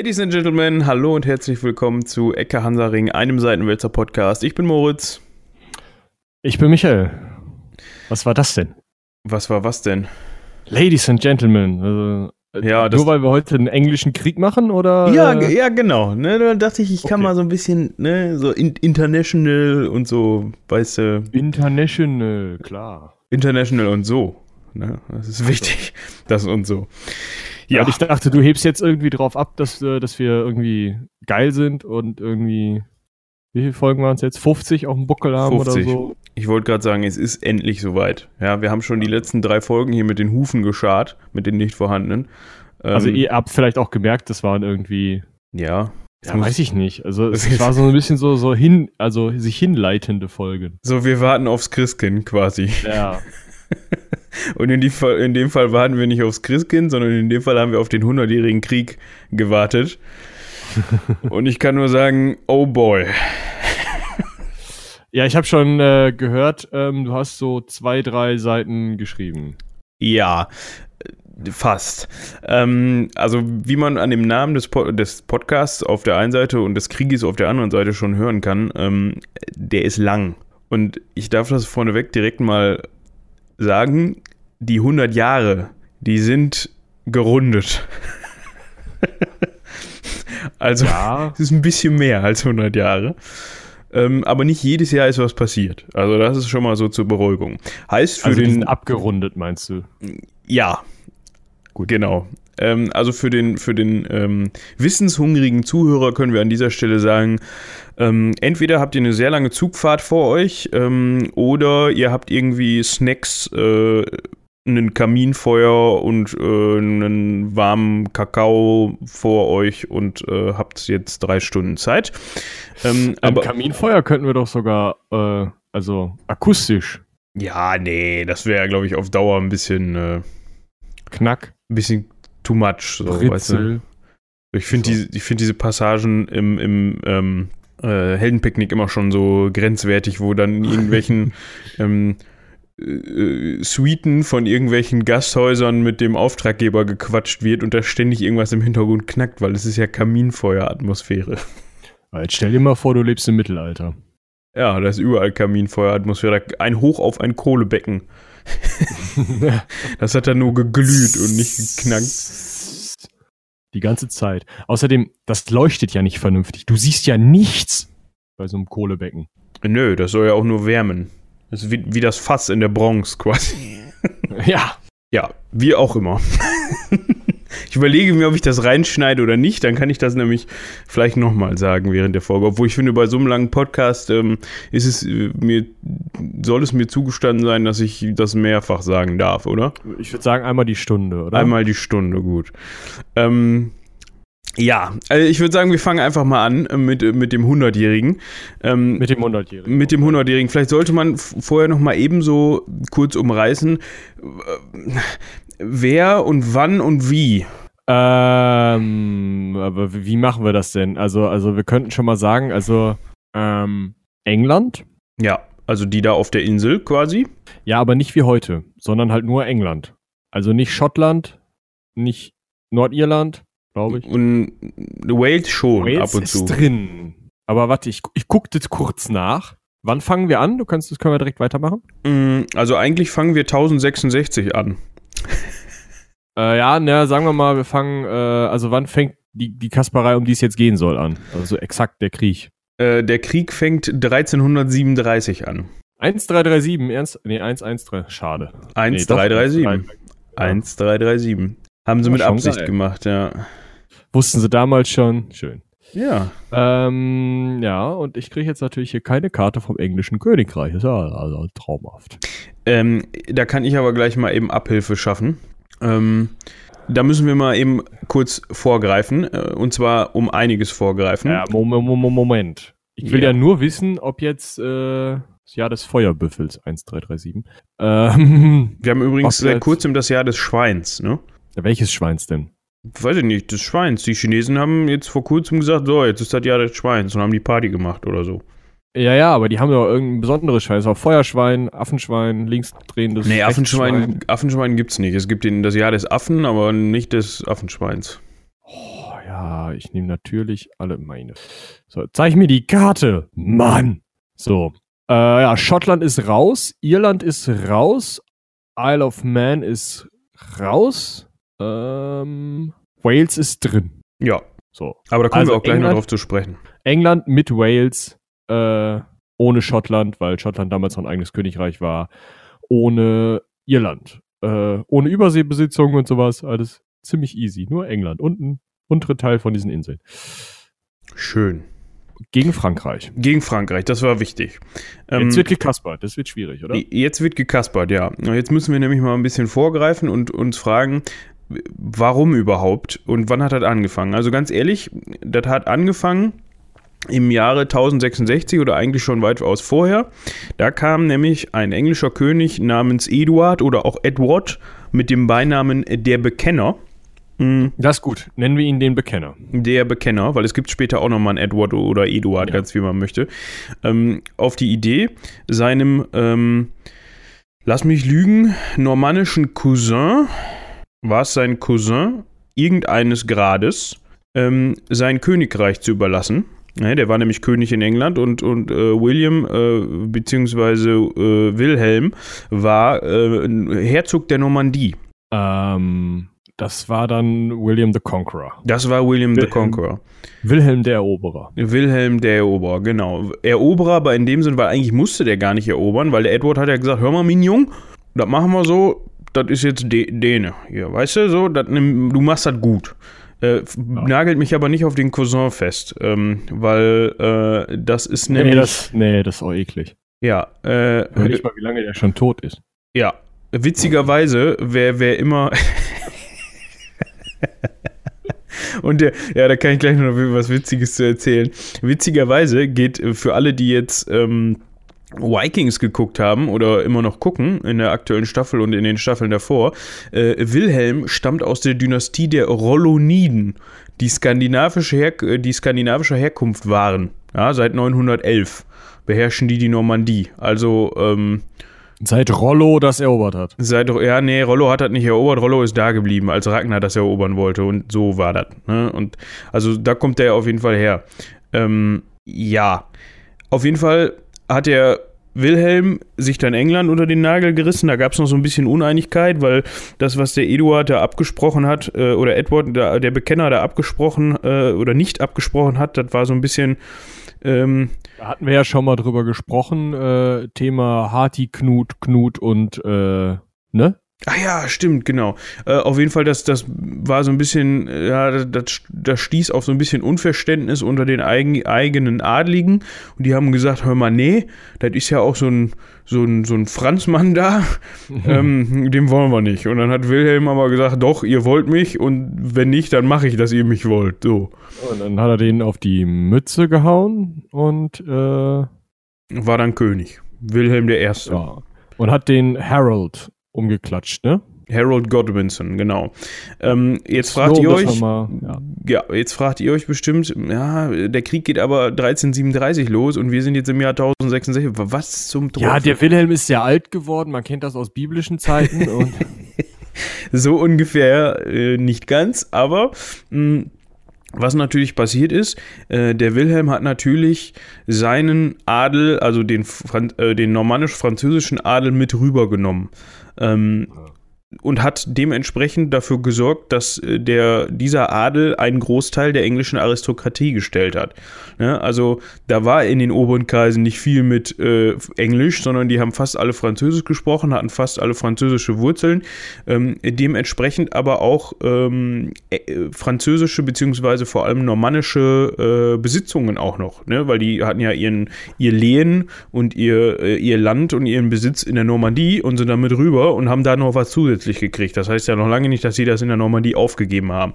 Ladies and Gentlemen, hallo und herzlich willkommen zu Ecke Hansaring, einem Seitenwälzer Podcast. Ich bin Moritz. Ich bin Michael. Was war das denn? Was war was denn? Ladies and Gentlemen. Also, Ja, das- nur weil wir heute einen englischen Krieg machen oder? Ja, äh, ja, genau. Ne, da dachte ich, ich kann Okay. mal so ein bisschen, ne, so in, international und so, weißt du, International, klar. international und so. Ne? Das ist wichtig. Das und so. Ja. Und ich dachte, du hebst jetzt irgendwie drauf ab, dass, äh, dass wir irgendwie geil sind und irgendwie. Wie viele Folgen waren es jetzt? 50 auf dem Buckel haben 50. oder so? ich wollte gerade sagen, es ist endlich soweit. Ja, wir haben schon die letzten drei Folgen hier mit den Hufen geschart, mit den nicht vorhandenen. Ähm, Also ihr habt vielleicht auch gemerkt, das waren irgendwie. ja. Ja, weiß ich nicht. Also es war so ein bisschen so, so hin, also sich hinleitende Folgen. So, wir warten aufs Christkind quasi. Ja. Und in, Fall- in dem Fall warten wir nicht aufs Christkind, sondern in dem Fall haben wir auf den 100-jährigen Krieg gewartet. Und ich kann nur sagen, oh boy. Ja, ich habe schon äh, gehört, ähm, du hast so zwei, drei Seiten geschrieben. Ja, fast. Ähm, also, wie man an dem Namen des, po des Podcasts auf der einen Seite und des Krieges auf der anderen Seite schon hören kann, ähm, der ist lang. Und ich darf das vorneweg direkt mal sagen, die 100 Jahre, die sind gerundet. also, Ja. es ist ein bisschen mehr als 100 Jahre. Ähm, aber nicht jedes Jahr ist was passiert. Also das ist schon mal so zur Beruhigung. Heißt für Also die den sind abgerundet, meinst du? ja, gut, genau. Ähm, also für den, für den ähm, wissenshungrigen Zuhörer können wir an dieser Stelle sagen, ähm, entweder habt ihr eine sehr lange Zugfahrt vor euch ähm, oder ihr habt irgendwie Snacks, äh, einen Kaminfeuer und äh, einen warmen Kakao vor euch und äh, habt jetzt drei Stunden Zeit. Ähm, Ein aber Kaminfeuer könnten wir doch sogar, äh, also akustisch, ja, nee, das wäre, glaube ich, auf Dauer ein bisschen, äh, Knack, ein bisschen too much. So, weißt du? Ich finde So. diese, ich find diese Passagen im, im ähm, äh, Heldenpicknick immer schon so grenzwertig, wo dann in irgendwelchen ähm, äh, Suiten von irgendwelchen Gasthäusern mit dem Auftraggeber gequatscht wird und da ständig irgendwas im Hintergrund knackt, weil es ist ja Kaminfeueratmosphäre. Jetzt stell dir mal vor, du lebst im Mittelalter. Ja, da ist überall Kaminfeueratmosphäre. Ein Hoch auf ein Kohlebecken. Das hat dann nur geglüht und nicht geknackt. Die ganze Zeit. Außerdem, das leuchtet ja nicht vernünftig. Du siehst ja nichts bei so einem Kohlebecken. Nö, das soll ja auch nur wärmen. Das ist wie, wie das Fass in der Bronx quasi. Ja. Ja, wie auch immer. ich überlege mir, ob ich das reinschneide oder nicht. Dann kann ich das nämlich vielleicht nochmal sagen während der Folge. Obwohl ich finde, bei so einem langen Podcast ähm, ist es äh, mir, soll es mir zugestanden sein, dass ich das mehrfach sagen darf, oder? Ich würde sagen, einmal die Stunde, oder? Einmal die Stunde, gut. Ähm, ja, also ich würde sagen, wir fangen einfach mal an äh, mit, äh, mit dem 100-Jährigen. Ähm, Mit dem 100-Jährigen. mit dem 100-Jährigen. Vielleicht sollte man vorher noch mal ebenso kurz umreißen, wer und wann und wie. Ähm, aber wie machen wir das denn? Also, also wir könnten schon mal sagen, also ähm, England, Ja, also die da auf der Insel quasi. ja, aber nicht wie heute, sondern halt nur England. Also nicht Schottland, nicht Nordirland, glaube ich. Und Wales schon Wales ab und zu. ist drin. Aber warte, ich, ich gucke jetzt kurz nach. Wann fangen wir an? Du kannst, das können wir direkt weitermachen. Mm, Also eigentlich fangen wir 1066 an. Äh, ja, na, sagen wir mal, wir fangen, äh, also wann fängt die, die Kasperei, um die es jetzt gehen soll, an? Also exakt der Krieg. Äh, der Krieg fängt 1337 an. 1337, ernst? Nee, 113, schade. Nee, doch, 1337. 1337. 1337. Haben sie mit Absicht geil. gemacht, ja. Wussten sie damals schon. Schön. Ja. Ähm, ja, und ich kriege jetzt natürlich hier keine Karte vom englischen Königreich. Ist ja also traumhaft. Ähm, da kann ich aber gleich mal eben Abhilfe schaffen. Ähm, da müssen wir mal eben kurz vorgreifen. Äh, und zwar um einiges vorgreifen. Ja, Moment, Moment, Moment. Ich will Ja. ja, nur wissen, ob jetzt äh, das Jahr des Feuerbüffels 1337. Ähm, Wir haben übrigens seit kurzem das Jahr des Schweins, ne? welches Schweins denn? Weiß ich nicht, des Schweins. Die Chinesen haben jetzt vor kurzem gesagt, so, jetzt ist das Jahr des Schweins und haben die Party gemacht oder so. Ja, ja, aber die haben doch irgendein besonderes Schwein. Das ist auch Feuerschwein, Affenschwein, linksdrehendes Nee. Affenschwein, Affenschwein gibt's nicht. Es gibt den, das Jahr des Affen, aber nicht des Affenschweins. Oh, ja, Ja, ich nehme natürlich alle meine. So, zeig mir die Karte. Mann. So. Äh, ja, Schottland ist raus, Irland ist raus, Isle of Man ist raus, ähm, Wales ist drin. Ja. So. Aber da kommen Also wir auch gleich noch England- drauf zu sprechen. England mit Wales, äh, ohne Schottland, weil Schottland damals noch ein eigenes Königreich war, ohne Irland, äh, ohne Überseebesitzung und sowas, alles ziemlich easy. Nur England, unten, untere Teil von diesen Inseln. Schön. Gegen Frankreich. Gegen Frankreich, das war wichtig. Ähm, Jetzt wird gekaspert, das wird schwierig, oder? Jetzt wird gekaspert, ja. Jetzt müssen wir nämlich mal ein bisschen vorgreifen und uns fragen, warum überhaupt und wann hat das angefangen? Also ganz ehrlich, das hat angefangen im Jahre 1066 oder eigentlich schon weitaus vorher. Da kam nämlich ein englischer König namens Eduard oder auch Edward mit dem Beinamen der Bekenner. Mm, Das ist gut. Nennen wir ihn den Bekenner. der Bekenner, weil es gibt später auch nochmal einen Edward oder Eduard, Ja. ganz wie man möchte, ähm, auf die Idee, seinem, ähm, lass mich lügen, normannischen Cousin, war es sein Cousin, irgendeines Grades, ähm, sein Königreich zu überlassen. Ja, der war nämlich König in England und, und äh, William äh, beziehungsweise äh, Wilhelm war äh, Herzog der Normandie. Ähm, das war dann William the Conqueror. Das war William the Wilhelm. Conqueror. Wilhelm der Eroberer. Wilhelm der Eroberer, genau. Eroberer, aber in dem Sinn, weil eigentlich musste der gar nicht erobern, weil der Edward hat ja gesagt, hör mal, Mignon, das machen wir so, das ist jetzt Däne. Hier, weißt du, so, nimm, du machst das gut. Äh, f- Nagelt mich aber nicht auf den Cousin fest, ähm, weil äh, das ist nämlich, Nee, das, nee, das ist auch eklig. ja, äh, Hör nicht mal, wie lange der schon tot ist. ja, witzigerweise, wer, wer immer. Und der, ja, da kann ich gleich noch was Witziges zu erzählen. Witzigerweise geht äh, für alle, die jetzt ähm, Vikings geguckt haben oder immer noch gucken, in der aktuellen Staffel und in den Staffeln davor, äh, Wilhelm stammt aus der Dynastie der Rolloniden, die skandinavische, Her äh, die skandinavischer Herkunft waren. Ja, seit 911 beherrschen die die Normandie. Also, ähm, Seit Rollo das erobert hat. Seit, ja, nee, Rollo hat das nicht erobert, Rollo ist da geblieben, als Ragnar das erobern wollte und so war das. Ne? Und also da kommt der auf jeden Fall her. Ähm, ja, auf jeden Fall hat der Wilhelm sich dann England unter den Nagel gerissen. Da gab es noch so ein bisschen Uneinigkeit, weil das, was der Eduard da abgesprochen hat, äh, oder Edward, da, der Bekenner da abgesprochen äh, oder nicht abgesprochen hat, das war so ein bisschen. Ähm, Da hatten wir ja schon mal drüber gesprochen. Äh, Thema Harti, Knut, Knut und, äh, ne? Ah ja, stimmt, genau. Äh, auf jeden Fall, das, das war so ein bisschen, ja, das, das stieß auf so ein bisschen Unverständnis unter den eigen, eigenen Adligen. Und die haben gesagt, hör mal, nee, das ist ja auch so ein, so ein, so ein Franzmann da, ähm, den wollen wir nicht. Und dann hat Wilhelm aber gesagt, doch, ihr wollt mich und wenn nicht, dann mache ich, dass ihr mich wollt. So. Und dann hat er den auf die Mütze gehauen und, äh, War dann König. Wilhelm der Erste. ja. Und hat den Harold umgeklatscht, ne? Harold Godwinson, genau. Ähm, jetzt fragt So, ihr euch, wir- ja. Ja, jetzt fragt ihr euch bestimmt, ja, der Krieg geht aber 1337 los und wir sind jetzt im Jahr 1066. Was zum Teufel? Ja, der Wilhelm ist sehr alt geworden, man kennt das aus biblischen Zeiten und so ungefähr äh, nicht ganz, aber mh, was natürlich passiert ist, äh, der Wilhelm hat natürlich seinen Adel, also den, Fran äh, den normannisch-französischen Adel mit rübergenommen. Ähm, und hat dementsprechend dafür gesorgt, dass äh, der, dieser Adel einen Großteil der englischen Aristokratie gestellt hat. Ne? Also da war in den oberen Kreisen nicht viel mit äh, Englisch, sondern die haben fast alle Französisch gesprochen, hatten fast alle französische Wurzeln, ähm, dementsprechend aber auch ähm, äh, französische beziehungsweise vor allem normannische äh, Besitzungen auch noch, ne? weil die hatten ja ihren, ihr Lehen und ihr, äh, ihr Land und ihren Besitz in der Normandie und sind damit rüber und haben da noch was zusätzlich gekriegt. Das heißt ja noch lange nicht, dass sie das in der Normandie aufgegeben haben.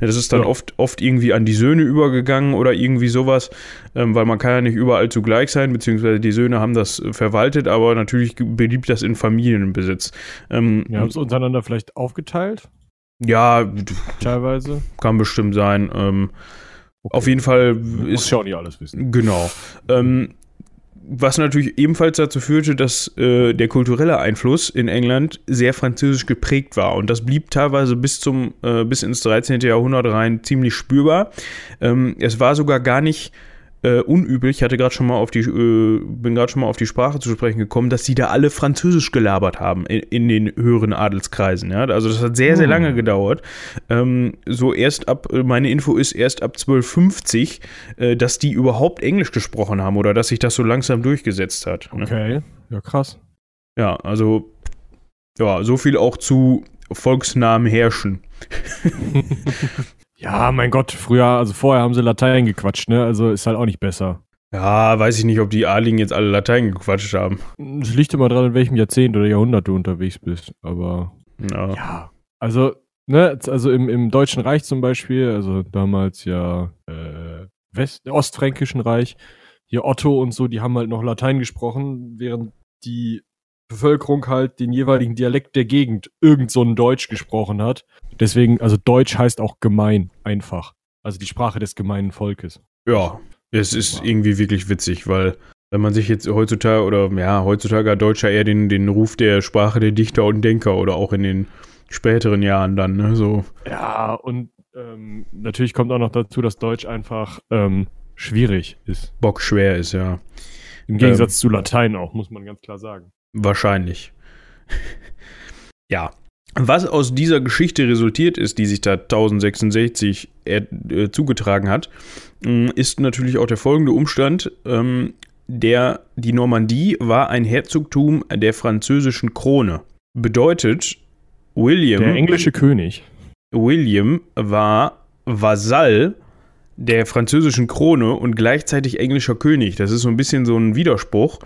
Ja, Das ist dann Ja. oft, oft irgendwie an die Söhne übergegangen oder irgendwie sowas, ähm, weil man kann ja nicht überall zugleich sein, beziehungsweise die Söhne haben das verwaltet, aber natürlich beliebt das in Familienbesitz. Ähm, wir haben es untereinander vielleicht aufgeteilt, ja, teilweise. kann bestimmt sein. Ähm, Auf jeden Fall Muss ist ja auch nicht alles wissen. Genau. Ähm, was natürlich ebenfalls dazu führte, dass äh, der kulturelle Einfluss in England sehr französisch geprägt war. Und das blieb teilweise bis, zum, äh, bis ins 13. Jahrhundert rein ziemlich spürbar. Ähm, es war sogar gar nicht äh, unüblich, ich hatte gerade schon mal auf die, äh, bin gerade schon mal auf die Sprache zu sprechen gekommen, dass sie da alle Französisch gelabert haben in, in den höheren Adelskreisen. Ja? Also das hat sehr, sehr lange gedauert. Ähm, so erst ab, meine Info ist erst ab 1250, äh, dass die überhaupt Englisch gesprochen haben oder dass sich das so langsam durchgesetzt hat. Ne? Okay, ja krass. Ja, also ja, so viel auch zu Volksnamen herrschen. Ja, mein Gott, früher, also vorher haben sie Latein gequatscht, ne? Also ist halt auch nicht besser. Ja, weiß ich nicht, ob die Adligen jetzt alle Latein gequatscht haben. Es liegt immer dran, in welchem Jahrzehnt oder Jahrhundert du unterwegs bist. Aber ja, ja also, ne, also im, im Deutschen Reich zum Beispiel, also damals ja äh, West, Ostfränkischen Reich, hier Otto und so, die haben halt noch Latein gesprochen, während die Bevölkerung halt den jeweiligen Dialekt der Gegend irgend so ein Deutsch gesprochen hat. Deswegen, also Deutsch heißt auch gemein, einfach. Also die Sprache des gemeinen Volkes. Ja, es ist irgendwie wirklich witzig, weil wenn man sich jetzt heutzutage oder ja, heutzutage hat Deutscher eher den, den Ruf der Sprache der Dichter und Denker oder auch in den späteren Jahren dann, ne, so. Ja, und ähm, natürlich kommt auch noch dazu, dass Deutsch einfach ähm, schwierig ist. Bock schwer ist, ja. Im Gegensatz ähm, zu Latein auch, muss man ganz klar sagen. Wahrscheinlich. ja. Was aus dieser Geschichte resultiert ist, die sich da 1066 äh, zugetragen hat, mm, ist natürlich auch der folgende Umstand. Ähm, der, die Normandie war ein Herzogtum der französischen Krone. Bedeutet, William. Der englische König. William war Vasall der französischen Krone und gleichzeitig englischer König. Das ist so ein bisschen so ein Widerspruch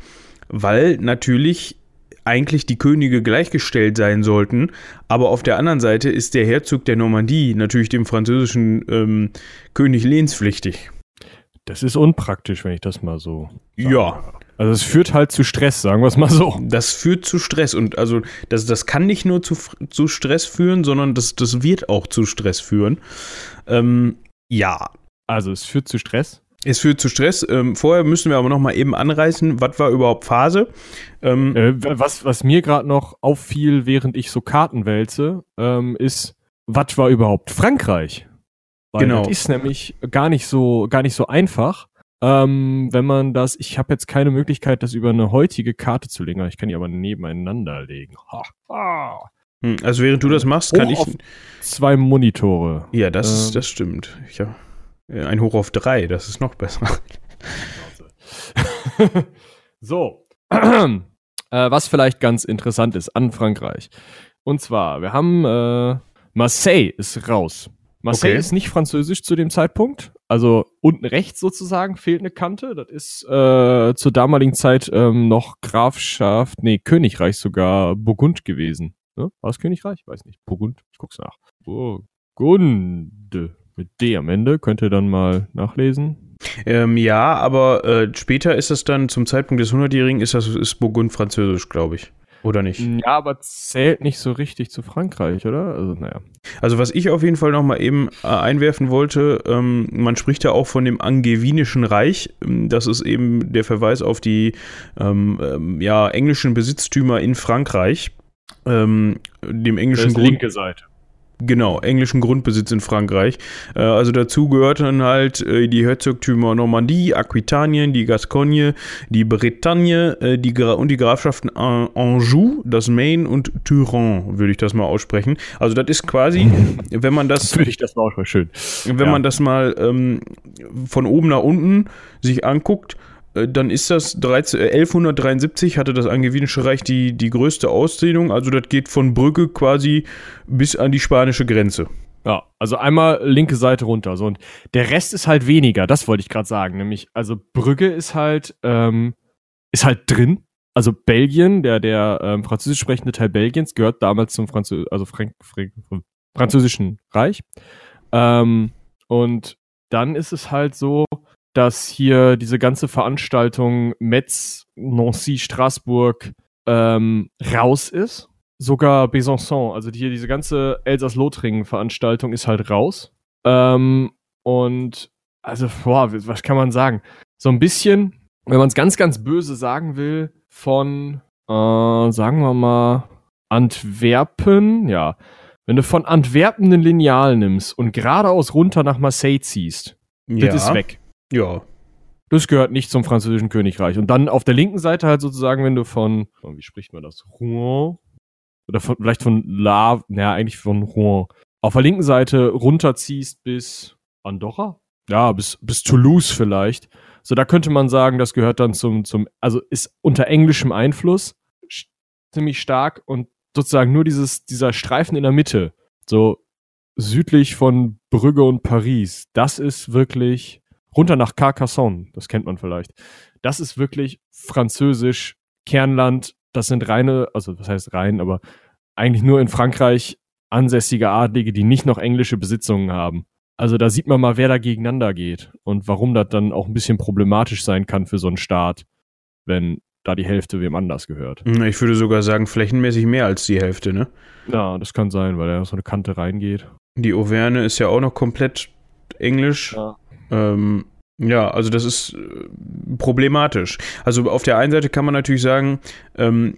weil natürlich eigentlich die Könige gleichgestellt sein sollten. Aber auf der anderen Seite ist der Herzog der Normandie natürlich dem französischen ähm, König lehnspflichtig. Das ist unpraktisch, wenn ich das mal so. Sage. Ja. Also es führt halt zu Stress, sagen wir es mal so. Das führt zu Stress und also das, das kann nicht nur zu, zu Stress führen, sondern das, das wird auch zu Stress führen. Ähm, ja. Also es führt zu Stress? Es führt zu Stress. Ähm, vorher müssen wir aber noch mal eben anreißen, was war überhaupt Phase? Ähm, äh, was, was mir gerade noch auffiel, während ich so Karten wälze, ähm, ist, was war überhaupt Frankreich? Weil genau. Das ist nämlich gar nicht so, gar nicht so einfach. Ähm, wenn man das, ich habe jetzt keine Möglichkeit, das über eine heutige Karte zu legen, ich kann die aber nebeneinander legen. Ha, ha. Hm, also während du das machst, kann oh, ich zwei Monitore. Ja, das, ähm, das stimmt. Äh, ein Hoch auf drei, das ist noch besser. so. äh, was vielleicht ganz interessant ist an Frankreich. Und zwar, wir haben äh, Marseille ist raus. Marseille okay. ist nicht französisch zu dem Zeitpunkt. Also unten rechts sozusagen fehlt eine Kante. Das ist äh, zur damaligen Zeit ähm, noch Grafschaft, nee, Königreich sogar Burgund gewesen. Ne? War das Königreich? Weiß nicht. Burgund, ich guck's nach. Burgunde mit D am Ende. Könnt ihr dann mal nachlesen. Ähm, ja, aber äh, später ist das dann, zum Zeitpunkt des 100-Jährigen, ist das ist Burgund französisch, glaube ich. Oder nicht? Ja, aber zählt nicht so richtig zu Frankreich, oder? Also, naja. Also, was ich auf jeden Fall nochmal eben äh, einwerfen wollte, ähm, man spricht ja auch von dem Angevinischen Reich. Ähm, das ist eben der Verweis auf die ähm, ähm ja, englischen Besitztümer in Frankreich. Ähm, dem englischen das ist Grund. linke Seite. Genau, englischen Grundbesitz in Frankreich. Äh, also dazu gehörten halt äh, die Herzogtümer Normandie, Aquitanien, die Gascogne, die Bretagne äh, die und die Grafschaften Anjou, das Maine und Turin, würde ich das mal aussprechen. Also das ist quasi, wenn man das... Würde ich das mal aussprechen, schön. Wenn ja. man das mal ähm, von oben nach unten sich anguckt, dann ist das 13, 1173 äh, hatte das Angevinische Reich die, die größte Ausdehnung. Also das geht von Brügge quasi bis an die spanische Grenze. Ja, also einmal linke Seite runter. So, und der Rest ist halt weniger, das wollte ich gerade sagen. Nämlich, also Brügge ist halt, ähm, ist halt drin. Also Belgien, der, der ähm, französisch sprechende Teil Belgiens, gehört damals zum Franzö also Frank Frank französischen Reich. Ähm, und dann ist es halt so, dass hier diese ganze Veranstaltung Metz, Nancy, Straßburg ähm, raus ist. Sogar Besançon, also hier diese ganze Elsass-Lothringen-Veranstaltung ist halt raus. Ähm, und also, boah, was kann man sagen? So ein bisschen, wenn man es ganz, ganz böse sagen will, von, äh, sagen wir mal, Antwerpen, ja. Wenn du von Antwerpen ein Lineal nimmst und geradeaus runter nach Marseille ziehst, ja. das ist weg. Ja. Das gehört nicht zum französischen Königreich. Und dann auf der linken Seite halt sozusagen, wenn du von, oh, wie spricht man das? Rouen? Oder von, vielleicht von La, naja, eigentlich von Rouen. Auf der linken Seite runterziehst bis Andorra? Ja, bis, bis Toulouse vielleicht. So, da könnte man sagen, das gehört dann zum, zum, also ist unter englischem Einfluss ziemlich stark und sozusagen nur dieses, dieser Streifen in der Mitte, so südlich von Brügge und Paris, das ist wirklich runter nach Carcassonne, das kennt man vielleicht. Das ist wirklich französisch Kernland, das sind reine, also was heißt rein, aber eigentlich nur in Frankreich ansässige Adlige, die nicht noch englische Besitzungen haben. Also da sieht man mal, wer da gegeneinander geht und warum das dann auch ein bisschen problematisch sein kann für so einen Staat, wenn da die Hälfte wem anders gehört. Hm, ich würde sogar sagen, flächenmäßig mehr als die Hälfte, ne? Ja, das kann sein, weil da so eine Kante reingeht. Die Auvergne ist ja auch noch komplett englisch. Ja. Ähm, ja, also das ist äh, problematisch. Also auf der einen Seite kann man natürlich sagen, ähm,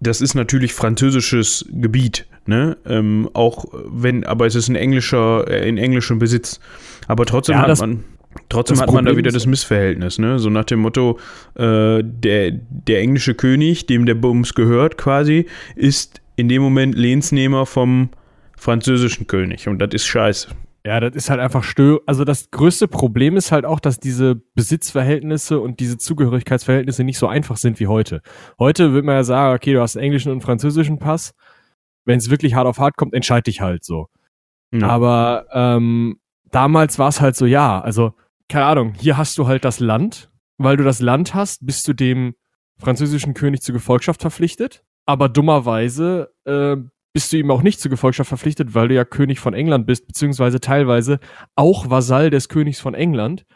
das ist natürlich französisches Gebiet, ne? Ähm, auch wenn, aber es ist ein englischer, äh, in englischem Besitz. Aber trotzdem ja, hat man. Trotzdem hat man da wieder das Missverhältnis, ne? So nach dem Motto, äh, der, der englische König, dem der Bums gehört quasi, ist in dem Moment Lehnsnehmer vom französischen König. Und das ist scheiße. Ja, das ist halt einfach stö. Also das größte Problem ist halt auch, dass diese Besitzverhältnisse und diese Zugehörigkeitsverhältnisse nicht so einfach sind wie heute. Heute würde man ja sagen, okay, du hast einen englischen und einen französischen Pass. Wenn es wirklich hart auf hart kommt, entscheide dich halt so. Ja. Aber ähm, damals war es halt so, ja, also keine Ahnung, hier hast du halt das Land. Weil du das Land hast, bist du dem französischen König zur Gefolgschaft verpflichtet. Aber dummerweise äh, bist du ihm auch nicht zur Gefolgschaft verpflichtet, weil du ja König von England bist, beziehungsweise teilweise auch Vasall des Königs von England.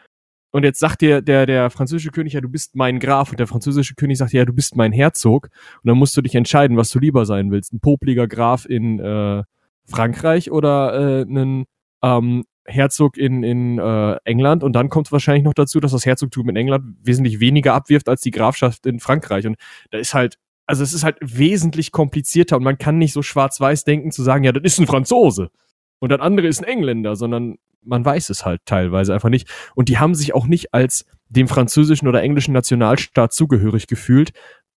Und jetzt sagt dir der, der französische König, ja, du bist mein Graf. Und der französische König sagt, ja, du bist mein Herzog. Und dann musst du dich entscheiden, was du lieber sein willst. Ein popliger Graf in äh, Frankreich oder äh, ein ähm, Herzog in, in äh, England und dann kommt es wahrscheinlich noch dazu, dass das Herzogtum in England wesentlich weniger abwirft als die Grafschaft in Frankreich. Und da ist halt, also es ist halt wesentlich komplizierter und man kann nicht so schwarz-weiß denken zu sagen, ja, das ist ein Franzose und das andere ist ein Engländer, sondern man weiß es halt teilweise einfach nicht. Und die haben sich auch nicht als dem französischen oder englischen Nationalstaat zugehörig gefühlt,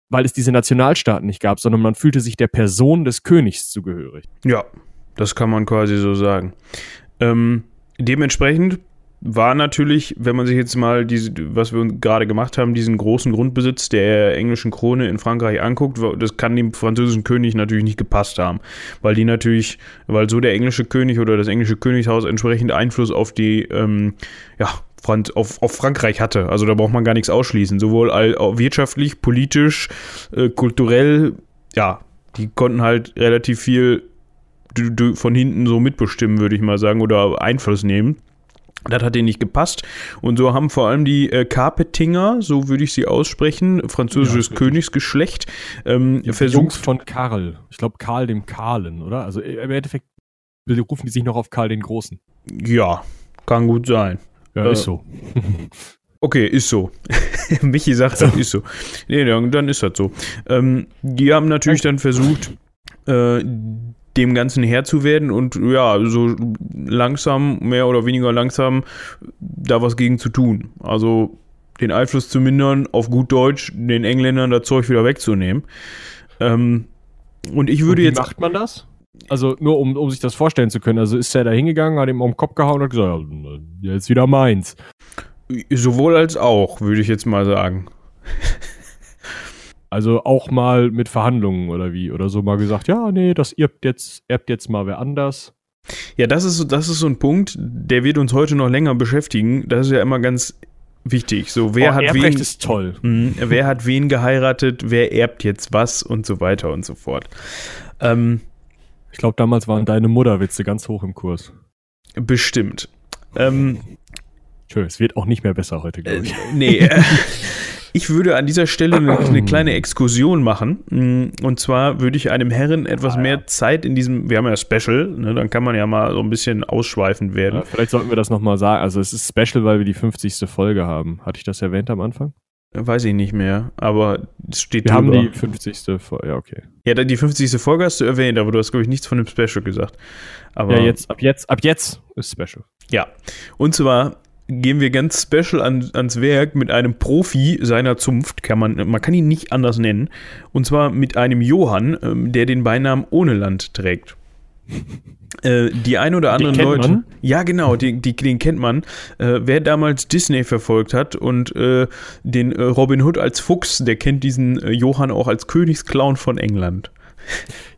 weil es diese Nationalstaaten nicht gab, sondern man fühlte sich der Person des Königs zugehörig. Ja, das kann man quasi so sagen. Ähm, dementsprechend war natürlich, wenn man sich jetzt mal diese, was wir gerade gemacht haben, diesen großen Grundbesitz der englischen Krone in Frankreich anguckt, das kann dem französischen König natürlich nicht gepasst haben, weil die natürlich, weil so der englische König oder das englische Königshaus entsprechend Einfluss auf die, ähm, ja, auf, auf Frankreich hatte. Also da braucht man gar nichts ausschließen, sowohl wirtschaftlich, politisch, äh, kulturell, ja, die konnten halt relativ viel von hinten so mitbestimmen, würde ich mal sagen, oder Einfluss nehmen. Das hat denen nicht gepasst. Und so haben vor allem die äh, Carpetinger, so würde ich sie aussprechen, französisches ja, Königsgeschlecht, ähm, die versucht. Jungs von Karl. Ich glaube Karl dem Kahlen, oder? Also im Endeffekt rufen die sich noch auf Karl den Großen. Ja, kann gut sein. Ja, äh, ist so. Okay, ist so. Michi sagt, das ist so. Nee, dann, dann ist das so. Ähm, die haben natürlich dann versucht, äh, dem Ganzen Herr zu werden und ja, so langsam, mehr oder weniger langsam, da was gegen zu tun. Also den Einfluss zu mindern, auf gut Deutsch, den Engländern das Zeug wieder wegzunehmen. Ähm, und ich würde und wie jetzt. macht man das? Also nur um, um sich das vorstellen zu können. Also ist er da hingegangen, hat ihm um den Kopf gehauen und hat gesagt, ja, jetzt wieder meins. Sowohl als auch, würde ich jetzt mal sagen. Also auch mal mit Verhandlungen oder wie? Oder so mal gesagt, ja, nee, das erbt jetzt, erbt jetzt mal wer anders. Ja, das ist, das ist so ein Punkt, der wird uns heute noch länger beschäftigen. Das ist ja immer ganz wichtig. So, wer oh, hat Erbrecht wen, ist toll. Mh, wer hat wen geheiratet, wer erbt jetzt was und so weiter und so fort. Ähm, ich glaube, damals waren deine Mutterwitze ganz hoch im Kurs. Bestimmt. Ähm, Schön, es wird auch nicht mehr besser heute, glaube ich. Äh, nee. Ich würde an dieser Stelle eine, eine, kleine Exkursion machen. Mm, und zwar würde ich einem Herren etwas ah, mehr Zeit in diesem, wir haben ja Special, ne, dann kann man ja mal so ein bisschen ausschweifend werden. Ja, vielleicht sollten wir das nochmal sagen. Also es ist Special, weil wir die 50. Folge haben. Hatte ich das erwähnt am Anfang? Weiß ich nicht mehr, aber es steht Wir haben drüber. die 50. Vor ja, okay. Ja, die 50. Folge hast du erwähnt, aber du hast, glaube ich, nichts von dem Special gesagt. Aber, Ja, jetzt, ab jetzt, ab jetzt ist Special. Ja. Und zwar gehen wir ganz special an, ans Werk mit einem Profi seiner Zunft, kann man, man kann ihn nicht anders nennen. Und zwar mit einem Johann, ähm, der den Beinamen Ohne Land trägt. Äh, die ein oder anderen kennt Leute. man? Ja, genau, die, die, den kennt man. Äh, wer damals Disney verfolgt hat und äh, den äh, Robin Hood als Fuchs, der kennt diesen äh, Johann auch als Königsclown von England.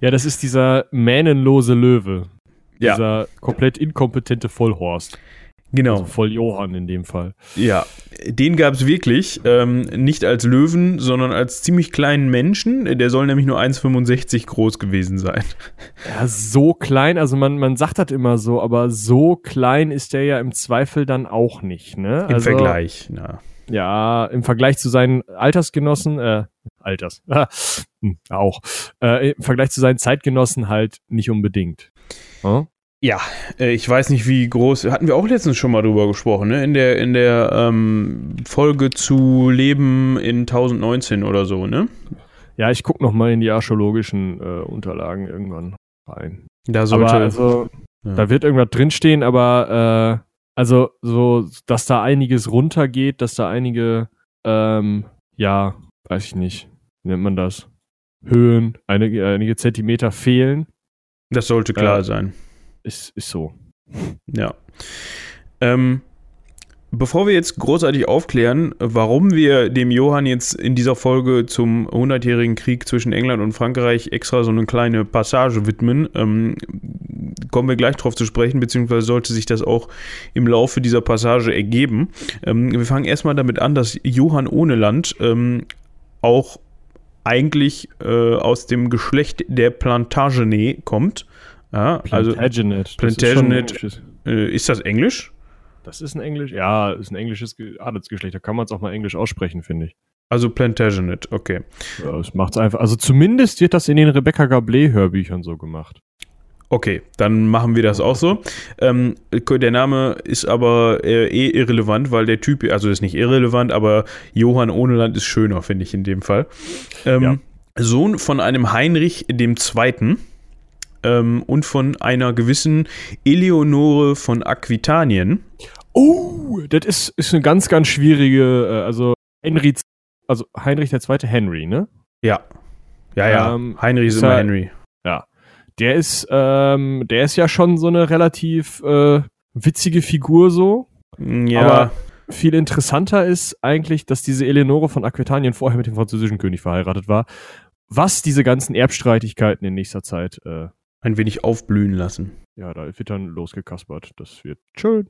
Ja, das ist dieser mähnenlose Löwe. Ja. Dieser komplett inkompetente Vollhorst. Genau. Also Voll-Johann in dem Fall. Ja, den gab es wirklich. Ähm, nicht als Löwen, sondern als ziemlich kleinen Menschen. Der soll nämlich nur 1,65 groß gewesen sein. Ja, so klein, also man, man sagt das immer so, aber so klein ist der ja im Zweifel dann auch nicht, ne? Im also, Vergleich. Na. Ja, im Vergleich zu seinen Altersgenossen, äh, Alters, hm, auch, äh, im Vergleich zu seinen Zeitgenossen halt nicht unbedingt. Hm? Ja, äh, ich weiß nicht, wie groß. Hatten wir auch letztens schon mal drüber gesprochen, ne? In der, in der ähm, Folge zu Leben in 1019 oder so, ne? Ja, ich guck noch mal in die archäologischen äh, Unterlagen irgendwann rein. Da sollte. aber also, ja. da wird irgendwas drinstehen, aber äh, also so, dass da einiges runtergeht, dass da einige, ähm, ja, weiß ich nicht, wie nennt man das? Höhen, einige, einige Zentimeter fehlen, das sollte klar äh, sein. Ist, ist so. Ja. Ähm, bevor wir jetzt großartig aufklären, warum wir dem Johann jetzt in dieser Folge zum 100-jährigen Krieg zwischen England und Frankreich extra so eine kleine Passage widmen, ähm, kommen wir gleich drauf zu sprechen, beziehungsweise sollte sich das auch im Laufe dieser Passage ergeben. Ähm, wir fangen erstmal damit an, dass Johann ohne Land ähm, auch eigentlich äh, aus dem Geschlecht der Plantagenet kommt. Ja, also Plantagenet. ist Plantagenet. englisches- äh, ist das Englisch? Das ist ein Englisch, ja, ist ein englisches Ge- Adelsgeschlecht. Da kann man es auch mal Englisch aussprechen, finde ich. Also Plantagenet, okay. Ja, das macht's einfach. Also zumindest wird das in den Rebecca Gablé Hörbüchern so gemacht. Okay, dann machen wir das auch so. Ähm, der Name ist aber äh, eh irrelevant, weil der Typ, also ist nicht irrelevant, aber Johann ohne Land ist schöner, finde ich in dem Fall. Ähm, Ja. Sohn von einem Heinrich Zweiten ähm, und von einer gewissen Eleonore von Aquitanien. Oh, das ist, ist eine ganz, ganz schwierige, äh, also Henry, also Heinrich der Zweite Henry, ne? Ja. Ja, ja. Ähm, Heinrich ist ist immer er- Henry. Der ist, ähm, der ist ja schon so eine relativ äh, witzige Figur so. Ja, Aber viel interessanter ist eigentlich, dass diese Eleonore von Aquitanien vorher mit dem französischen König verheiratet war. Was diese ganzen Erbstreitigkeiten in nächster Zeit, äh, ein wenig aufblühen lassen. ja, da wird dann losgekaspert. Das wird schön.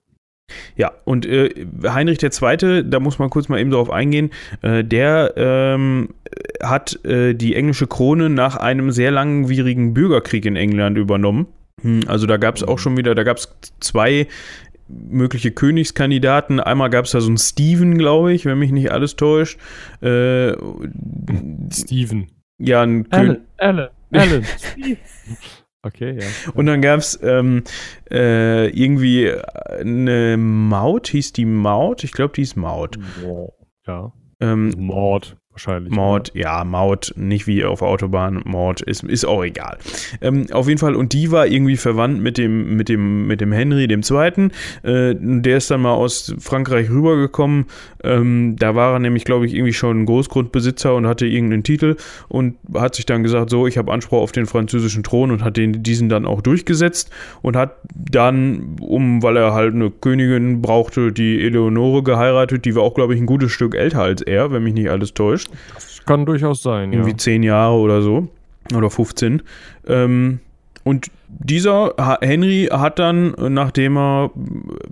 Ja, und äh, Heinrich II., da muss man kurz mal eben drauf eingehen, äh, der ähm, hat äh, die englische Krone nach einem sehr langwierigen Bürgerkrieg in England übernommen. Hm, Also da gab es auch schon wieder, da gab es zwei mögliche Königskandidaten. Einmal gab es da so einen Stephen, glaube ich, wenn mich nicht alles täuscht. Äh, Steven. ja, ein König. Alan, Alan, Steve. Okay, ja. Und dann gab es ähm, äh, irgendwie eine Maut, hieß die Maut? Ich glaube, die ist Maut. Ja. Ähm, Mord wahrscheinlich. Maut, ja, Maut, nicht wie auf Autobahn, Maut, ist, ist auch egal. Ähm, auf jeden Fall, und die war irgendwie verwandt mit dem, mit dem, mit dem Henry dem Zweiten. Äh, der ist dann mal aus Frankreich rübergekommen. Ähm, da war er nämlich, glaube ich, irgendwie schon Großgrundbesitzer und hatte irgendeinen Titel und hat sich dann gesagt, so, ich habe Anspruch auf den französischen Thron und hat den, diesen dann auch durchgesetzt und hat dann, um, weil er halt eine Königin brauchte, die Eleonore geheiratet, die war auch, glaube ich, ein gutes Stück älter als er, wenn mich nicht alles täuscht Das kann durchaus sein, ja. irgendwie zehn Jahre oder so. Oder 15. Ähm, und dieser Henry hat dann, nachdem er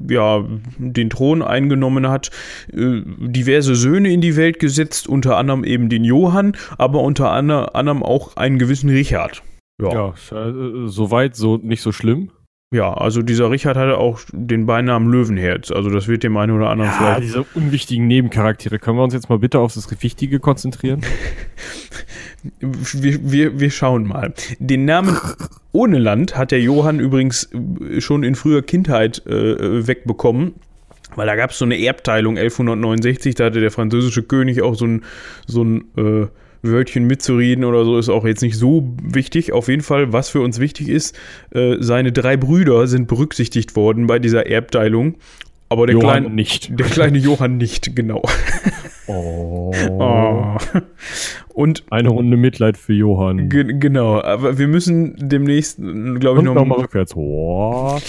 ja, den Thron eingenommen hat, äh, diverse Söhne in die Welt gesetzt, unter anderem eben den Johann, aber unter ander- anderem auch einen gewissen Richard. Ja, ja. Ja, äh, soweit so nicht so schlimm. Also dieser Richard hatte auch den Beinamen Löwenherz. Also das wird dem einen oder anderen Ja, vielleicht. diese unwichtigen Nebencharaktere. Können wir uns jetzt mal bitte auf das Wichtige konzentrieren? Wir, wir, wir schauen mal. Den Namen ohne Land hat der Johann übrigens äh, schon in früher Kindheit äh, wegbekommen. weil da gab es so eine Erbteilung 1169, da hatte der französische König auch so ein, so ein äh, Wörtchen mitzureden oder so, ist auch jetzt nicht so wichtig. Auf jeden Fall, was für uns wichtig ist, äh, seine drei Brüder sind berücksichtigt worden bei dieser Erbteilung. Aber der, Johann kleine, nicht. der kleine Johann nicht, genau. Oh. Oh. Und Eine Runde Mitleid für Johann. ge genau, aber wir müssen demnächst, glaube ich, noch, nochmal rückwärts. Oh.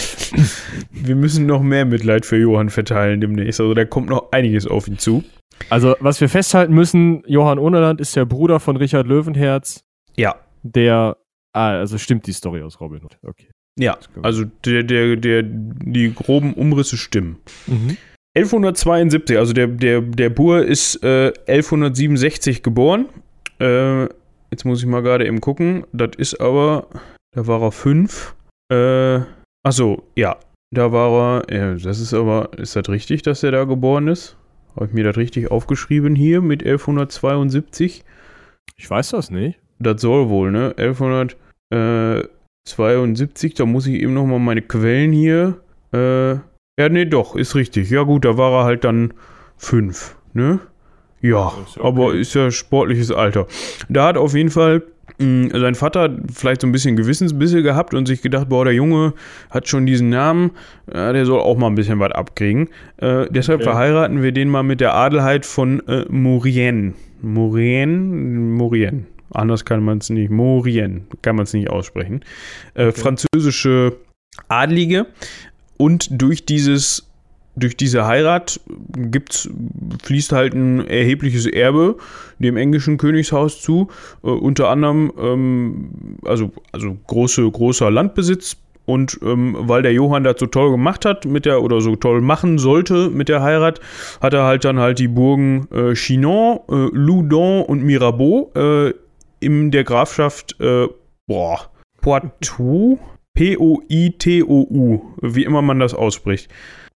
wir müssen noch mehr Mitleid für Johann verteilen demnächst. Also da kommt noch einiges auf ihn zu. Also, was wir festhalten müssen, Johann Ohneland ist der Bruder von Richard Löwenherz, Ja, der. Ah, also stimmt die Story aus Robin Hood. Okay. ja. Also der, der, der, die groben Umrisse stimmen. Mhm. 1172, also der, der, der Bur ist äh, 1167 geboren. Äh, jetzt muss ich mal gerade eben gucken. Das ist aber, da war er fünf. Äh, achso, ja. Da war er, ja, das ist aber, ist das richtig, dass er da geboren ist? Habe ich mir das richtig aufgeschrieben hier mit 1172? Ich weiß das nicht. Das soll wohl, ne? 1172, da muss ich eben nochmal meine Quellen hier. Äh, ja, nee, doch, ist richtig. Ja, gut, da war er halt dann fünf, ne? Ja, Ist okay. aber ist ja sportliches Alter. Da hat auf jeden Fall sein Vater vielleicht so ein bisschen Gewissensbisse gehabt und sich gedacht, boah, der Junge hat schon diesen Namen, ja, der soll auch mal ein bisschen was abkriegen. Äh, deshalb Okay. verheiraten wir den mal mit der Adelheid von äh, Maurienne. Maurienne? Maurienne. Anders kann man es nicht. Maurienne kann man es nicht aussprechen. Äh, Französische Adlige. Und durch dieses durch diese Heirat gibt's, fließt halt ein erhebliches Erbe dem englischen Königshaus zu. Äh, unter anderem ähm, also, also große, großer Landbesitz. Und ähm, weil der Johann das so toll gemacht hat mit der oder so toll machen sollte mit der Heirat, hat er halt dann halt die Burgen äh, Chinon, äh, Loudon und Mirabeau äh, in der Grafschaft äh, boah, Poitou, P-O-I-T-O-U, wie immer man das ausspricht.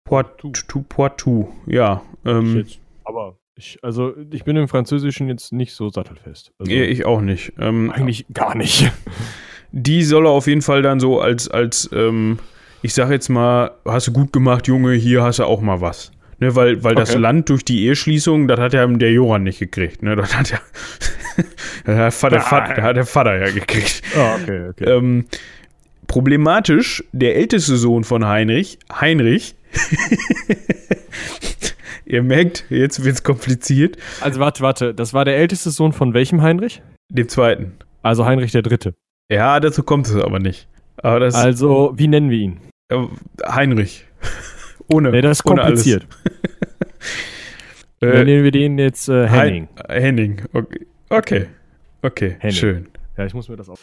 Poitou, Poitou, ja. Ich Ähm, aber ich, also ich bin im Französischen jetzt nicht so sattelfest. Also ich auch nicht. Ähm, eigentlich gar nicht. die soll er auf jeden Fall dann so als, als ähm, ich sag jetzt mal, hast du gut gemacht, Junge, hier hast du auch mal was. Ne, weil weil das Okay. Land durch die Eheschließung, das hat ja der Johann nicht gekriegt. Ne? Das hat ja das der Vater, Vater, das hat der Vater ja gekriegt. Ah, okay, okay. Ähm, problematisch, der älteste Sohn von Heinrich, Heinrich, ihr merkt, jetzt wird's kompliziert, Also warte, warte, das war der älteste Sohn von welchem Heinrich? dem zweiten. Also Heinrich der Dritte. Ja, dazu kommt es aber nicht. Aber das Also, wie nennen wir ihn? äh, Heinrich. Ohne. Nee, das ist kompliziert. Äh, Nennen wir den jetzt äh, Henning. Hein- Henning. Okay. Okay. Okay. Henning. Schön. Ja, ich muss mir das auch.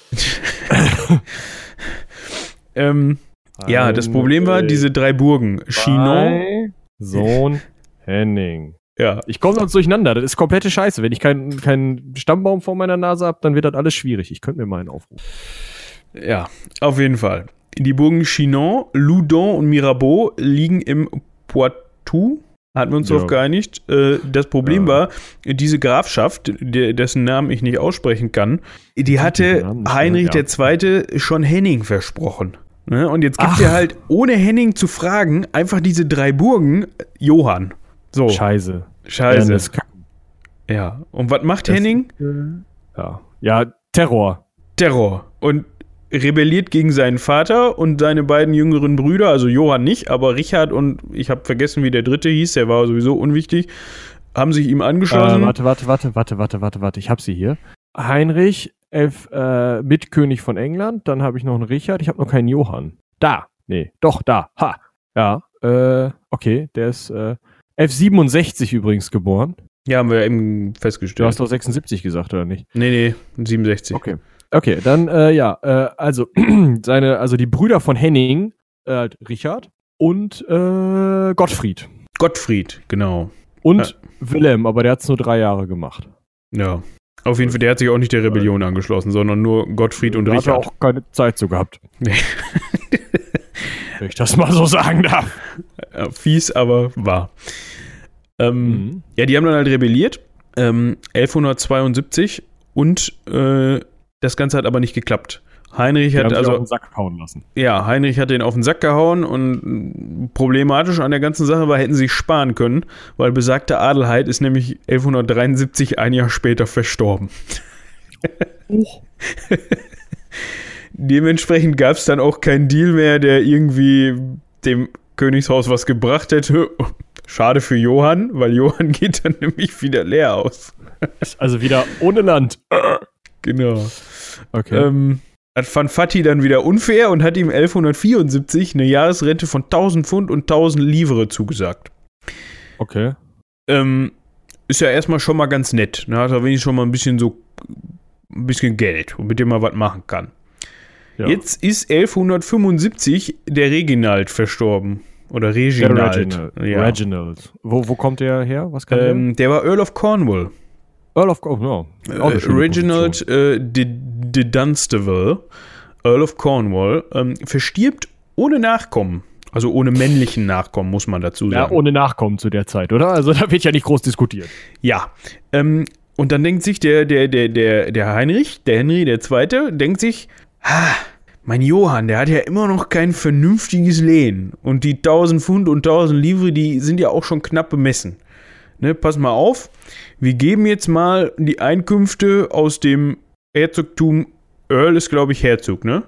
Ähm, ja, das Problem war, diese drei Burgen. Chinon. Sohn Henning. Ja. Ich komme sonst durcheinander. Das ist komplette Scheiße. Wenn ich keinen keinen Stammbaum vor meiner Nase habe, dann wird das alles schwierig. Ich könnte mir mal einen aufrufen. Ja, auf jeden Fall. Die Burgen Chinon, Loudon und Mirabeau liegen im Poitou. Hatten wir uns Ja. darauf geeinigt. Äh, das Problem Ja. war, diese Grafschaft, dessen Namen ich nicht aussprechen kann, die hatte Heinrich ja. II. schon Henning versprochen. Ne? Und jetzt gibt Ach. er halt, ohne Henning zu fragen, einfach diese drei Burgen Johann. So, Scheiße. scheiße. Ja, das Ja. Und was macht Das- Henning? ja. ja, Terror. Terror. Und rebelliert gegen seinen Vater und seine beiden jüngeren Brüder, also Johann nicht, aber Richard und ich habe vergessen, wie der dritte hieß, der war sowieso unwichtig, haben sich ihm angeschlossen. Äh, warte, warte, warte, warte, warte, warte, warte. Ich hab sie hier. Heinrich, elf, äh, Mitkönig von England. Dann habe ich noch einen Richard. Ich habe noch keinen Johann. Da. Nee, doch, da. Ha. Ja. Äh, okay, der ist äh, 1167 übrigens geboren. Ja, haben wir eben Du festgestellt. hast doch 76 gesagt, oder nicht? nee, nee, 67. Okay. Okay, dann, äh, ja, äh, also, seine, also die Brüder von Henning, äh, halt Richard und äh, Gottfried. Gottfried, genau. Und Ja. Wilhelm, aber der hat's nur drei Jahre gemacht. Ja. Auf jeden Fall, der hat sich auch nicht der Rebellion angeschlossen, sondern nur Gottfried und Da hat er Richard. auch keine Zeit so gehabt. Nee. Wenn ich das mal so sagen darf. Fies, aber wahr. Ähm, Mhm. Ja, die haben dann halt rebelliert, ähm, 1172 und äh, das Ganze hat aber nicht geklappt. Heinrich hat also auf den Sack hauen lassen. Ja, Heinrich hat den auf den Sack gehauen und problematisch an der ganzen Sache war, hätten sie sich sparen können, weil besagte Adelheid ist nämlich 1173 ein Jahr später verstorben. Dementsprechend gab es dann auch keinen Deal mehr, der irgendwie dem Königshaus was gebracht hätte. Schade für Johann, weil Johann geht dann nämlich wieder leer aus. Also wieder ohne Land. Genau. Okay. Ähm, das fand Fatih dann wieder unfair und hat ihm 1174 eine Jahresrente von 1000 Pfund und 1000 Livre zugesagt. okay. Ähm, ist ja erstmal schon mal ganz nett. Ne? Hat er wenigstens schon mal ein bisschen so ein bisschen Geld, mit dem man was machen kann. Ja. Jetzt ist 1175 der Reginald verstorben. Oder der Reginald. Reginald. Ja. Reginald. Wo, wo kommt der her? Was kann Ähm, der war Earl of Cornwall. Earl of oh, ja. Auch eine Äh, Reginald äh, de, de Dunstable, Earl of Cornwall, ähm, verstirbt ohne Nachkommen. Also ohne männlichen Nachkommen, muss man dazu Ja, sagen. ohne Nachkommen zu der Zeit, oder? Also da wird ja nicht groß diskutiert. Ja. Ähm, und dann denkt sich der, der, der, der, der Heinrich, der Henry, der Zweite, denkt sich, ha, mein Johann, der hat ja immer noch kein vernünftiges Lehen. Und die 1000 Pfund und 1000 Livre, die sind ja auch schon knapp bemessen. Ne, pass mal auf, wir geben jetzt mal die Einkünfte aus dem Herzogtum, Earl ist glaube ich Herzog, ne?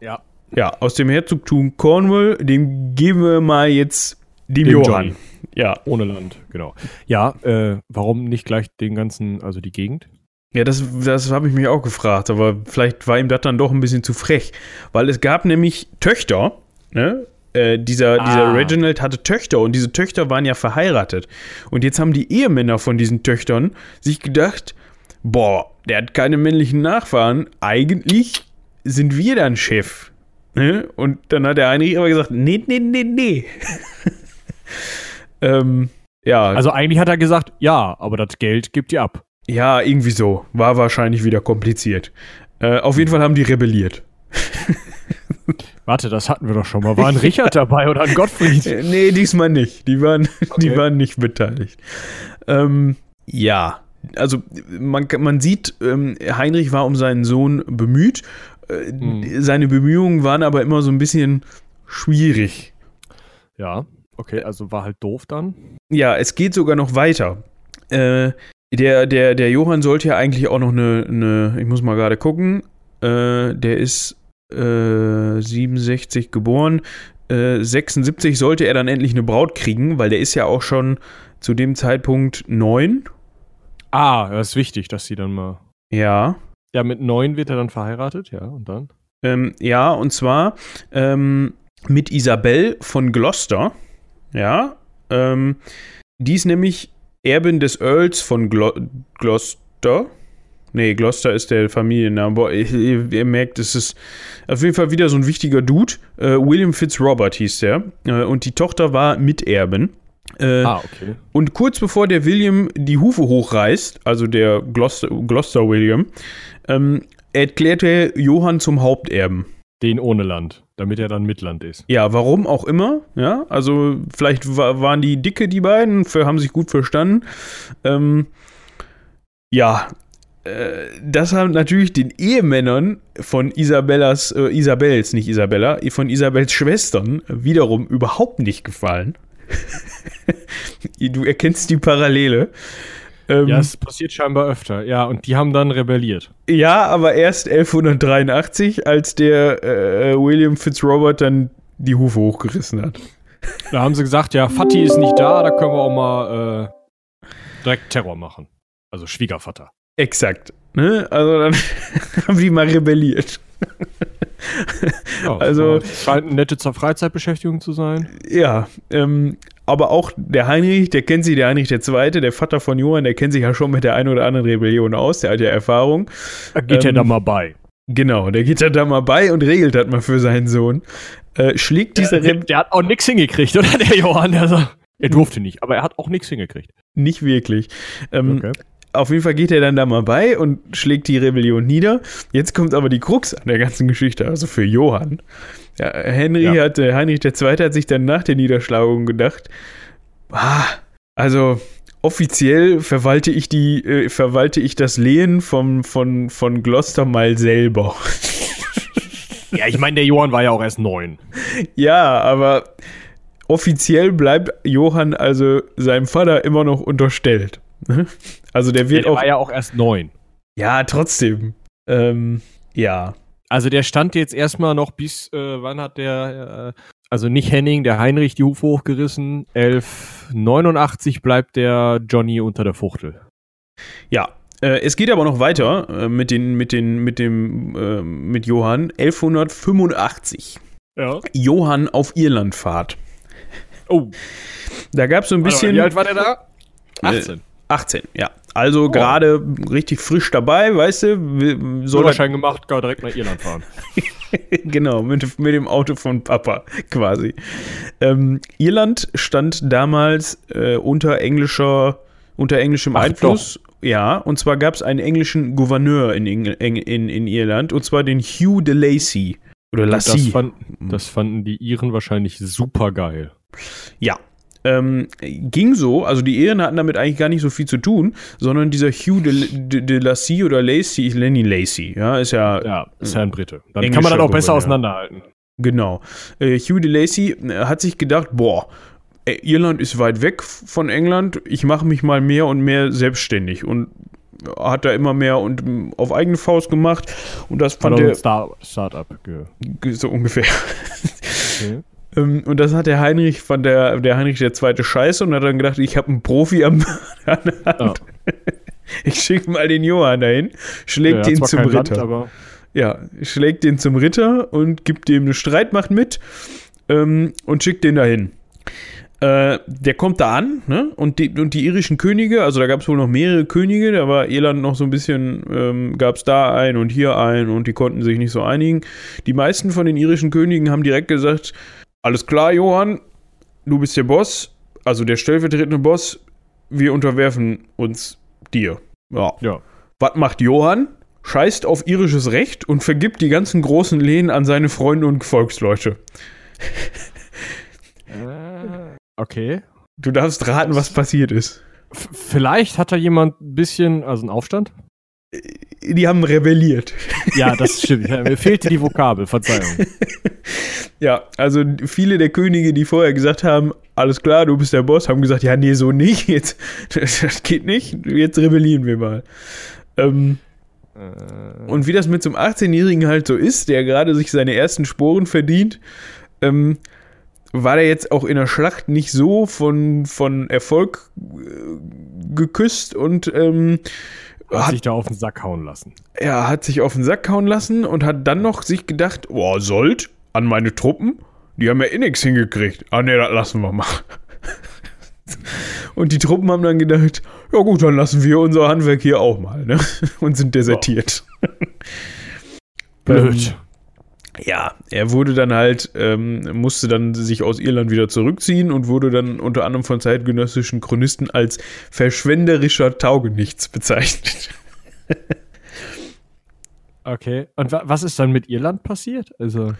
Ja. Ja, aus dem Herzogtum Cornwall, dem geben wir mal jetzt dem, Dem Johann. Johnny. Ja, Ohne Land, genau. Ja, äh, warum nicht gleich den ganzen, also die Gegend? Ja, das, das habe ich mich auch gefragt, aber vielleicht war ihm das dann doch ein bisschen zu frech. Weil es gab nämlich Töchter, ne? Äh, dieser, Ah. dieser Reginald hatte Töchter und diese Töchter waren ja verheiratet. Und jetzt haben die Ehemänner von diesen Töchtern sich gedacht, boah, der hat keine männlichen Nachfahren, eigentlich sind wir dann Chef. Ne? Und dann hat der Heinrich aber gesagt, nee, nee, nee, nee. ähm, ja, Also eigentlich hat er gesagt, ja, aber das Geld gibt ihr ab. ja, irgendwie so. War wahrscheinlich wieder kompliziert. Äh, auf jeden Fall haben die rebelliert. Warte, das hatten wir doch schon mal. War ein Richard dabei oder ein Gottfried? Äh, nee, diesmal nicht. Die waren, die Okay. waren nicht beteiligt. Ähm, ja, also man, man sieht, ähm, Heinrich war um seinen Sohn bemüht. Äh, Hm. Seine Bemühungen waren aber immer so ein bisschen schwierig. Ja, okay, also war halt doof dann. Ja, es geht sogar noch weiter. Äh, der, der, der Johann sollte ja eigentlich auch noch eine, eine ich muss mal gerade gucken, äh, der ist äh, 67 geboren. Äh, 76 sollte er dann endlich eine Braut kriegen, weil der ist ja auch schon zu dem Zeitpunkt neun. Ah, das ist wichtig, dass sie dann mal. Ja. Ja, mit neun wird er dann verheiratet, ja, und dann? Ähm, ja, und zwar ähm, mit Isabel von Gloucester. Ja. Ähm, die ist nämlich Erbin des Earls von Glo Gloucester. Nee, Gloucester ist der Familienname. Boah, ihr, ihr, merkt, es ist auf jeden Fall wieder so ein wichtiger Dude. Äh, William Fitzrobert hieß der. Äh, und die Tochter war Miterbin. Äh, Ah, okay. und kurz bevor der William die Hufe hochreißt, also der Gloucester, Gloucester William, ähm, erklärt er Johann zum Haupterben. Den ohne Land, damit er dann mit Land ist. Ja, warum auch immer. Ja, also vielleicht wa waren die dicke, die beiden, haben sich gut verstanden. Ähm, ja, das haben natürlich den Ehemännern von Isabellas, äh, Isabels, nicht Isabella, von Isabels Schwestern wiederum überhaupt nicht gefallen. du erkennst die Parallele. Ähm, Ja, es passiert scheinbar öfter. Ja, und die haben dann rebelliert. Ja, aber erst 1183, als der äh, William Fitzrobert dann die Hufe hochgerissen hat. Da haben sie gesagt, ja, Fatih ist nicht da, da können wir auch mal äh, direkt Terror machen. Also Schwiegervater. Exakt. Ne? Also dann haben die mal rebelliert. Ja, Also- scheint eine nette zur Freizeitbeschäftigung zu sein. Ja, ähm, aber auch der Heinrich, der kennt sich, der Heinrich der Zweite, der Vater von Johann, der kennt sich ja schon mit der einen oder anderen Rebellion aus, der hat ja Erfahrung. Da geht Ähm, er da mal bei. Genau, der geht da mal bei und regelt das mal für seinen Sohn. Äh, schlägt dieser Der, Rebellion der hat auch nichts hingekriegt, oder der Johann? Also, er durfte nicht, aber er hat auch nichts hingekriegt. nicht wirklich. Ähm, Okay. Auf jeden Fall geht er dann da mal bei und schlägt die Rebellion nieder. Jetzt kommt aber die Krux an der ganzen Geschichte, also für Johann. Ja, Henry Ja. hat, Heinrich II. hat sich dann nach der Niederschlagung gedacht, ah, also offiziell verwalte ich die, äh, verwalte ich das Lehen vom, von, von Gloucester mal selber. Ja, ich meine, der Johann war ja auch erst neun. Ja, aber offiziell bleibt Johann also seinem Vater immer noch unterstellt. Also der wird der auch. war ja auch erst neun. Ja, trotzdem. Ähm, ja. Also der stand jetzt erstmal noch bis, äh, wann hat der, äh, also nicht Henning, der Heinrich die Hufe hochgerissen. 1189 bleibt der Johnny unter der Fuchtel. Ja. Äh, es geht aber noch weiter äh, mit, den, mit, den, mit dem äh, mit Johann. 1185. Ja. Johann auf Irlandfahrt. Oh, Da gab es so ein bisschen. wie alt war der da? Äh, 18, ja. Also gerade richtig frisch dabei, weißt du, soll er, Führerschein gemacht, kann direkt nach Irland fahren. genau, mit, mit dem Auto von Papa quasi. Ähm, Irland stand damals äh, unter englischer, unter englischem Ach, Einfluss. Ja, und zwar gab es einen englischen Gouverneur in, in, in, in Irland, und zwar den Hugh de Lacy. Oder Das, Lacy. fand, das fanden die Iren wahrscheinlich super geil. Ja. Ähm, ging so, also die Iren hatten damit eigentlich gar nicht so viel zu tun, sondern dieser Hugh de, de, de Lacy oder Lacy, ich nenne ihn Lacy, ja, ist ja, Ja, ist ja ein Brite. Dann kann man das auch besser Gouverneur. auseinanderhalten. genau. Äh, Hugh de Lacy äh, hat sich gedacht, boah, äh, Irland ist weit weg von England, ich mache mich mal mehr und mehr selbstständig und hat da immer mehr und mm, auf eigene Faust gemacht und das fand er Star Startup. ge- so ungefähr. Okay. Ähm, Und das hat der Heinrich von der, der Heinrich der zweite Scheiße und hat dann gedacht, ich habe einen Profi am an der Ja. Hand. Ich schicke mal den Johann dahin, schlägt Der ihn zum Ritter. Land, ja, schlägt den zum Ritter und gibt dem eine Streitmacht mit ähm, und schickt den dahin. Äh, der kommt da an, ne? Und die, und die irischen Könige, also da gab es wohl noch mehrere Könige, da war Irland noch so ein bisschen, ähm, gab es da einen und hier einen und die konnten sich nicht so einigen. Die meisten von den irischen Königen haben direkt gesagt: Alles klar, Johann, du bist der Boss, also der stellvertretende Boss, wir unterwerfen uns dir. Ja. ja. Was macht Johann? Scheißt auf irisches Recht und vergibt die ganzen großen Lehen an seine Freunde und Volksleute. Okay. Du darfst raten, was passiert ist. F vielleicht hat da jemand ein bisschen, also einen Aufstand? Die haben rebelliert. Ja, das stimmt. Mir fehlte die Vokabel, Verzeihung. Ja, also viele der Könige, die vorher gesagt haben, alles klar, du bist der Boss, haben gesagt, ja, nee, so nicht, jetzt, das geht nicht, jetzt rebellieren wir mal. Ähm, und wie das mit so einem 18-Jährigen halt so ist, der gerade sich seine ersten Sporen verdient, ähm, war der jetzt auch in der Schlacht nicht so von, von Erfolg äh, geküsst und ähm, Hat hat, sich da auf den Sack hauen lassen. er hat sich auf den Sack hauen lassen und hat dann noch sich gedacht, oh, Sold an meine Truppen, die haben ja eh nichts hingekriegt. Ah ne, das lassen wir mal. Und die Truppen haben dann gedacht, ja gut, dann lassen wir unser Handwerk hier auch mal, ne? Und sind desertiert. Blöd. Ja, er wurde dann halt, ähm, musste dann sich aus Irland wieder zurückziehen und wurde dann unter anderem von zeitgenössischen Chronisten als verschwenderischer Taugenichts bezeichnet. Okay. Und wa was ist dann mit Irland passiert? Also,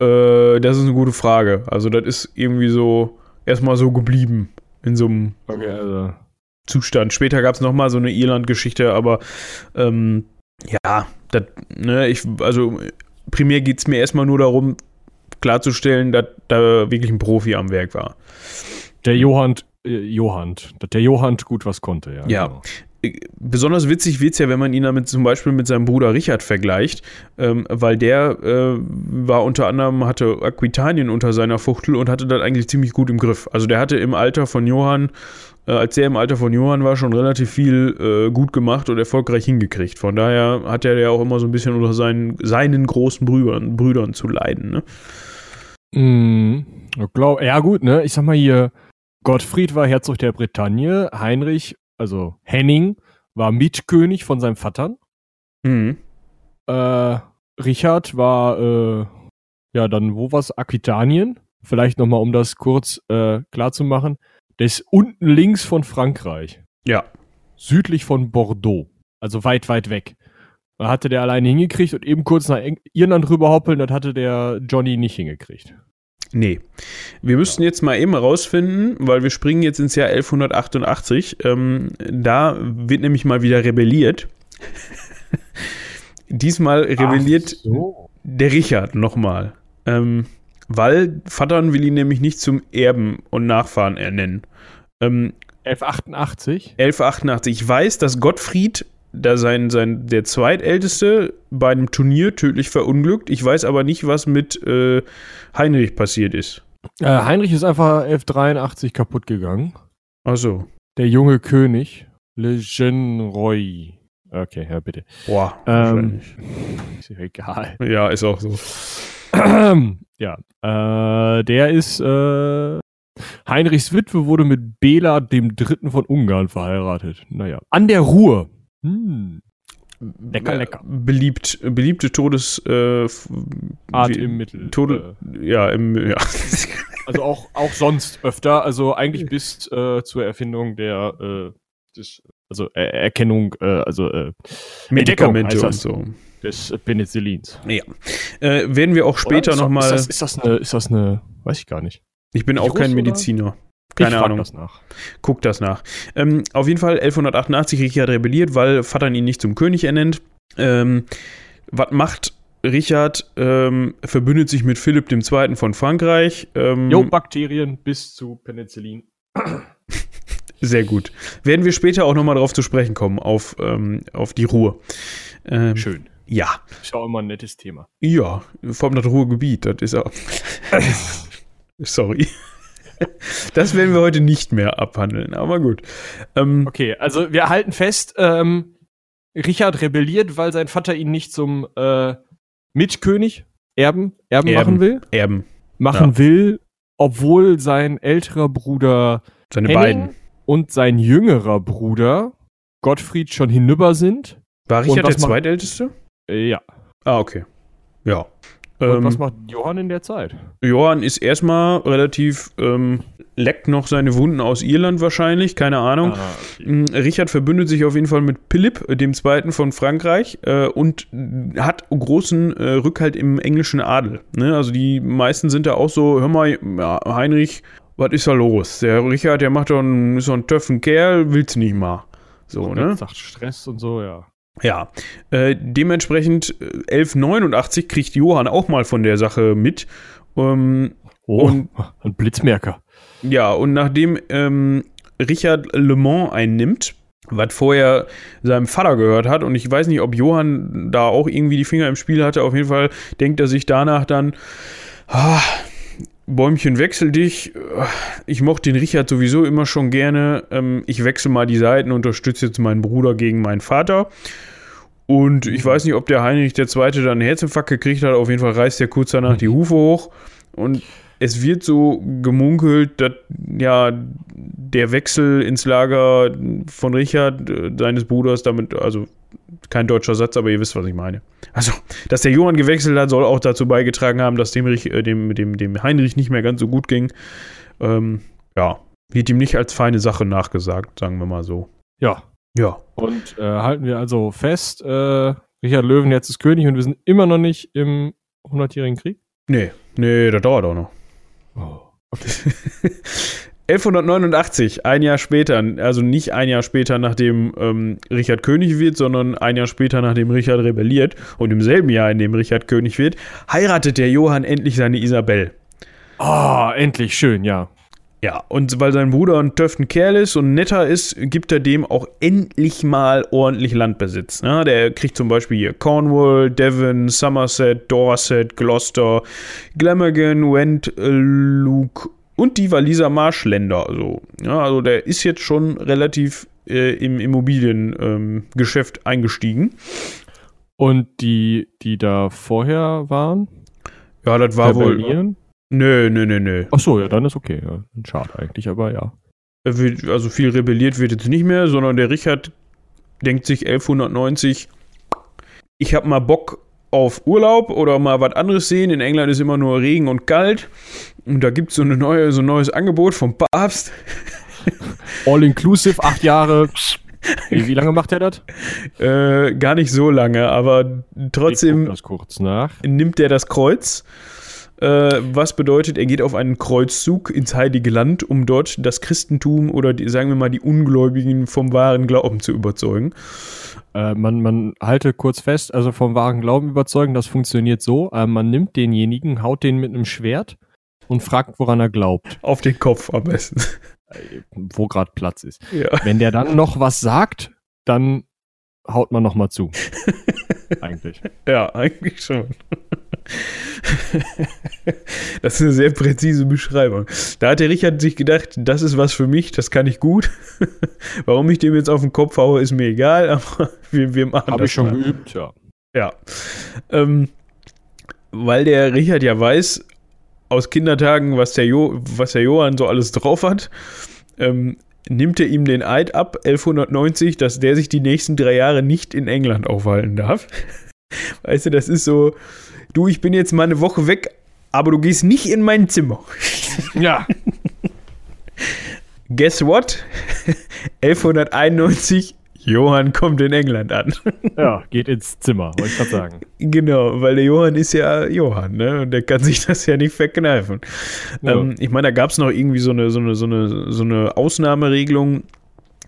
Äh, das ist eine gute Frage. Also, das ist irgendwie so erstmal so geblieben in so einem okay, also. Zustand. Später gab es nochmal so eine Irland-Geschichte, aber ähm, ja, das, ne, ich, also primär geht es mir erstmal nur darum, klarzustellen, dass da wirklich ein Profi am Werk war. Der Johann, äh, Johann, dass der Johann gut was konnte, ja. Ja. genau. Besonders witzig wird es ja, wenn man ihn damit zum Beispiel mit seinem Bruder Richard vergleicht, ähm, weil der äh, war unter anderem, hatte Aquitanien unter seiner Fuchtel und hatte das eigentlich ziemlich gut im Griff. Also der hatte im Alter von Johann, äh, als er im Alter von Johann war, schon relativ viel äh, gut gemacht und erfolgreich hingekriegt. Von daher hat er ja auch immer so ein bisschen unter seinen, seinen großen Brüdern, Brüdern zu leiden. Ne? Mm, glaub, ja, gut, ne? Ich sag mal hier, Gottfried war Herzog der Bretagne, Heinrich, also Henning, war Mitkönig von seinem Vater. Mhm. Äh, Richard war, äh, ja, dann, wo war's? Aquitanien. Vielleicht nochmal, um das kurz äh, klar zu machen. Der ist unten links von Frankreich. Ja. Südlich von Bordeaux. Also weit, weit weg. Da hatte der alleine hingekriegt und eben kurz nach Irland rüberhoppeln, das hatte der Johnny nicht hingekriegt. Nee. Wir müssten jetzt mal eben rausfinden, weil wir springen jetzt ins Jahr 1188. Ähm, da wird nämlich mal wieder rebelliert. Diesmal rebelliert, so. der Richard nochmal. Ähm, weil Vattern will ihn nämlich nicht zum Erben und Nachfahren ernennen. Ähm, 1188? 1188. Ich weiß, dass Gottfried, da sein, sein, der zweitälteste, bei einem Turnier tödlich verunglückt. Ich weiß aber nicht, was mit äh, Heinrich passiert ist. Äh, Heinrich ist einfach 1183 kaputt gegangen. Ach so. Der junge König. Le Jeune Roy. Okay, ja, bitte. Boah, Ähm. Ist ja egal. Ja, ist auch so. ja, äh, der ist, äh, Heinrichs Witwe wurde mit Bela dem Dritten von Ungarn verheiratet. Naja. An der Ruhr. Hm. Lecker, Äh, lecker. Beliebt, beliebte Todes... Äh, Art wie- im Mittel. Tode, ja, im, ja. Äh, also auch, auch sonst öfter. Also eigentlich bis äh, zur Erfindung der, äh, des, also äh, Erkennung, äh, also äh, Medikamente und so. des Penicillins. Ja. Äh, werden wir auch später nochmal. Ist das, ist, das eine, ist das eine, weiß ich gar nicht. Ich bin auch Virus, kein oder? Keine ich Ahnung. das nach. Guck das nach. Ähm, auf jeden Fall 1188 Richard rebelliert, weil Vater ihn nicht zum König ernennt. Ähm, was macht Richard? Ähm, verbündet sich mit Philipp II. von Frankreich. Ähm, Jo, Bakterien bis zu Penicillin. Sehr gut. Werden wir später auch nochmal drauf zu sprechen kommen, auf, ähm, auf die Ruhe. Ähm, Schön. ja. Ist ja auch immer ein nettes Thema. Ja, vor allem das Ruhrgebiet, das ist auch. Sorry. Das werden wir heute nicht mehr abhandeln, aber gut. Ähm, Okay, also wir halten fest, ähm, Richard rebelliert, weil sein Vater ihn nicht zum äh, Mitkönig, Erben, Erben, Erben. machen will. Erben, Machen will, obwohl sein älterer Bruder seine Henning beiden. und sein jüngerer Bruder Gottfried schon hinüber sind. War Richard der zweitälteste? Äh, ja. Ah, okay. Ja. Und Ähm, was macht Johann in der Zeit? Johann ist erstmal relativ, ähm, leckt noch seine Wunden aus Irland wahrscheinlich, keine Ahnung. Ah, Mm, Richard verbündet sich auf jeden Fall mit Philipp, dem Zweiten von Frankreich, äh, und hat großen äh, Rückhalt im englischen Adel. Ne? Also die meisten sind da auch so, hör mal, ja, Heinrich, was ist da los? Der Richard, der macht doch einen, ist so ein töffen Kerl, will's nicht mal. So, ne? Sagt Stress und so, ja. Ja, äh, dementsprechend äh, 1189 kriegt Johann auch mal von der Sache mit. Ähm, Oh, Und- ein Blitzmerker. ja, und nachdem ähm, Richard Le Mans einnimmt, was vorher seinem Vater gehört hat, und ich weiß nicht, ob Johann da auch irgendwie die Finger im Spiel hatte, auf jeden Fall denkt er sich danach dann, ah, Bäumchen, wechsel dich. Ich mochte den Richard sowieso immer schon gerne. Ähm, ich wechsle mal die Seiten, unterstütze jetzt meinen Bruder gegen meinen Vater. Und ich weiß nicht, ob der Heinrich der Zweite dann einen Herzinfarkt gekriegt hat. Auf jeden Fall reißt er kurz danach die Hufe hoch. Und es wird so gemunkelt, dass ja der Wechsel ins Lager von Richard, äh, seines Bruders, damit, also kein deutscher Satz, aber ihr wisst, was ich meine. Also, dass der Johann gewechselt hat, soll auch dazu beigetragen haben, dass dem, äh, dem, dem, dem Heinrich nicht mehr ganz so gut ging. Ähm, ja, wird ihm nicht als feine Sache nachgesagt, sagen wir mal so. Ja. Ja. Und äh, halten wir also fest, äh, Richard Löwen jetzt ist König und wir sind immer noch nicht im 100-jährigen Krieg. Nee, nee, das dauert auch noch. Oh. 1189, ein Jahr später, also nicht ein Jahr später, nachdem ähm, Richard König wird, sondern ein Jahr später, nachdem Richard rebelliert und im selben Jahr, in dem Richard König wird, heiratet der Johann endlich seine Isabel. Ah, endlich schön, ja. Ja, und weil sein Bruder ein töften Kerl ist und netter ist, gibt er dem auch endlich mal ordentlich Landbesitz. Ja, der kriegt zum Beispiel hier Cornwall, Devon, Somerset, Dorset, Gloucester, Glamorgan, Went, äh, Luke und die Waliser Marschländer. Also, ja, also der ist jetzt schon relativ äh, im Immobiliengeschäft eingestiegen. Und die, die da vorher waren, Ja, das war wohl. Nö, nö, nö, nö. Ach so, ja, dann ist okay. Ja. Schade eigentlich, aber ja. Wird- Also viel rebelliert wird jetzt nicht mehr, sondern der Richard denkt sich 1190, ich habe mal Bock auf Urlaub oder mal was anderes sehen. In England ist immer nur Regen und kalt. Und da gibt so es neue, so ein neues Angebot vom Papst. All inclusive, acht Jahre. Wie, lange macht er das? Äh, gar nicht so lange, aber trotzdem nimmt er das Kreuz. Äh, was bedeutet, er geht auf einen Kreuzzug ins Heilige Land, um dort das Christentum oder die, sagen wir mal die Ungläubigen vom wahren Glauben zu überzeugen. Äh, man, man halte kurz fest, also vom wahren Glauben überzeugen, das funktioniert so. Äh, man nimmt denjenigen, haut den mit einem Schwert und fragt, woran er glaubt. Auf den Kopf am besten. Äh, wo gerade Platz ist. Ja. Wenn der dann noch was sagt, dann haut man noch mal zu. Eigentlich. Ja, eigentlich schon. Das ist eine sehr präzise Beschreibung. Da hat der Richard sich gedacht, das ist was für mich, das kann ich gut. Warum ich dem jetzt auf den Kopf haue, ist mir egal, aber wir, wir machen Habe das ich schon mal. geübt, ja. Ja. Ähm, weil der Richard ja weiß, aus Kindertagen, was der, jo was der Johann so alles drauf hat, ähm, nimmt er ihm den Eid ab, 1190, dass der sich die nächsten drei Jahre nicht in England aufhalten darf. Weißt du, das ist so, du, ich bin jetzt mal eine Woche weg, aber du gehst nicht in mein Zimmer. Ja. Guess what? 1191, Johann kommt in England an. Ja, geht ins Zimmer, wollte ich gerade sagen. Genau, weil der Johann ist ja Johann, ne? Und der kann sich das ja nicht verkneifen. Ja. Ähm, ich meine, da gab es noch irgendwie so eine, so eine, so eine, so eine Ausnahmeregelung.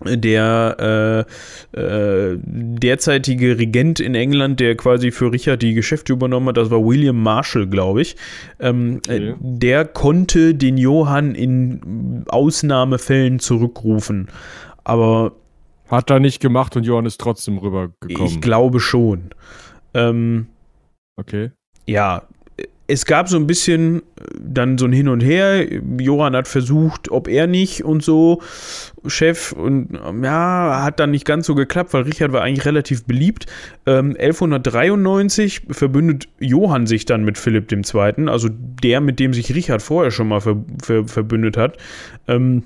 Der äh, äh, derzeitige Regent in England, der quasi für Richard die Geschäfte übernommen hat, das war William Marshall, glaube ich. Ähm, Okay. äh, der konnte den Johann in Ausnahmefällen zurückrufen. Aber Hat er nicht gemacht und Johann ist trotzdem rübergekommen. ich glaube schon. Ähm, okay. ja, es gab so ein bisschen äh, dann so ein Hin und Her. Johann hat versucht, ob er nicht und so, Chef, und ähm, ja, hat dann nicht ganz so geklappt, weil Richard war eigentlich relativ beliebt. Ähm, 1193 verbündet Johann sich dann mit Philipp II., also der, mit dem sich Richard vorher schon mal ver ver verbündet hat. Ähm,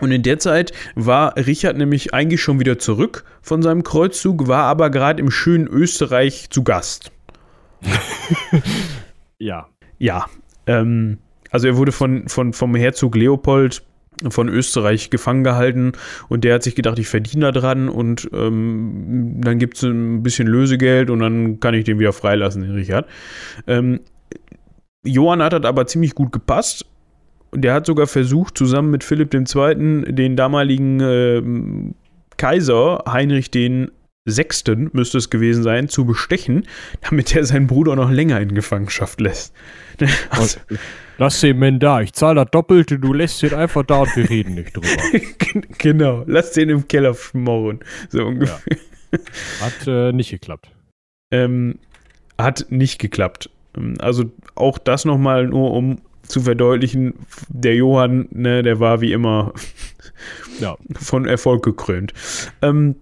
und in der Zeit war Richard nämlich eigentlich schon wieder zurück von seinem Kreuzzug, war aber gerade im schönen Österreich zu Gast. Ja. Ja, ähm, also er wurde von, von, vom Herzog Leopold von Österreich gefangen gehalten und der hat sich gedacht, ich verdiene da dran und ähm, dann gibt es ein bisschen Lösegeld und dann kann ich den wieder freilassen, den Richard. Ähm, Johann hat das aber ziemlich gut gepasst. Und Der hat sogar versucht, zusammen mit Philipp II. den damaligen ähm, Kaiser Heinrich den Sechsten, müsste es gewesen sein, zu bestechen, damit er seinen Bruder noch länger in Gefangenschaft lässt. Also, Lass den Mann da, ich zahle das Doppelte, du lässt den einfach da und wir reden nicht drüber. genau, lass den im Keller schmoren. So ungefähr. Hat äh, nicht geklappt. Ähm, hat nicht geklappt. Ähm, Also auch das nochmal nur, um zu verdeutlichen, der Johann, ne, der war wie immer Ja. von Erfolg gekrönt. Ähm,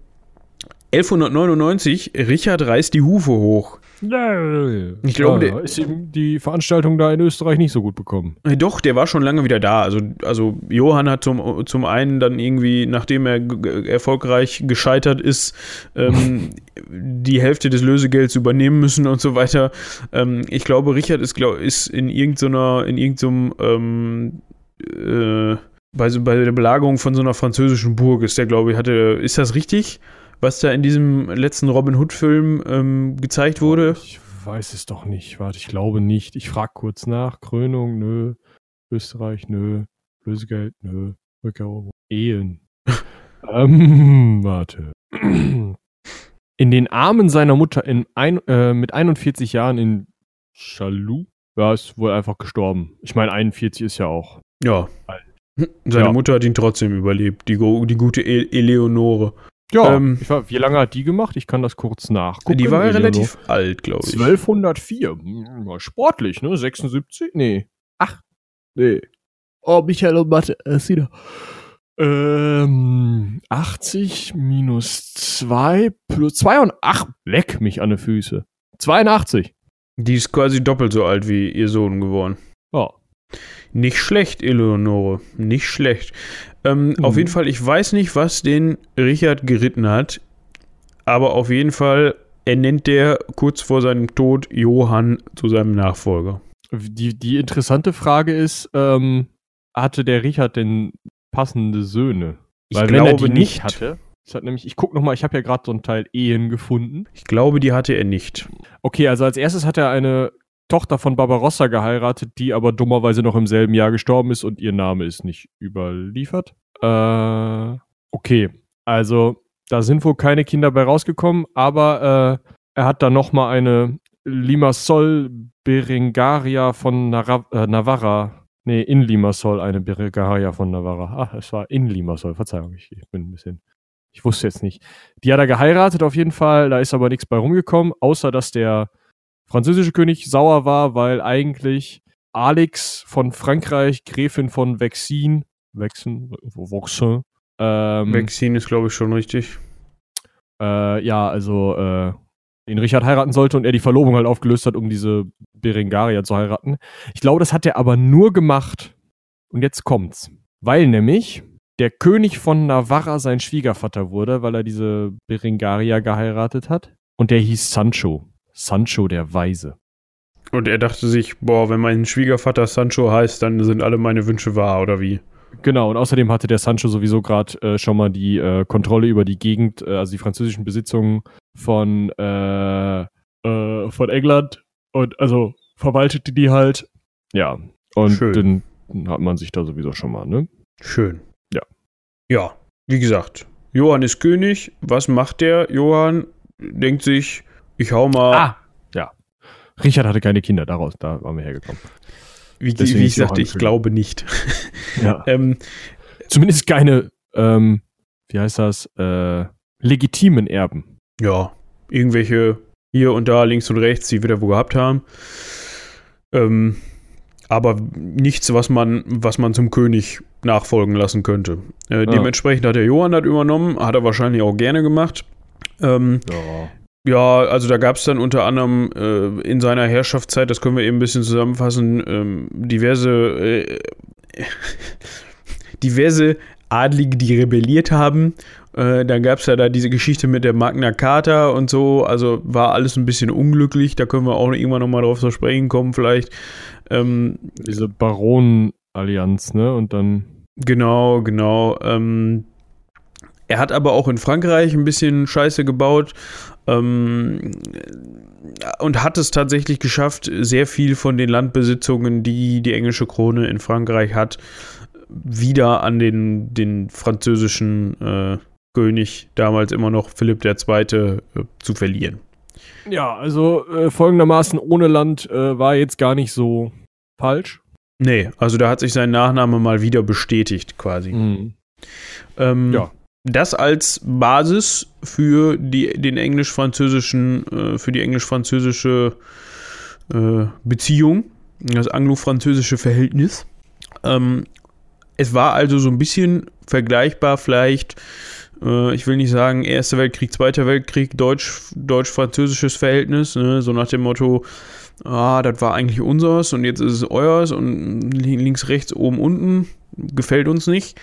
1199, Richard reißt die Hufe hoch. Ich glaube, ja, der- ist ihm die Veranstaltung da in Österreich nicht so gut bekommen. Äh, Doch, der war schon lange wieder da. Also, also Johann hat zum, zum einen dann irgendwie, nachdem er erfolgreich gescheitert ist, ähm, die Hälfte des Lösegelds übernehmen müssen und so weiter. Ähm, ich glaube, Richard ist, glaub, ist in irgendeiner, in irgendeinem, ähm, äh, bei, so, bei der Belagerung von so einer französischen Burg ist der, glaube ich, hatte, ist das richtig? Was da in diesem letzten Robin Hood-Film ähm, gezeigt wurde? Ich weiß es doch nicht. Warte, ich glaube nicht. Ich frage kurz nach. Krönung, nö. Österreich, nö. Lösegeld, nö. Rückeroberung. Ehen. ähm, warte. In den Armen seiner Mutter in ein, äh, mit 41 Jahren in Chalou. Ja, ist wohl einfach gestorben. Ich meine, 41 ist ja auch. Ja. Seine Ja. Mutter hat ihn trotzdem überlebt, die, die gute E- Eleonore. Ja, Ähm, ich war, wie lange hat die gemacht? Ich kann das kurz nachgucken. die war Eleonore. relativ alt, glaube ich. 1204. Hm, war sportlich, ne? 76? Nee. Ach. Nee. Oh, Michael und Mathe. Äh, ist wieder. Ähm, 80 minus 2 plus 2 und 8. Leck mich an die Füße. 82. Die ist quasi doppelt so alt wie ihr Sohn geworden. Ja. Nicht schlecht, Eleonore. Nicht schlecht. Ähm, Mhm. Auf jeden Fall, ich weiß nicht, was den Richard geritten hat, aber auf jeden Fall ernennt der kurz vor seinem Tod Johann zu seinem Nachfolger. Die, die interessante Frage ist, ähm, hatte der Richard denn passende Söhne? Ich Weil wenn er glaube die nicht nicht. hatte, hat nämlich, ich guck noch mal, ich habe ja gerade so einen Teil Ehen gefunden. Ich glaube, die hatte er nicht. Okay, also als erstes hat er eine Tochter von Barbarossa geheiratet, die aber dummerweise noch im selben Jahr gestorben ist und ihr Name ist nicht überliefert. Äh, okay, also da sind wohl keine Kinder bei rausgekommen, aber äh, er hat dann noch mal eine Limassol Berengaria von Nara äh, Navarra. Nee, in Limassol eine Berengaria von Navarra. Ah, es war in Limassol, Verzeihung, ich, ich bin ein bisschen. Ich wusste jetzt nicht. Die hat er geheiratet auf jeden Fall, da ist aber nichts bei rumgekommen, außer dass der französische König sauer war, weil eigentlich Alex von Frankreich, Gräfin von Vexin, Vexin, Vauxin, ähm, Vexin ist, glaube ich, schon richtig. Äh, ja, also äh, den Richard heiraten sollte und er die Verlobung halt aufgelöst hat, um diese Berengaria zu heiraten. Ich glaube, das hat er aber nur gemacht. Und jetzt kommt's. Weil nämlich der König von Navarra sein Schwiegervater wurde, weil er diese Berengaria geheiratet hat. Und der hieß Sancho. Sancho der Weise. Und er dachte sich, boah, wenn mein Schwiegervater Sancho heißt, dann sind alle meine Wünsche wahr, oder wie? Genau, und außerdem hatte der Sancho sowieso gerade äh, schon mal die äh, Kontrolle über die Gegend, äh, also die französischen Besitzungen von, äh, äh, von England und also verwaltete die halt. Ja, und Schön. dann hat man sich da sowieso schon mal, ne? Schön. Ja. Ja, wie gesagt, Johann ist König. Was macht der? Johann denkt sich, ich hau mal. Ah, ja. Richard hatte keine Kinder, daraus, da waren wir hergekommen. Wie, wie ich sagte, ich glaube nicht. Ja. ähm, Zumindest keine, ähm, wie heißt das, äh, legitimen Erben. Ja, irgendwelche hier und da, links und rechts, die wir da wo gehabt haben. Ähm, aber nichts, was man, was man zum König nachfolgen lassen könnte. Äh, ja. Dementsprechend hat der Johann das übernommen, hat er wahrscheinlich auch gerne gemacht. Ähm, ja. Ja, also da gab es dann unter anderem äh, in seiner Herrschaftszeit, das können wir eben ein bisschen zusammenfassen, ähm, diverse, äh, diverse Adlige, die rebelliert haben. Äh, dann gab es ja da diese Geschichte mit der Magna Carta und so, also war alles ein bisschen unglücklich, da können wir auch irgendwann nochmal drauf zu sprechen kommen, vielleicht. Ähm, diese Baronenallianz, ne? Und dann. Genau, genau. Ähm, er hat aber auch in Frankreich ein bisschen Scheiße gebaut. Ähm, und hat es tatsächlich geschafft, sehr viel von den Landbesitzungen, die die englische Krone in Frankreich hat, wieder an den, den französischen äh, König, damals immer noch Philipp II., äh, zu verlieren. Ja, also äh, folgendermaßen, ohne Land äh, war jetzt gar nicht so falsch. Nee, also da hat sich sein Nachname mal wieder bestätigt quasi. Mhm. Ähm, ja das als Basis für die, den englisch-französischen, äh, für die englisch-französische äh, Beziehung, das anglo-französische Verhältnis. Ähm, es war also so ein bisschen vergleichbar vielleicht, äh, ich will nicht sagen Erster Weltkrieg, Zweiter Weltkrieg, Deutsch, deutsch-französisches Verhältnis, ne? so nach dem Motto, ah, das war eigentlich unseres und jetzt ist es euers und links, rechts, oben, unten, gefällt uns nicht.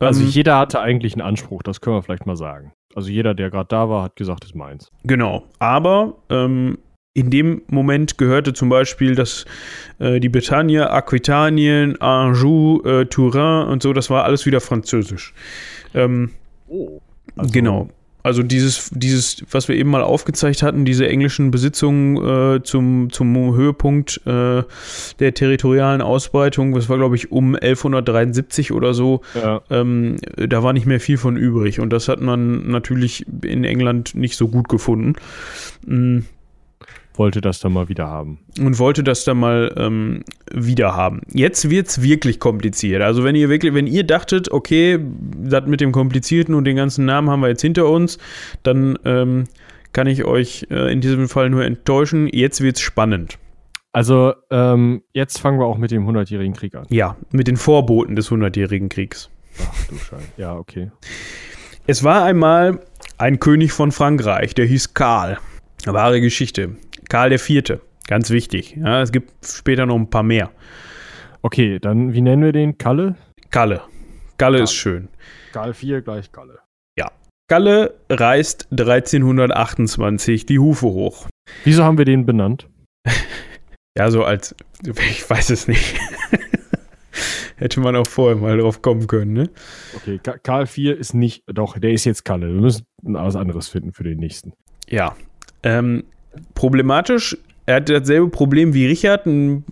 Also ähm, jeder hatte eigentlich einen Anspruch, das können wir vielleicht mal sagen. Also jeder, der gerade da war, hat gesagt, es ist meins. Genau. Aber ähm, in dem Moment gehörte zum Beispiel das, äh, die Bretagne, Aquitanien, Anjou, äh, Turin und so, das war alles wieder französisch. Ähm, oh. Also genau. Also dieses, dieses, was wir eben mal aufgezeigt hatten, diese englischen Besitzungen äh, zum, zum Höhepunkt äh, der territorialen Ausbreitung, das war glaube ich um 1173 oder so, ja. ähm, da war nicht mehr viel von übrig und das hat man natürlich in England nicht so gut gefunden. Mhm wollte das dann mal wieder haben. Und wollte das dann mal ähm, wieder haben. Jetzt wird es wirklich kompliziert. Also wenn ihr wirklich, wenn ihr dachtet, okay, das mit dem Komplizierten und den ganzen Namen haben wir jetzt hinter uns, dann ähm, kann ich euch äh, in diesem Fall nur enttäuschen. Jetzt wird es spannend. Also ähm, jetzt fangen wir auch mit dem 100-jährigen Krieg an. Ja, mit den Vorboten des 100-jährigen Kriegs. Ach du Scheiße. Ja, okay. Es war einmal ein König von Frankreich, der hieß Karl. Wahre Geschichte. Karl IV. Ganz wichtig. Ja, es gibt später noch ein paar mehr. Okay, dann wie nennen wir den? Kalle? Kalle. Kalle ist schön. Karl IV gleich Kalle. Ja. Kalle reißt 1328 die Hufe hoch. Wieso haben wir den benannt? ja, so als, ich weiß es nicht. Hätte man auch vorher mal drauf kommen können, ne? Okay, Karl IV ist nicht, doch, der ist jetzt Kalle. Wir müssen was anderes finden für den nächsten. Ja. Ähm, Problematisch Er hatte dasselbe Problem wie Richard, ein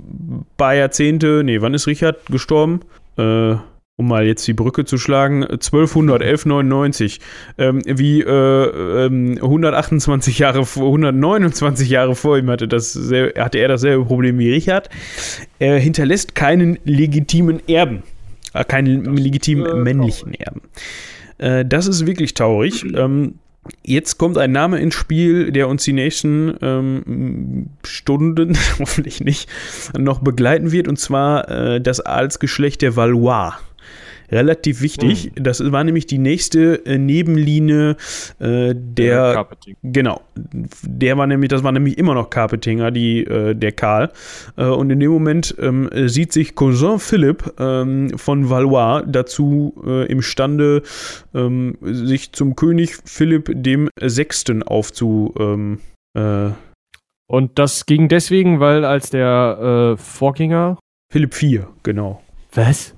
paar Jahrzehnte, nee, wann ist Richard gestorben? Äh, um mal jetzt die Brücke zu schlagen, 1200, 1199, ähm, wie äh, ähm, 128 Jahre, 129 Jahre vor ihm hatte, das, hatte er dasselbe Problem wie Richard. Er hinterlässt keinen legitimen Erben, äh, keinen legitimen äh, männlichen Erben. Äh, das ist wirklich traurig. Ähm, Jetzt kommt ein Name ins Spiel, der uns die nächsten ähm, Stunden, hoffentlich nicht, noch begleiten wird, und zwar äh, das Adelsgeschlecht der Valois relativ wichtig. Mhm. Das war nämlich die nächste äh, Nebenlinie äh, der. Carpeting. Genau. Der war nämlich, das war nämlich immer noch Carpetinger, die, äh, der Karl. Äh, und in dem Moment ähm, sieht sich Cousin Philipp ähm, von Valois dazu äh, imstande, ähm, sich zum König Philipp dem Sechsten aufzu. Ähm, äh, und das ging deswegen, weil als der Vorgänger. Philipp IV, genau. Was?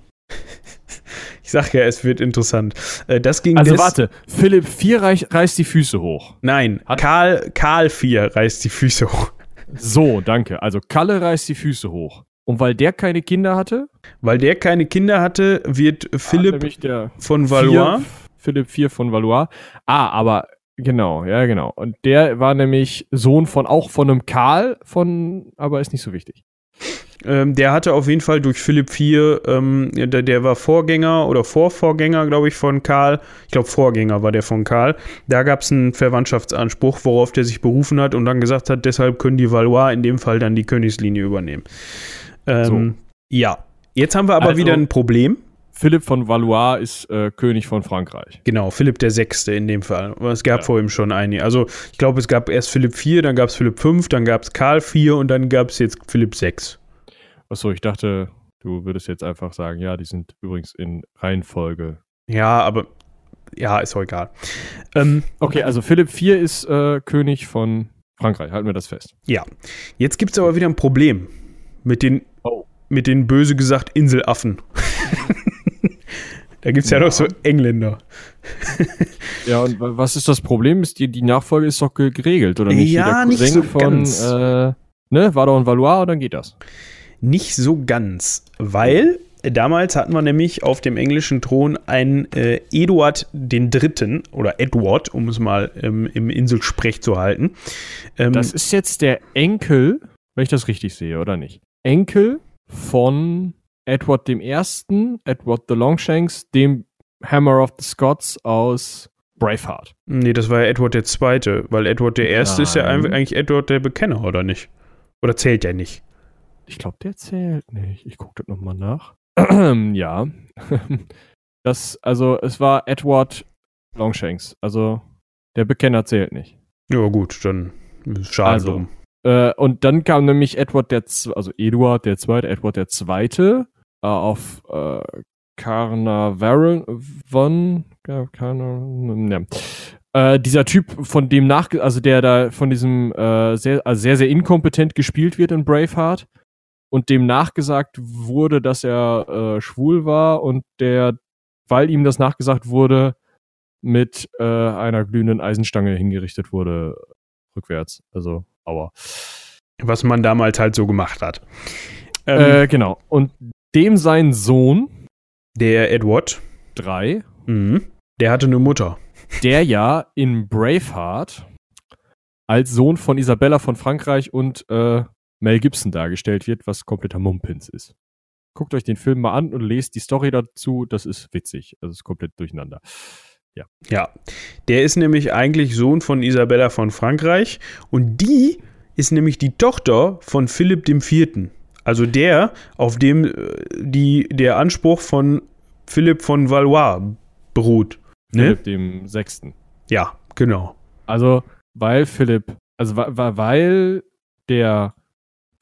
Ich sag ja, es wird interessant. Äh, das ging also warte, Philipp 4 reich, reißt die Füße hoch. Nein, Hat Karl, Karl 4 reißt die Füße hoch. So, danke. Also Kalle reißt die Füße hoch. Und weil der keine Kinder hatte? Weil der keine Kinder hatte, wird Philipp ah, von Valois. Vier, Philipp 4 von Valois. Ah, aber genau, ja, genau. Und der war nämlich Sohn von auch von einem Karl von, aber ist nicht so wichtig. Ähm, der hatte auf jeden Fall durch Philipp IV, ähm, der, der, war Vorgänger oder Vorvorgänger, glaube ich, von Karl. Ich glaube, Vorgänger war der von Karl. Da gab es einen Verwandtschaftsanspruch, worauf der sich berufen hat und dann gesagt hat, deshalb können die Valois in dem Fall dann die Königslinie übernehmen. Ähm, so. Ja. Jetzt haben wir aber also, wieder ein Problem. Philipp von Valois ist äh, König von Frankreich. Genau, Philipp der Sechste in dem Fall. Es gab ja. vor ihm schon einige. Also ich glaube, es gab erst Philipp IV, dann gab es Philipp V, dann gab es Karl IV und dann gab es jetzt Philipp VI. Achso, ich dachte, du würdest jetzt einfach sagen, ja, die sind übrigens in Reihenfolge. Ja, aber ja, ist auch egal. Ähm, okay, also Philipp IV ist äh, König von Frankreich, halten wir das fest. Ja. Jetzt gibt es aber wieder ein Problem mit den, oh. mit den böse gesagt Inselaffen. da gibt es ja. ja noch so Engländer. ja, und was ist das Problem? Ist die, die Nachfolge ist doch geregelt, oder nicht? Ja, nicht so von, ganz. Äh, ne, war doch ein Valois und dann geht das. Nicht so ganz, weil damals hatten wir nämlich auf dem englischen Thron einen äh, Eduard III. oder Edward, um es mal ähm, im Inselsprech zu halten. Ähm, das ist jetzt der Enkel, wenn ich das richtig sehe, oder nicht? Enkel von Edward I., Edward the Longshanks, dem Hammer of the Scots aus Braveheart. Nee, das war ja Edward II., weil Edward I. Nein. ist ja eigentlich Edward der Bekenner, oder nicht? Oder zählt der nicht? Ich glaube, der zählt nicht. Ich gucke das nochmal nach. ja. das, also, es war Edward Longshanks. Also, der Bekenner zählt nicht. Ja, gut, dann schade also, drum. Äh, und dann kam nämlich Edward der, also Eduard der Zweite, Edward der Zweite äh, auf äh, Carnarvon, Carnar, äh, dieser Typ, von dem nach, also der da von diesem äh, sehr, also sehr, sehr inkompetent gespielt wird in Braveheart, und dem nachgesagt wurde, dass er äh, schwul war und der, weil ihm das nachgesagt wurde, mit äh, einer glühenden Eisenstange hingerichtet wurde, rückwärts. Also, aua. Was man damals halt so gemacht hat. Ähm, äh, genau. Und dem sein Sohn, der Edward, drei, mhm. der hatte eine Mutter. Der ja in Braveheart als Sohn von Isabella von Frankreich und äh, Mel Gibson dargestellt wird, was kompletter Mumpins ist. Guckt euch den Film mal an und lest die Story dazu. Das ist witzig. Also ist komplett durcheinander. Ja. Ja. Der ist nämlich eigentlich Sohn von Isabella von Frankreich und die ist nämlich die Tochter von Philipp IV. Also der, auf dem äh, die, der Anspruch von Philipp von Valois beruht. Ne? Philipp dem Sechsten. Ja, genau. Also, weil Philipp, also weil der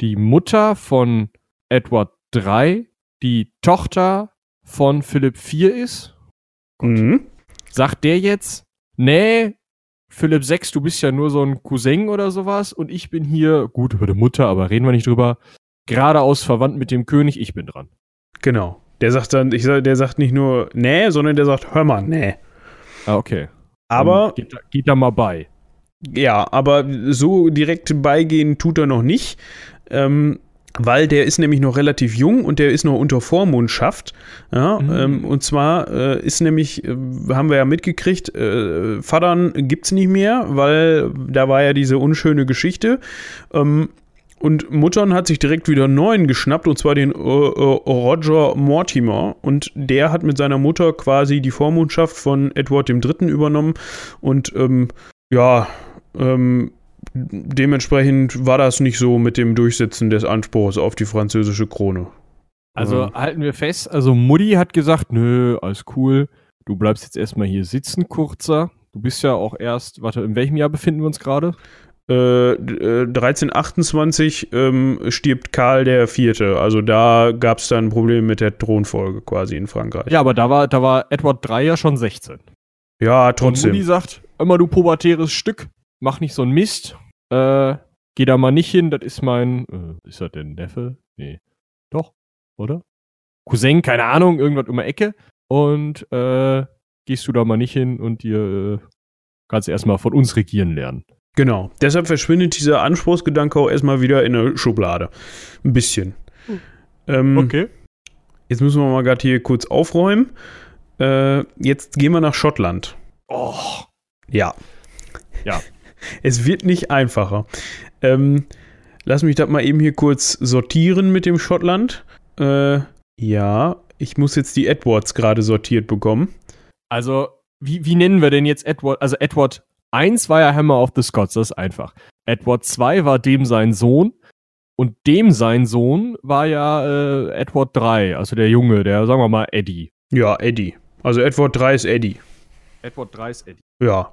die Mutter von Edward III die Tochter von Philipp IV ist. Mhm. Sagt der jetzt, nee, Philipp VI, du bist ja nur so ein Cousin oder sowas und ich bin hier, gut, hörte Mutter, aber reden wir nicht drüber, geradeaus verwandt mit dem König, ich bin dran. Genau. Der sagt dann, ich der sagt nicht nur nee, sondern der sagt, hör mal, nee. Ah, okay. Aber. Geht, geht da mal bei. Ja, aber so direkt beigehen tut er noch nicht. Ähm, weil der ist nämlich noch relativ jung und der ist noch unter Vormundschaft. Ja, mhm. ähm, und zwar äh, ist nämlich, äh, haben wir ja mitgekriegt, äh, Vatern gibt es nicht mehr, weil da war ja diese unschöne Geschichte. Ähm, und Muttern hat sich direkt wieder einen neuen geschnappt, und zwar den äh, äh, Roger Mortimer. Und der hat mit seiner Mutter quasi die Vormundschaft von Edward III. übernommen. Und ähm, ja, ähm, dementsprechend war das nicht so mit dem Durchsetzen des Anspruchs auf die französische Krone. Also ja. halten wir fest, also Mutti hat gesagt, nö, alles cool, du bleibst jetzt erstmal hier sitzen, kurzer. Du bist ja auch erst, warte, in welchem Jahr befinden wir uns gerade? Äh, 1328 äh, ähm, stirbt Karl der Vierte. Also da gab es dann Probleme mit der Thronfolge quasi in Frankreich. Ja, aber da war, da war Edward III ja schon 16. Ja, trotzdem. Und Mutti sagt, immer du pubertäres Stück, mach nicht so einen Mist. Äh, geh da mal nicht hin, das ist mein, äh, ist das denn Neffe? Nee. Doch, oder? Cousin, keine Ahnung, irgendwas um die Ecke. Und äh, gehst du da mal nicht hin und dir äh, kannst erstmal von uns regieren lernen. Genau. Deshalb verschwindet dieser Anspruchsgedanke auch erstmal wieder in der Schublade. Ein bisschen. Hm. Ähm, okay. Jetzt müssen wir mal gerade hier kurz aufräumen. Äh, jetzt gehen wir nach Schottland. Oh. Ja. Ja. Es wird nicht einfacher. Ähm, lass mich das mal eben hier kurz sortieren mit dem Schottland. Äh, ja, ich muss jetzt die Edwards gerade sortiert bekommen. Also, wie, wie nennen wir denn jetzt Edward? Also, Edward 1 war ja Hammer of the Scots, das ist einfach. Edward 2 war dem sein Sohn. Und dem sein Sohn war ja äh, Edward 3, also der Junge, der, sagen wir mal, Eddie. Ja, Eddie. Also Edward 3 ist Eddie. Edward 3 ist Eddie. Ja.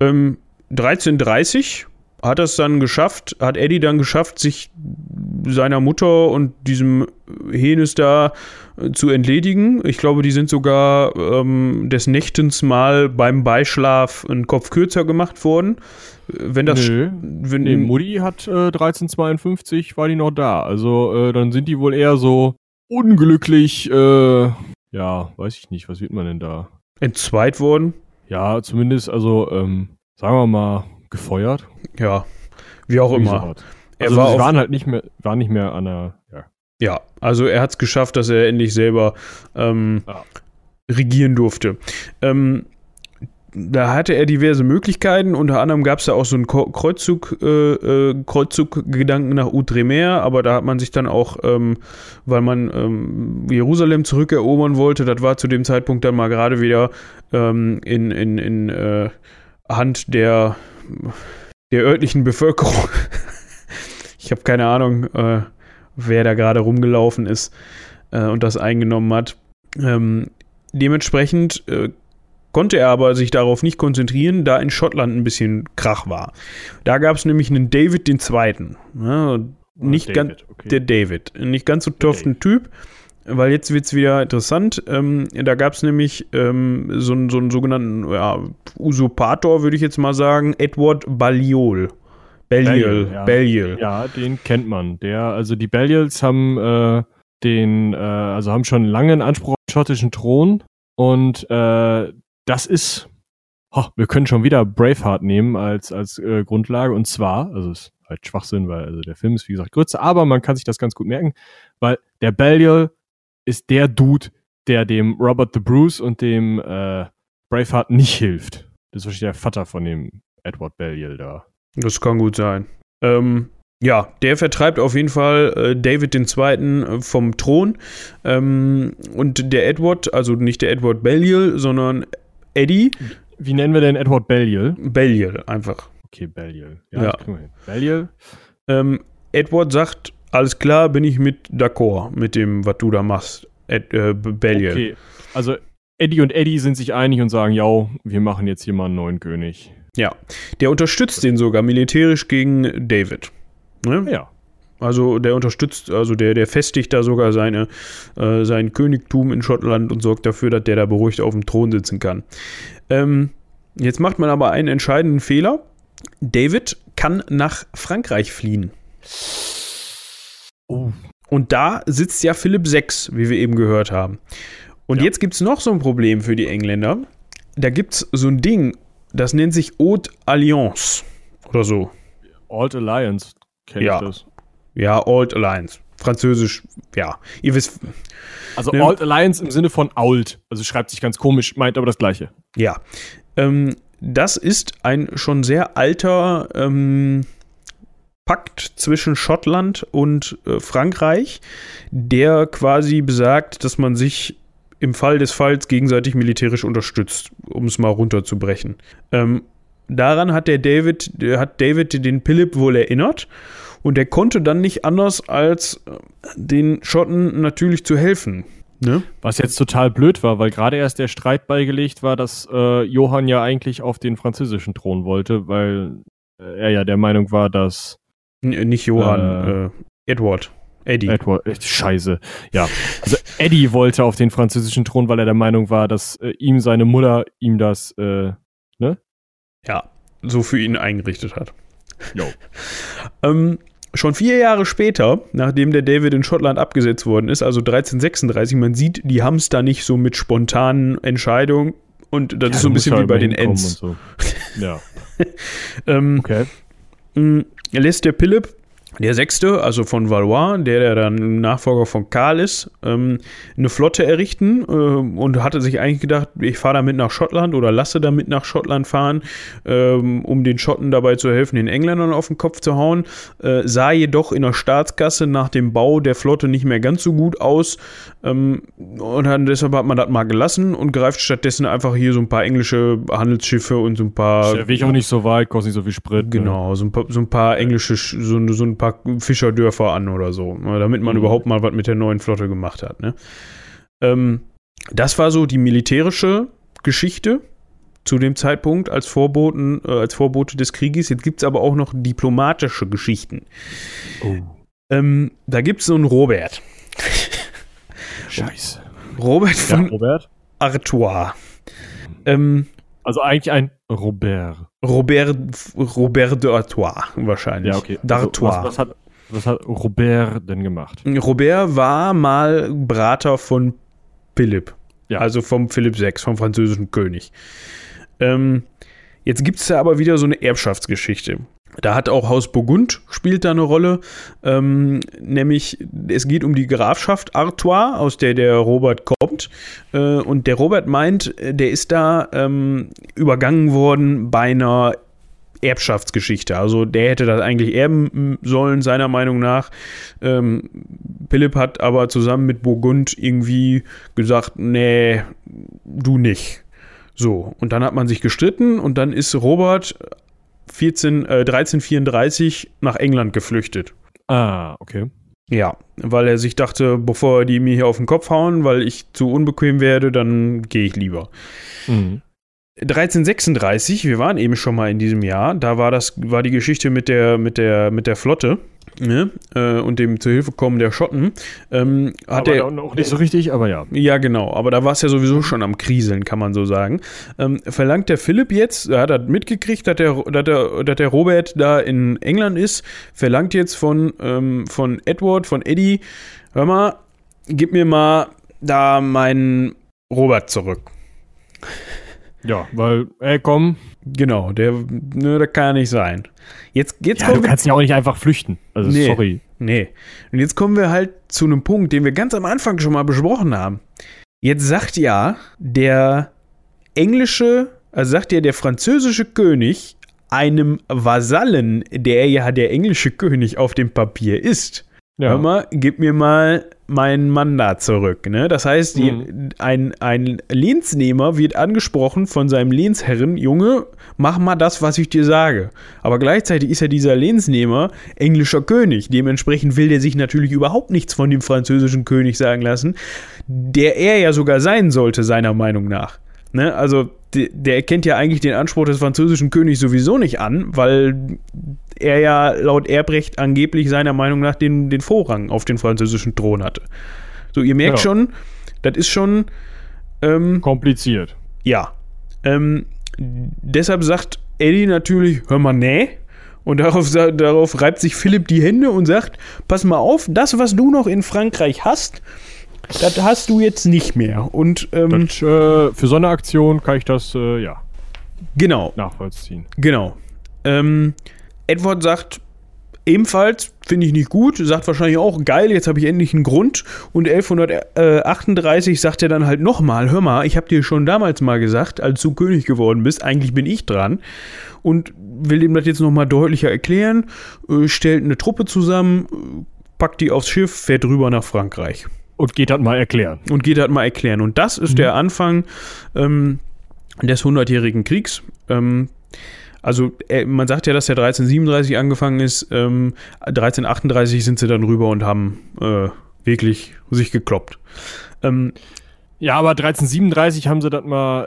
Ähm, 1330 hat es dann geschafft, hat Eddie dann geschafft, sich seiner Mutter und diesem Henes da äh, zu entledigen. Ich glaube, die sind sogar ähm, des Nächtens mal beim Beischlaf einen Kopf kürzer gemacht worden. Wenn das. Nö. Wenn, nee, Mutti hat äh, 1352 war die noch da. Also äh, dann sind die wohl eher so unglücklich. Äh, ja, weiß ich nicht. Was wird man denn da? Entzweit worden? Ja, zumindest also. Ähm, sagen wir mal, gefeuert. Ja, wie auch immer. Er also war waren halt nicht mehr, war nicht mehr an der, ja. Ja, also er hat es geschafft, dass er endlich selber ähm, ja. regieren durfte. Ähm, da hatte er diverse Möglichkeiten. Unter anderem gab es da auch so einen Kreuzzug, äh, äh, Kreuzzuggedanken nach Outremer, aber da hat man sich dann auch, ähm, weil man ähm, Jerusalem zurückerobern wollte, das war zu dem Zeitpunkt dann mal gerade wieder ähm, in, in, in äh, Hand der, der örtlichen Bevölkerung. ich habe keine Ahnung, äh, wer da gerade rumgelaufen ist äh, und das eingenommen hat. Ähm, dementsprechend äh, konnte er aber sich darauf nicht konzentrieren, da in Schottland ein bisschen Krach war. Da gab es nämlich einen David II. Ja, nicht David, ganz, okay. der David, nicht ganz so toften Typ, weil jetzt wird es wieder interessant. Ähm, da gab es nämlich ähm, so, so, einen sogenannten ja, Usurpator, würde ich jetzt mal sagen, Edward Balliol. Balliol, ja. Balliol. Ja, den kennt man. Der, also die Balliols haben äh, den, äh, also haben schon lange einen Anspruch auf den schottischen Thron und äh, das ist, oh, wir können schon wieder Braveheart nehmen als, als äh, Grundlage und zwar, also es ist halt Schwachsinn, weil also der Film ist wie gesagt größer, aber man kann sich das ganz gut merken, weil der Balliol ist der Dude, der dem Robert the Bruce und dem äh, Braveheart nicht hilft. Das ist wahrscheinlich der Vater von dem Edward Balliol da. Das kann gut sein. Ähm, ja, der vertreibt auf jeden Fall äh, David II. Äh, vom Thron. Ähm, und der Edward, also nicht der Edward Balliol, sondern Eddie. Wie nennen wir denn Edward Balliol? Balliol, einfach. Okay, Balliol. Ja, ja. Balliol. Ähm, Edward sagt, alles klar, bin ich mit d'accord mit dem, was du da machst, Ed, äh, Bellier. Okay, also Eddie und Eddie sind sich einig und sagen, ja, wir machen jetzt hier mal einen neuen König. Ja, der unterstützt den sogar militärisch gegen David. Ne? Ja. Also der unterstützt, also der, der festigt da sogar seine, äh, sein Königtum in Schottland und sorgt dafür, dass der da beruhigt auf dem Thron sitzen kann. Ähm, jetzt macht man aber einen entscheidenden Fehler. David kann nach Frankreich fliehen. Oh. Und da sitzt ja Philipp 6, wie wir eben gehört haben. Und ja. jetzt gibt es noch so ein Problem für die Engländer. Da gibt es so ein Ding, das nennt sich Haute Alliance. Oder so. Old Alliance kennt Ja. ich das. Ja, Old Alliance. Französisch, ja. Ihr wisst, Also Ne? Old Alliance im Sinne von Old. Also schreibt sich ganz komisch, meint aber das gleiche. ja. Ähm, das ist ein schon sehr alter ähm, Pakt zwischen Schottland und äh, Frankreich, der quasi besagt, dass man sich im Fall des Falls gegenseitig militärisch unterstützt, um es mal runterzubrechen. Ähm, daran hat der David, der hat David den Philipp wohl erinnert und er konnte dann nicht anders als äh, den Schotten natürlich zu helfen. Ne? Was jetzt total blöd war, weil gerade erst der Streit beigelegt war, dass äh, Johann ja eigentlich auf den französischen Thron wollte, weil äh, er ja der Meinung war, dass N nicht Johann, äh, Edward. Eddie. Edward, echt scheiße. Ja, also Eddie wollte auf den französischen Thron, weil er der Meinung war, dass äh, ihm seine Mutter ihm das, äh, Ja, so für ihn eingerichtet hat. jo. Ähm, schon vier Jahre später, nachdem der David in Schottland abgesetzt worden ist, also 1336, man sieht, die haben es da nicht so mit spontanen Entscheidungen und das ist so ein bisschen wie bei den Ents. So. Ja, Ähm, okay. Lässt der Philipp, der Sechste, also von Valois, der, der dann Nachfolger von Karl ist, ähm, eine Flotte errichten ähm, und hatte sich eigentlich gedacht, ich fahre damit nach Schottland oder lasse damit nach Schottland fahren, ähm, um den Schotten dabei zu helfen, den Engländern auf den Kopf zu hauen, äh, sah jedoch in der Staatskasse nach dem Bau der Flotte nicht mehr ganz so gut aus ähm, und dann, deshalb hat man das mal gelassen und greift stattdessen einfach hier so ein paar englische Handelsschiffe und so ein paar Der Weg auch nicht so weit, kostet nicht so viel Sprit. ne? Genau, so ein paar, so ein paar englische, Sch- so, so ein paar Fischerdörfer an oder so, ne, damit man Mhm. überhaupt mal was mit der neuen Flotte gemacht hat. Ne? Ähm, das war so die militärische Geschichte zu dem Zeitpunkt als Vorboten, äh, als Vorbote des Krieges. Jetzt gibt es aber auch noch diplomatische Geschichten. Oh, Ähm, da gibt es so einen Robert. scheiße. Robert Ja, von Robert? Artois. Ähm, Also eigentlich ein Robert. Robert, Robert d'Artois wahrscheinlich. Ja, okay. D'Artois. Also, was, was, hat, was hat Robert denn gemacht? Robert war mal Brater von Philipp. Ja. Also vom Philipp VI, vom französischen König. Ähm, jetzt gibt es da aber wieder so eine Erbschaftsgeschichte. Da hat auch Haus Burgund spielt da eine Rolle. Ähm, nämlich, es geht um die Grafschaft Artois, aus der der Robert kommt. Äh, und der Robert meint, äh, der ist da ähm, übergangen worden bei einer Erbschaftsgeschichte. Also der hätte das eigentlich erben sollen, seiner Meinung nach. Ähm, Philipp hat aber zusammen mit Burgund irgendwie gesagt, nee, du nicht. So, und dann hat man sich gestritten und dann ist Robert 14, äh, 1334 nach England geflüchtet. Ah, okay. Ja, weil er sich dachte, bevor die mir hier auf den Kopf hauen, weil ich zu unbequem werde, dann gehe ich lieber. Mhm. 1336, wir waren eben schon mal in diesem Jahr, da war das, war die Geschichte mit der, mit der, mit der Flotte ne, äh, und dem Zuhilfekommen der Schotten. Ähm, hat aber er, noch nicht so richtig, aber ja. ja, genau, aber da war es ja sowieso schon am Kriseln, kann man so sagen. Ähm, verlangt der Philipp jetzt, er hat mitgekriegt, dass der, dass, der, dass der Robert da in England ist, verlangt jetzt von, ähm, von Edward, von Eddie, hör mal, gib mir mal da meinen Robert zurück. Ja, weil, ey, komm. Genau, der, ne, das kann ja nicht sein. Jetzt, jetzt Ja, du kannst ja auch nicht einfach flüchten. Also, Nee. sorry. nee. Und jetzt kommen wir halt zu einem Punkt, den wir ganz am Anfang schon mal besprochen haben. Jetzt sagt ja der englische, also sagt ja der französische König einem Vasallen, der ja der englische König auf dem Papier ist. Ja. Hör mal, gib mir mal meinen Mandat zurück. Ne? Das heißt, die, Mhm. ein, ein Lehnsnehmer wird angesprochen von seinem Lehnsherren, Junge, mach mal das, was ich dir sage. Aber gleichzeitig ist ja dieser Lehnsnehmer englischer König. Dementsprechend will der sich natürlich überhaupt nichts von dem französischen König sagen lassen, der er ja sogar sein sollte, seiner Meinung nach. Ne? Also, der, der erkennt ja eigentlich den Anspruch des französischen Königs sowieso nicht an, weil er ja laut Erbrecht angeblich seiner Meinung nach den, den Vorrang auf den französischen Thron hatte. So, ihr merkt Ja. schon, das ist schon, ähm, Kompliziert. ja. Ähm, deshalb sagt Eddie natürlich, hör mal, nee. Und darauf, darauf reibt sich Philipp die Hände und sagt, pass mal auf, das, was du noch in Frankreich hast, das hast du jetzt nicht mehr. Und ähm, Das, äh, für so eine Aktion kann ich das, äh, ja, genau, nachvollziehen. Genau. Ähm, Edward sagt ebenfalls, finde ich nicht gut, sagt wahrscheinlich auch, geil, jetzt habe ich endlich einen Grund. Und 1138 sagt er dann halt nochmal, hör mal, ich habe dir schon damals mal gesagt, als du König geworden bist, eigentlich bin ich dran. Und will ihm das jetzt nochmal deutlicher erklären, äh, stellt eine Truppe zusammen, äh, packt die aufs Schiff, fährt rüber nach Frankreich. Und geht das mal erklären. Und geht das mal erklären. Und das ist mhm. der Anfang ähm, des Hundertjährigen Kriegs. Ähm, also äh, man sagt ja, dass der 1337 angefangen ist. Ähm, 1338 sind sie dann rüber und haben äh, wirklich sich gekloppt. Ähm, ja, aber 1337 haben sie das mal,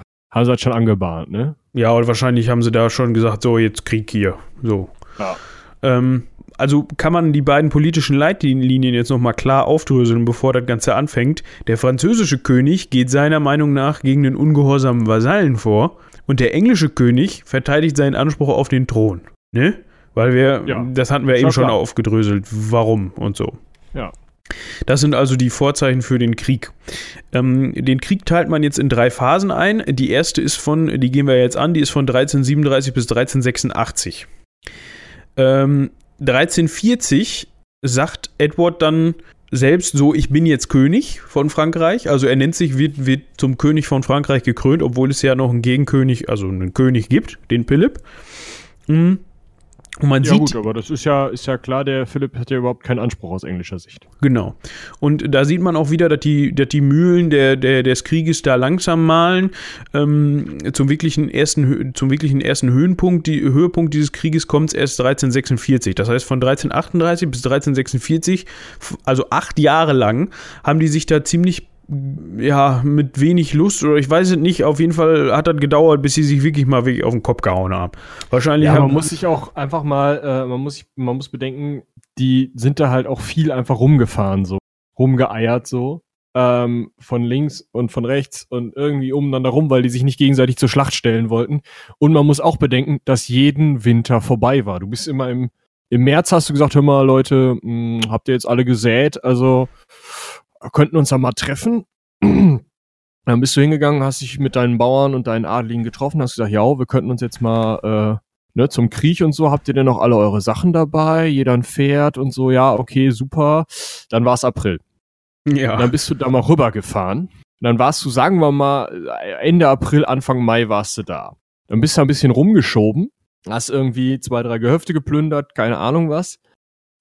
äh, haben sie das schon angebahnt, ne? Ja, und wahrscheinlich haben sie da schon gesagt, so jetzt Krieg hier. So. Ja. Ähm, also kann man die beiden politischen Leitlinien jetzt nochmal klar aufdröseln, bevor das Ganze anfängt. Der französische König geht seiner Meinung nach gegen den ungehorsamen Vasallen vor und der englische König verteidigt seinen Anspruch auf den Thron. Ne? Weil wir, ja, das hatten wir eben schon klar. aufgedröselt, warum und so. Ja. Das sind also die Vorzeichen für den Krieg. Ähm, den Krieg teilt man jetzt in drei Phasen ein. Die erste ist von, die gehen wir jetzt an, die ist von 1337 bis 1386. Ähm, 1340 sagt Edward dann selbst so, ich bin jetzt König von Frankreich. Also er nennt sich, wird, wird zum König von Frankreich gekrönt, obwohl es ja noch einen Gegenkönig, also einen König gibt, den Philipp. Mhm. Und man ja, sieht, gut, aber das ist ja, ist ja klar, der Philipp hat ja überhaupt keinen Anspruch aus englischer Sicht. Genau. Und da sieht man auch wieder, dass die, dass die Mühlen der, der, des Krieges da langsam malen. Ähm, zum, wirklichen ersten, zum wirklichen ersten Höhenpunkt, die, Höhepunkt dieses Krieges kommt es erst 1346. Das heißt, von 1338 bis 1346, also acht Jahre lang, haben die sich da ziemlich ja, mit wenig Lust oder ich weiß es nicht, auf jeden Fall hat das gedauert, bis sie sich wirklich mal wirklich auf den Kopf gehauen haben. Wahrscheinlich ja, man muss sich auch einfach mal, äh, man muss man muss bedenken, die sind da halt auch viel einfach rumgefahren, so, rumgeeiert, so, ähm, von links und von rechts und irgendwie umeinander rum, weil die sich nicht gegenseitig zur Schlacht stellen wollten. Und man muss auch bedenken, dass jeden Winter vorbei war. Du bist immer im, im März hast du gesagt, hör mal, Leute, mh, hm, habt ihr jetzt alle gesät? Also, könnten uns da mal treffen. Dann bist du hingegangen, hast dich mit deinen Bauern und deinen Adligen getroffen, hast gesagt, ja, wir könnten uns jetzt mal äh, ne, zum Krieg und so. Habt ihr denn noch alle eure Sachen dabei? Jeder ein Pferd und so. Ja, okay, super. Dann war es April. Ja. dann bist du da mal rübergefahren. dann warst du, sagen wir mal, Ende April, Anfang Mai warst du da. Dann bist du ein bisschen rumgeschoben, hast irgendwie zwei, drei Gehöfte geplündert, keine Ahnung was.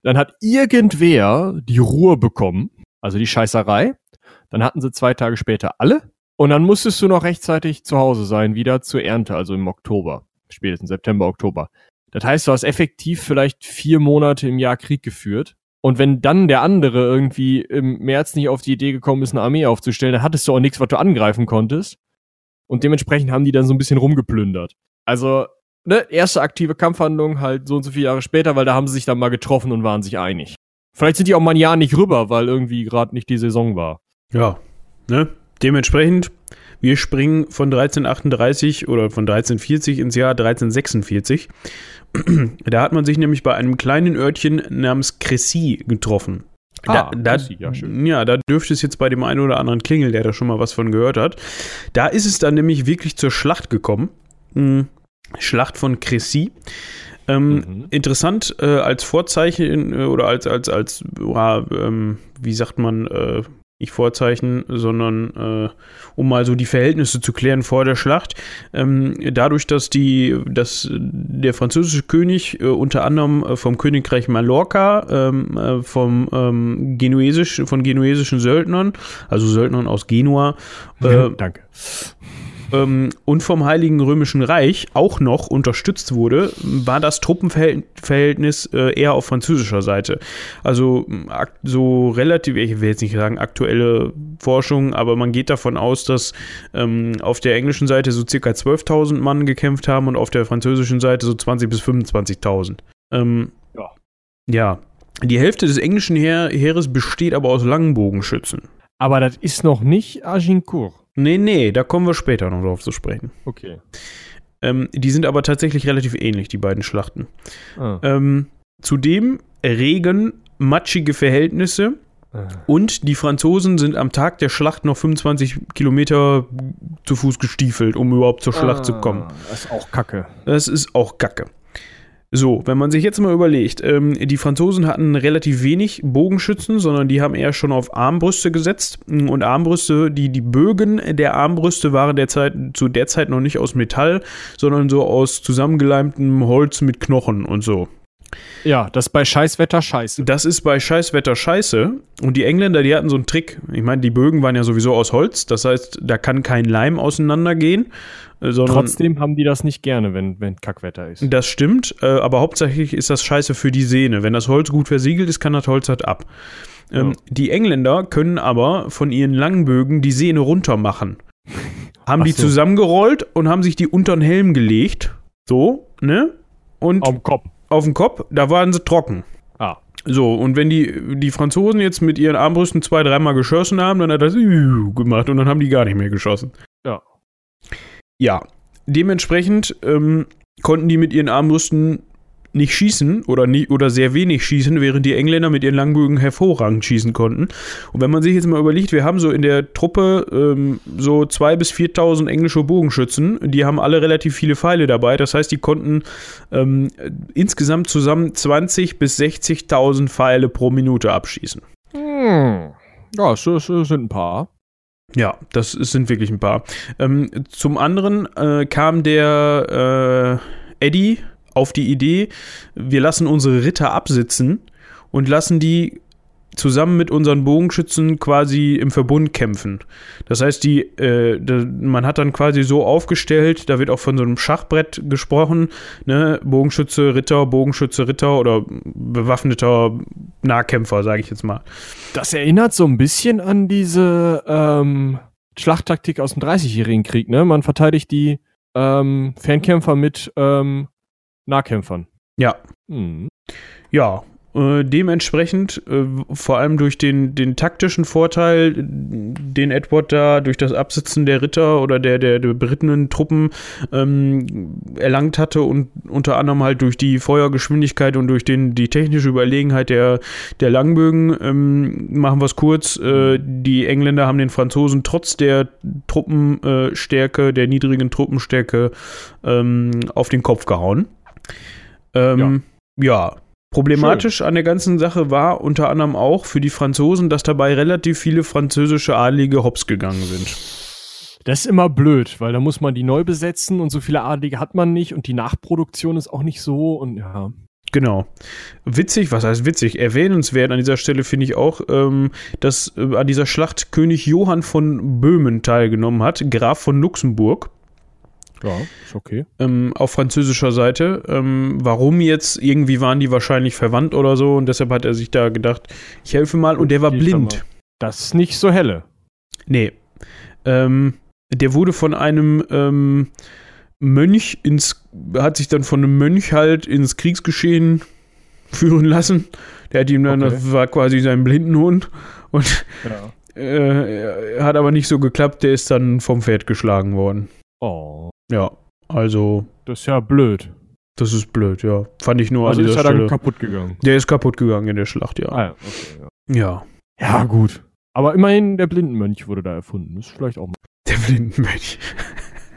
Dann hat irgendwer die Ruhe bekommen also die Scheißerei. Dann hatten sie zwei Tage später alle. Und dann musstest du noch rechtzeitig zu Hause sein, wieder zur Ernte, also im Oktober. Spätestens September, Oktober. Das heißt, du hast effektiv vielleicht vier Monate im Jahr Krieg geführt. Und wenn dann der andere irgendwie im März nicht auf die Idee gekommen ist, eine Armee aufzustellen, dann hattest du auch nichts, was du angreifen konntest. Und dementsprechend haben die dann so ein bisschen rumgeplündert. Also, ne, erste aktive Kampfhandlung halt so und so viele Jahre später, weil da haben sie sich dann mal getroffen und waren sich einig. Vielleicht sind die auch mal ein Jahr nicht rüber, weil irgendwie gerade nicht die Saison war. Ja, ne? Dementsprechend, wir springen von 1338 oder von 1340 ins Jahr 1346. da hat man sich nämlich bei einem kleinen Örtchen namens Cressy getroffen. Da, ah, da, ja, schön. ja, da dürfte es jetzt bei dem einen oder anderen klingeln, der da schon mal was von gehört hat. Da ist es dann nämlich wirklich zur Schlacht gekommen. Hm. Schlacht von Cressy. Ähm, mhm. Interessant äh, als Vorzeichen äh, oder als, als, als ja, ähm, wie sagt man, äh, nicht Vorzeichen, sondern äh, um mal so die Verhältnisse zu klären vor der Schlacht. Ähm, dadurch, dass die, dass der französische König äh, unter anderem äh, vom Königreich Mallorca, ähm, vom ähm, genuesisch, von genuesischen Söldnern, also Söldnern aus Genua, Danke ähm, und vom Heiligen Römischen Reich auch noch unterstützt wurde, war das Truppenverhältnis äh, eher auf französischer Seite. Also so relativ, ich will jetzt nicht sagen aktuelle Forschung, aber man geht davon aus, dass ähm, auf der englischen Seite so circa 12.000 Mann gekämpft haben und auf der französischen Seite so 20.000 bis 25.000. Ähm, ja. Ja. Die Hälfte des englischen Heer Heeres besteht aber aus Langbogenschützen. Aber das ist noch nicht Agincourt. Nee, nee, da kommen wir später noch drauf zu sprechen. Okay. Ähm, die sind aber tatsächlich relativ ähnlich, die beiden Schlachten. Ah. Ähm, zudem Regen, matschige Verhältnisse ah. und die Franzosen sind am Tag der Schlacht noch 25 Kilometer zu Fuß gestiefelt, um überhaupt zur Schlacht ah, zu kommen. Das ist auch Kacke. Das ist auch Kacke. So, wenn man sich jetzt mal überlegt, ähm, die Franzosen hatten relativ wenig Bogenschützen, sondern die haben eher schon auf Armbrüste gesetzt. Und Armbrüste, die, die Bögen der Armbrüste waren derzeit, zu der Zeit noch nicht aus Metall, sondern so aus zusammengeleimtem Holz mit Knochen und so. Ja, das ist bei Scheißwetter scheiße. Das ist bei Scheißwetter scheiße. Und die Engländer, die hatten so einen Trick. Ich meine, die Bögen waren ja sowieso aus Holz. Das heißt, da kann kein Leim auseinandergehen. äh, Trotzdem haben die das nicht gerne, wenn, wenn Kackwetter ist. Das stimmt, äh, aber hauptsächlich ist das scheiße für die Sehne. Wenn das Holz gut versiegelt ist, kann das Holz halt ab. Ähm, Ja. Die Engländer können aber von ihren Langbögen die Sehne runter machen. Haben Ach die so. zusammengerollt und haben sich die unter den Helm gelegt. So, ne? Und Am Kopf. Auf den Kopf, da waren sie trocken. Ah. So, und wenn die, die Franzosen jetzt mit ihren Armbrüsten zwei, dreimal geschossen haben, dann hat das gemacht und dann haben die gar nicht mehr geschossen. Ja. Ja, dementsprechend ähm, konnten die mit ihren Armbrüsten nicht schießen oder, nie, oder sehr wenig schießen, während die Engländer mit ihren Langbögen hervorragend schießen konnten. Und wenn man sich jetzt mal überlegt, wir haben so in der Truppe ähm, so 2.000 bis 4.000 englische Bogenschützen, die haben alle relativ viele Pfeile dabei. Das heißt, die konnten ähm, insgesamt zusammen 20.000 bis 60.000 Pfeile pro Minute abschießen. Hm. Ja, es, sind ein paar. Ja, das sind wirklich ein paar. Ähm, zum anderen äh, kam der äh, Eddie auf die Idee, wir lassen unsere Ritter absitzen und lassen die zusammen mit unseren Bogenschützen quasi im Verbund kämpfen. Das heißt, die, äh, man hat dann quasi so aufgestellt, da wird auch von so einem Schachbrett gesprochen, ne? Bogenschütze, Ritter, Bogenschütze, Ritter oder bewaffneter Nahkämpfer, sage ich jetzt mal. Das erinnert so ein bisschen an diese ähm, Schlachttaktik aus dem 30-jährigen Krieg, ne? Man verteidigt die ähm, Fernkämpfer mit ähm, Nahkämpfern. Ja, Hm. Ja, äh, dementsprechend, äh, vor allem durch den, den taktischen Vorteil, den Edward da durch das Absitzen der Ritter oder der, der, der berittenen Truppen ähm, erlangt hatte und unter anderem halt durch die Feuergeschwindigkeit und durch den, die technische Überlegenheit der, der Langbögen, ähm, machen wir es kurz, äh, die Engländer haben den Franzosen trotz der Truppenstärke, Stärke, der niedrigen Truppenstärke ähm, auf den Kopf gehauen. Ähm, ja. Problematisch an der ganzen Sache war unter anderem auch für die Franzosen, dass dabei relativ viele französische Adlige hops gegangen sind. Das ist immer blöd, weil da muss man die neu besetzen und so viele Adlige hat man nicht und die Nachproduktion ist auch nicht so und ja. Genau. Witzig, was heißt witzig? Erwähnenswert an dieser Stelle finde ich auch, ähm, dass äh, an dieser Schlacht König Johann von Böhmen teilgenommen hat, Graf von Luxemburg. Ja, ist okay. ähm, auf französischer Seite. Ähm, warum jetzt? Irgendwie waren die wahrscheinlich verwandt oder so und deshalb hat er sich da gedacht, ich helfe mal und der war Die blind. Das ist nicht so helle. Nee. Ähm, der wurde von einem ähm, Mönch ins, hat sich dann von einem Mönch halt ins Kriegsgeschehen führen lassen. Der hat ihm dann, Okay. das war quasi sein Blindenhund und Ja. äh, hat aber nicht so geklappt, der ist dann vom Pferd geschlagen worden. Oh, Ja, also das ist ja blöd. das ist blöd, ja. Fand ich nur Also an ist dieser er dann Stelle. kaputt gegangen. Der ist kaputt gegangen in der Schlacht, ja. Ah ja, okay. Ja. Ja, ja, gut. Aber immerhin der Blindenmönch wurde da erfunden. Das ist vielleicht auch mal. der Blindenmönch.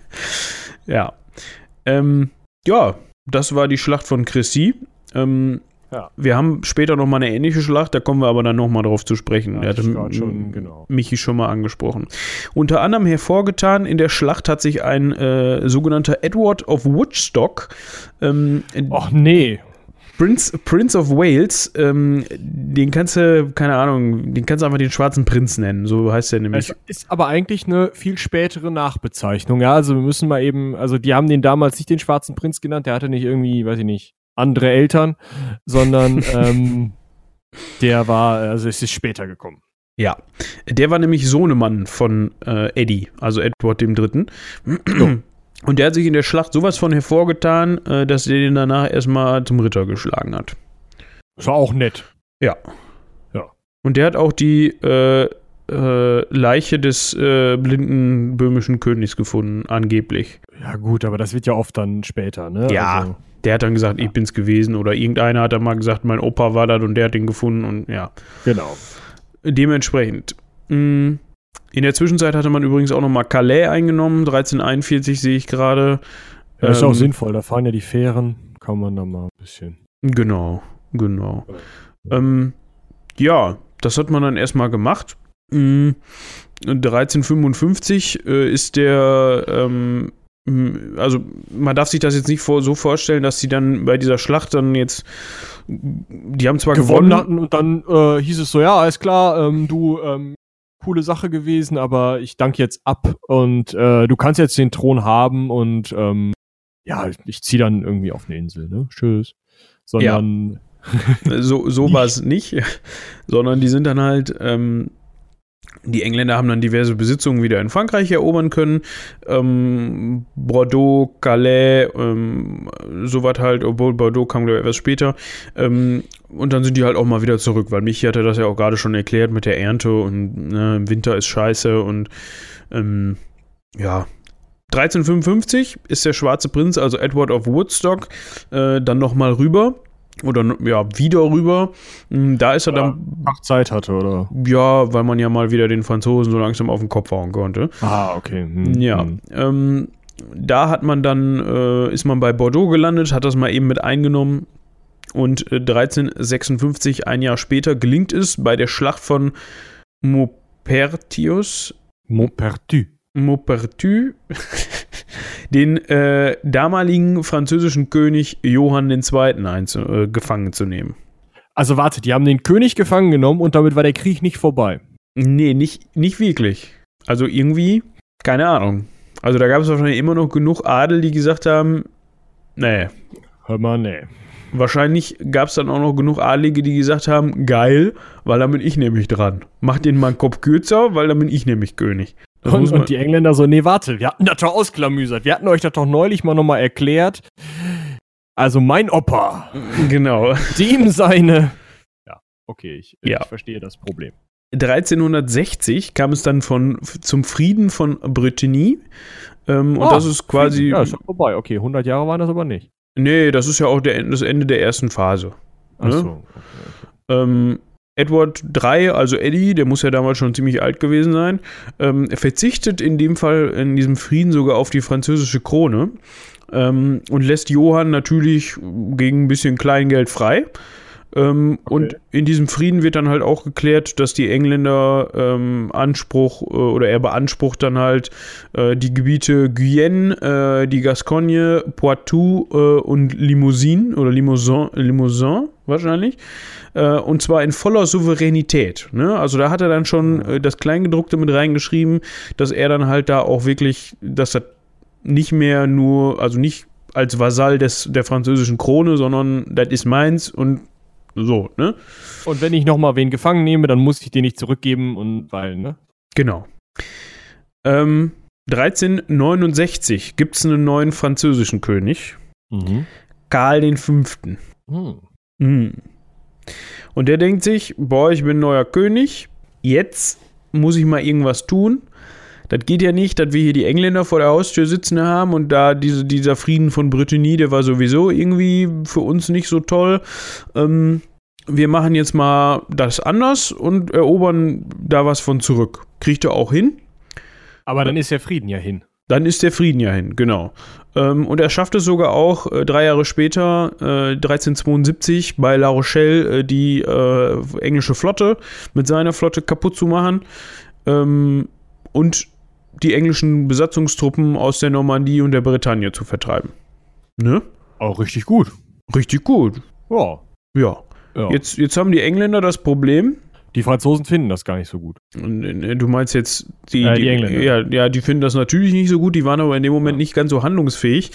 ja. Ähm, ja, das war die Schlacht von Chrissy. Ähm, Ja. Wir haben später noch mal eine ähnliche Schlacht, da kommen wir aber dann noch mal drauf zu sprechen. Ja, Der hatte schon, genau. Michi schon mal angesprochen. Unter anderem hervorgetan in der Schlacht hat sich ein äh, sogenannter Edward of Woodstock, ähm, Och nee. Prince, Prince of Wales, ähm, den kannst du, keine Ahnung, den kannst du einfach den schwarzen Prinz nennen, so heißt der nämlich. Es ist aber eigentlich eine viel spätere Nachbezeichnung. Ja, also wir müssen mal eben, also die haben den damals nicht den Schwarzen Prinz genannt, der hatte nicht irgendwie, weiß ich nicht, andere Eltern, sondern ähm, der war, also es ist später gekommen. Ja, der war nämlich Sohnemann von äh, Eddie, also Edward dem Dritten. Und der hat sich in der Schlacht sowas von hervorgetan, äh, dass er den danach erstmal zum Ritter geschlagen hat. Das war auch nett. Und der hat auch die äh, äh, Leiche des äh, blinden böhmischen Königs gefunden, angeblich. Ja gut, aber das wird ja oft dann später, ne? Ja. Also, Der hat dann gesagt, ich bin's gewesen. Oder irgendeiner hat dann mal gesagt, mein Opa war das und der hat den gefunden. Und ja, genau. dementsprechend. Mh, in der Zwischenzeit hatte man übrigens auch noch mal Calais eingenommen. 1341 sehe ich gerade. Ja, ist auch Ähm, sinnvoll, da fahren ja die Fähren. kann man da mal ein bisschen. Genau, genau. Ähm, ja, das hat man dann erstmal gemacht. Mm, 1355 äh, ist der, ähm, mm, also man darf sich das jetzt nicht vor, so vorstellen, dass sie dann bei dieser Schlacht dann jetzt, die haben zwar gewonnen gewonnen, hatten und dann äh, hieß es so, ja, alles klar, ähm, du, ähm, coole Sache gewesen, aber ich danke jetzt ab und äh, du kannst jetzt den Thron haben und ähm, ja, ich zieh dann irgendwie auf eine Insel, ne? Tschüss. Sondern so, so war es nicht, sondern die sind dann halt, ähm, die Engländer haben dann diverse Besitzungen wieder in Frankreich erobern können. Ähm, Bordeaux, Calais, ähm, sowas halt, obwohl Bordeaux kam, glaube ich, etwas später. Ähm, und dann sind die halt auch mal wieder zurück, weil Michi hatte das ja auch gerade schon erklärt mit der Ernte und ne, Winter ist scheiße und ähm, ja. 1355 ist der schwarze Prinz, also Edward of Woodstock, äh, dann nochmal rüber oder ja, wieder rüber. Mm, Da ist er dann, Ach, Zeit hatte, oder? ja, weil man ja mal wieder den Franzosen so langsam auf den Kopf hauen konnte. Ah, okay. Hm, Ja, hm. ähm, da hat man dann, äh, ist man bei Bordeaux gelandet, hat das mal eben mit eingenommen. Und äh, 1356, ein Jahr später, gelingt es bei der Schlacht von Maupertius, Maupertu. Maupertu, den äh, damaligen französischen König Johann II. Einzu äh, gefangen zu nehmen. Also warte, die haben den König gefangen genommen und damit war der Krieg nicht vorbei. Nee, nicht, nicht wirklich. Also irgendwie, keine Ahnung. Also da gab es wahrscheinlich immer noch genug Adel, die gesagt haben, nee. Hör mal, nee. Wahrscheinlich gab es dann auch noch genug Adlige, die gesagt haben, geil, weil da bin ich nämlich dran. Mach den mal einen Kopf kürzer, weil dann bin ich nämlich König. Und, und die Engländer so, nee, warte, wir hatten das doch ausklamüsert. Wir hatten euch das doch neulich mal nochmal erklärt. Also mein Opa, genau. dem seine. Ja, okay, ich, Ja. ich verstehe das Problem. 1360 kam es dann von, zum Frieden von Brittany. Ähm, und Ah, das ist quasi. Ja, ist doch vorbei. Okay, 100 Jahre waren das aber nicht. nee, das ist ja auch der, das Ende der ersten Phase. Ach Ne? so. Okay, okay. Ähm, Edward III, also Eddie, der muss ja damals schon ziemlich alt gewesen sein, ähm, verzichtet in dem Fall, in diesem Frieden sogar auf die französische Krone ähm, und lässt Johann natürlich gegen ein bisschen Kleingeld frei. Ähm, Und in diesem Frieden wird dann halt auch geklärt, dass die Engländer ähm, Anspruch äh, oder er beansprucht dann halt äh, die Gebiete Guyenne, äh, die Gascogne, Poitou äh, und Limousin oder Limousin, Limousin wahrscheinlich. Äh, und zwar in voller Souveränität. Ne? Also da hat er dann schon äh, das Kleingedruckte mit reingeschrieben, dass er dann halt da auch wirklich, dass er nicht mehr nur, also nicht als Vasall des, der französischen Krone, sondern das ist meins und so, ne? Und wenn ich nochmal wen gefangen nehme, dann muss ich den nicht zurückgeben und weil, ne? Genau. Ähm, 1369 gibt es einen neuen französischen König, Mhm. Karl V. Hm. Mhm. Und der denkt sich, boah, ich bin neuer König, jetzt muss ich mal irgendwas tun. Das geht ja nicht, dass wir hier die Engländer vor der Haustür sitzen haben und da diese, dieser Frieden von Brittany, der war sowieso irgendwie für uns nicht so toll. Ähm, wir machen jetzt mal das anders und erobern da was von zurück. Kriegt er auch hin? Aber dann ist der Frieden ja hin. Dann ist der Frieden ja hin, genau. Ähm, und er schafft es sogar auch äh, drei Jahre später, äh, 1372, bei La Rochelle äh, die äh, englische Flotte mit seiner Flotte kaputt zu machen ähm, und die englischen Besatzungstruppen aus der Normandie und der Bretagne zu vertreiben. Ne? Auch richtig gut. Richtig gut. Ja. Ja. ja. Jetzt, jetzt haben die Engländer das Problem, Die Franzosen finden das gar nicht so gut. Und, äh, Du meinst jetzt die, Äh, die Engländer. Ja, ja, die finden das natürlich nicht so gut, die waren aber in dem Moment nicht ganz so handlungsfähig.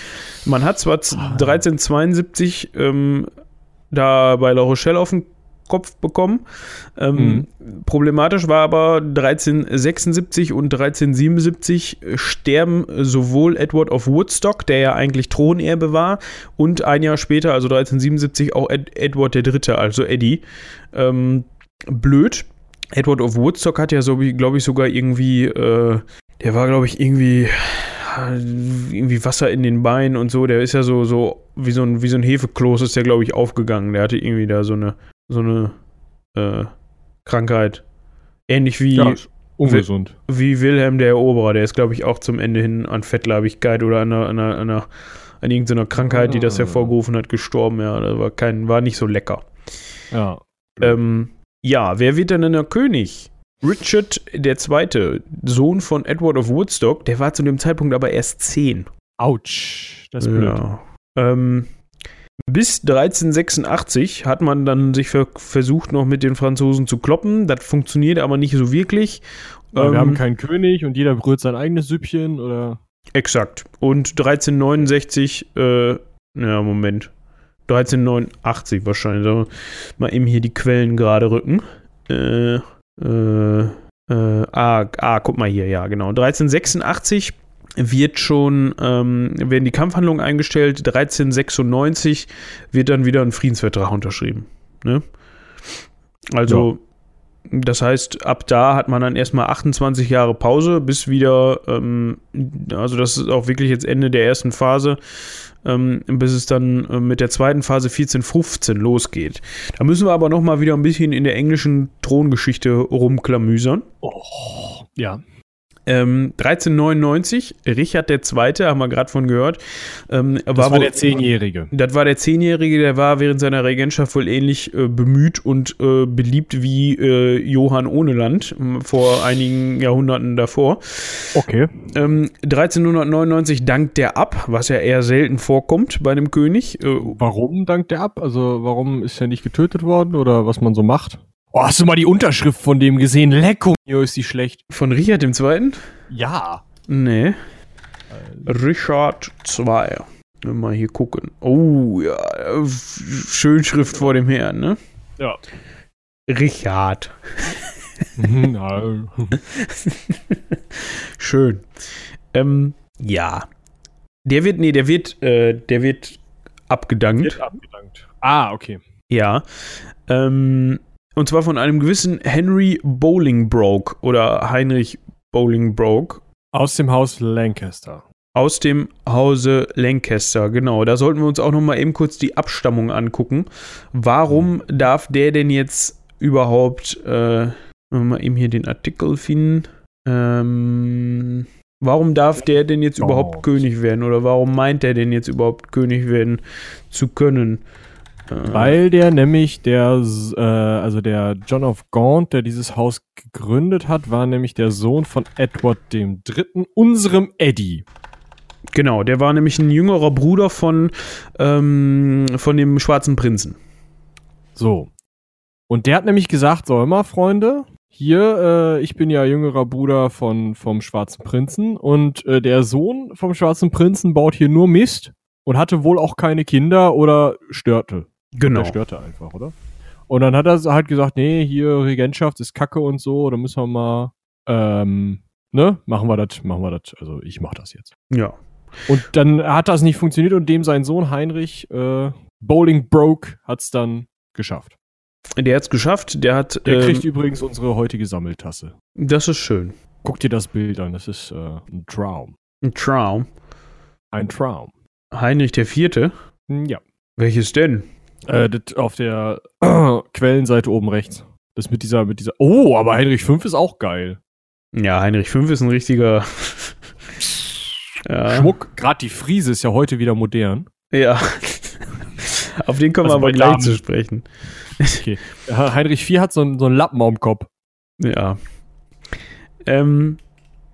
Man hat zwar z- 1372 ähm, da bei La Rochelle auf den Kopf bekommen. Ähm, Problematisch war aber 1376 und 1377 sterben sowohl Edward of Woodstock, der ja eigentlich Thronerbe war, und ein Jahr später, also 1377, auch Ed Edward III., also Eddie. Ähm, blöd. Edward of Woodstock hat ja so, glaube ich, sogar irgendwie, äh, der war, glaube ich, irgendwie, irgendwie Wasser in den Beinen und so. Der ist ja so, so, wie so ein, wie so ein Hefekloß ist der, glaube ich, aufgegangen. Der hatte irgendwie da so eine, so eine, äh, Krankheit. Ähnlich wie, Ja, ungesund. wie Wilhelm der Eroberer. Der ist, glaube ich, auch zum Ende hin an Fettleibigkeit oder an einer, an einer, an einer an irgendeiner Krankheit, die das Ah. hervorgerufen hat, gestorben. Ja, das war, kein, war nicht so lecker. Ja. Ähm, ja, wer wird denn der König? Richard II., Sohn von Edward of Woodstock, der war zu dem Zeitpunkt aber erst zehn. Autsch. Das ist blöd. Ja. Ähm, bis 1386 hat man dann sich ver versucht, noch mit den Franzosen zu kloppen. Das funktioniert aber nicht so wirklich. Weil Ähm, wir haben keinen König und jeder brüht sein eigenes Süppchen oder. Exakt. Und 1369, äh, ja, Moment. 1389 wahrscheinlich. So, mal eben hier die Quellen gerade rücken. Äh, äh, äh, ah, ah, guck mal hier, ja, genau. 1386 wird schon, ähm, werden die Kampfhandlungen eingestellt. 1396 wird dann wieder ein Friedensvertrag unterschrieben. Ne? Also, das heißt, ab da hat man dann erstmal 28 Jahre Pause, bis wieder, ähm, also das ist auch wirklich jetzt Ende der ersten Phase, ähm, bis es dann äh, mit der zweiten Phase 1415 losgeht. Da müssen wir aber nochmal wieder ein bisschen in der englischen Throngeschichte rumklamüsern. Oh. Ja. Ähm, 1399, Richard II., haben wir gerade von gehört, ähm, Das war, wohl- der Zehnjährige. das war der Zehnjährige, der war während seiner Regentschaft wohl ähnlich äh, bemüht und äh, beliebt wie äh, Johann Ohneland vor einigen Jahrhunderten davor. Okay. Ähm, 1399 dankt der ab, was ja eher selten vorkommt bei einem König. Äh, Warum dankt der ab? Also, warum ist er nicht getötet worden oder was man so macht? Oh, hast du mal die Unterschrift von dem gesehen? Lecko, jo, ist die schlecht. von Richard II.? Ja. Nee. Richard II. Mal hier gucken. Oh, ja. äh, Schön Schrift vor dem Herrn, ne? Ja. Richard. ja. Schön. Ähm, ja. Der wird, nee, der wird, äh, der wird abgedankt. Wird abgedankt. Ah, okay. Ja. Ähm, und zwar von einem gewissen Henry Bolingbroke oder Heinrich Bolingbroke Aus dem Haus Lancaster. aus dem Hause Lancaster. Genau. Da sollten wir uns auch noch mal eben kurz die Abstammung angucken. Warum darf der denn jetzt überhaupt, äh, wenn wir mal eben hier den Artikel finden, ähm, warum darf der denn jetzt überhaupt Gott. König werden oder warum meint er denn jetzt überhaupt König werden zu können? Weil der nämlich der, äh, also der John of Gaunt, der dieses Haus gegründet hat, war nämlich der Sohn von Edward dem Dritten, unserem Eddie. Genau, der war nämlich ein jüngerer Bruder von, ähm, von dem Schwarzen Prinzen. So. Und der hat nämlich gesagt, so immer, Freunde, hier, äh, ich bin ja jüngerer Bruder von, vom Schwarzen Prinzen und äh, der Sohn vom Schwarzen Prinzen baut hier nur Mist und hatte wohl auch keine Kinder oder störte. Genau. Der störte einfach, oder? Und dann hat er halt gesagt, nee, hier Regentschaft ist Kacke und so, da müssen wir mal, ähm, ne, machen wir das, machen wir das, also ich mach das jetzt. Ja. Und dann hat das nicht funktioniert und dem sein Sohn Heinrich, äh, Bowling Broke, hat's dann geschafft. Der hat es geschafft. Der hat. Der ähm, kriegt übrigens unsere heutige Sammeltasse. das ist schön. Guck dir das Bild an, das ist äh, ein Traum. Ein Traum. Ein Traum. Heinrich der Vierte. Hm, Ja. Welches denn? Äh, das auf der Quellenseite oben rechts. Das mit dieser, mit dieser. Oh, aber Heinrich V ist auch geil. Ja, Heinrich V ist ein richtiger. ja. Schmuck, gerade die Friese ist ja heute wieder modern. Ja. Auf den kommen Also wir aber gleich Damen. zu sprechen. Okay. Heinrich IV hat so, einen- so einen Lappen am Kopf. Ja. Ähm,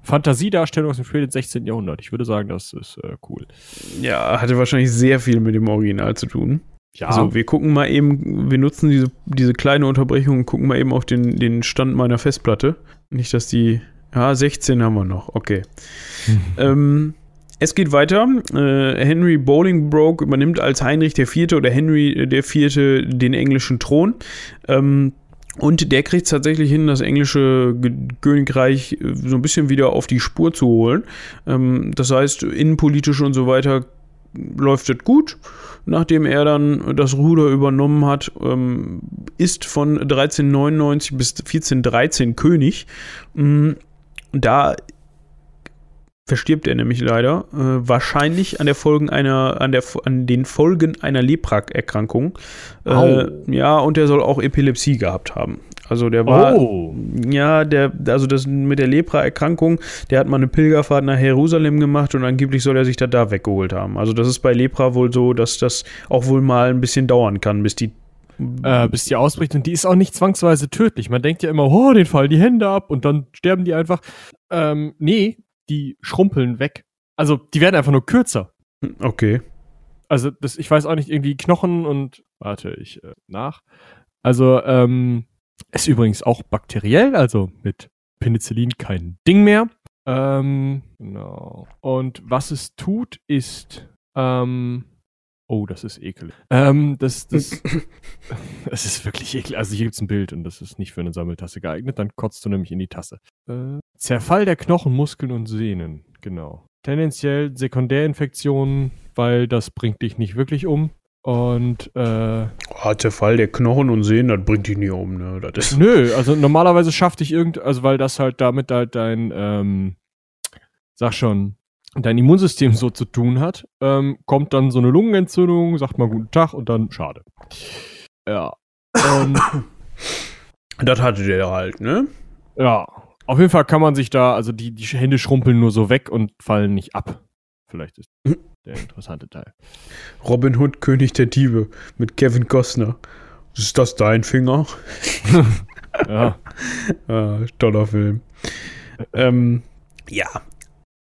Fantasiedarstellung aus dem späten 16. Jahrhundert. Ich würde sagen, das ist äh, cool. ja, hatte wahrscheinlich sehr viel mit dem Original zu tun. Ja, Also, wir gucken mal eben, wir nutzen diese, diese kleine Unterbrechung und gucken mal eben auf den, den Stand meiner Festplatte. Nicht, dass die. Ja, 16 haben wir noch, okay. Ähm, es geht weiter. Äh, Henry Bolingbroke übernimmt als Heinrich IV. oder Henry IV. den englischen Thron. Ähm, und der kriegt es tatsächlich hin, das englische Königreich äh, so ein bisschen wieder auf die Spur zu holen. Ähm, das heißt, innenpolitisch und so weiter läuft es gut. Nachdem er dann das Ruder übernommen hat, ähm, ist von 1399 bis 1413 König. Mm, Da verstirbt er nämlich leider, äh, wahrscheinlich an der Folgen einer, an der, an den Folgen einer Lepra-Erkrankung. Äh, ja, und er soll auch Epilepsie gehabt haben. Also der war, oh. ja, der, also das mit der Lepra-Erkrankung, der hat mal eine Pilgerfahrt nach Jerusalem gemacht und angeblich soll er sich da da weggeholt haben. Also das ist bei Lepra wohl so, dass das auch wohl mal ein bisschen dauern kann, bis die äh, bis die ausbricht und die ist auch nicht zwangsweise tödlich. Man denkt ja immer, oh, den fallen die Hände ab und dann sterben die einfach. Ähm, nee, die schrumpeln weg. Also die werden einfach nur kürzer. Okay. Also das, ich weiß auch nicht, irgendwie Knochen und warte, ich äh, nach. Also ähm, ist übrigens auch bakteriell, also mit Penicillin kein Ding mehr. Ähm, genau. Und was es tut, ist ähm, Oh, das ist ekelig. Ähm, das, das, das ist wirklich ekelig. Also hier gibt es ein Bild und das ist nicht für eine Sammeltasse geeignet. Dann kotzt du nämlich in die Tasse. Äh, Zerfall der Knochen, Muskeln und Sehnen. Genau. Tendenziell Sekundärinfektionen, weil das bringt dich nicht wirklich um. Und äh, oh, Zerfall der Knochen und Sehnen, das bringt dich nie um, ne? Das ist nö, also normalerweise schafft dich irgend, also weil das halt damit halt dein, ähm, sag schon, dein Immunsystem so zu tun hat, ähm, kommt dann so eine Lungenentzündung, sagt mal guten Tag und dann schade. Ja. Und das hatte der halt, ne? Ja. Auf jeden Fall kann man sich da, also die, die Hände schrumpeln nur so weg und fallen nicht ab. Vielleicht ist der interessante Teil. Robin Hood, König der Diebe mit Kevin Costner. Ist das dein Finger? ja. ah, toller Film. ähm, ja,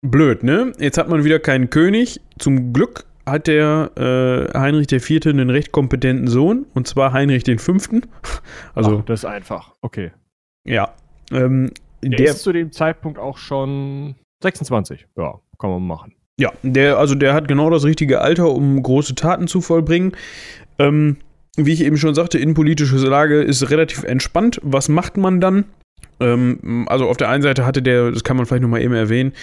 blöd, ne? Jetzt hat man wieder keinen König. Zum Glück hat der äh, Heinrich IV. einen recht kompetenten Sohn, und zwar Heinrich V. Also, Ach, das ist einfach. Okay. Ja. Ähm, der, der ist zu dem Zeitpunkt auch schon 26. Ja, kann man machen. Ja, der, also der hat genau das richtige Alter, um große Taten zu vollbringen. Ähm, wie ich eben schon sagte, innenpolitische Lage ist relativ entspannt. Was macht man dann? Ähm, also auf der einen Seite hatte der, das kann man vielleicht nochmal eben erwähnen,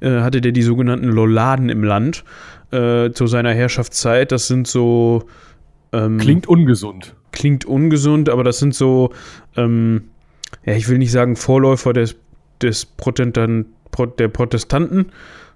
äh, hatte der die sogenannten Lolladen im Land äh, zu seiner Herrschaftszeit. Das sind so. Ähm, klingt ungesund. Klingt ungesund, aber das sind so, ähm, ja, ich will nicht sagen Vorläufer des, des Protestanten, der Protestanten,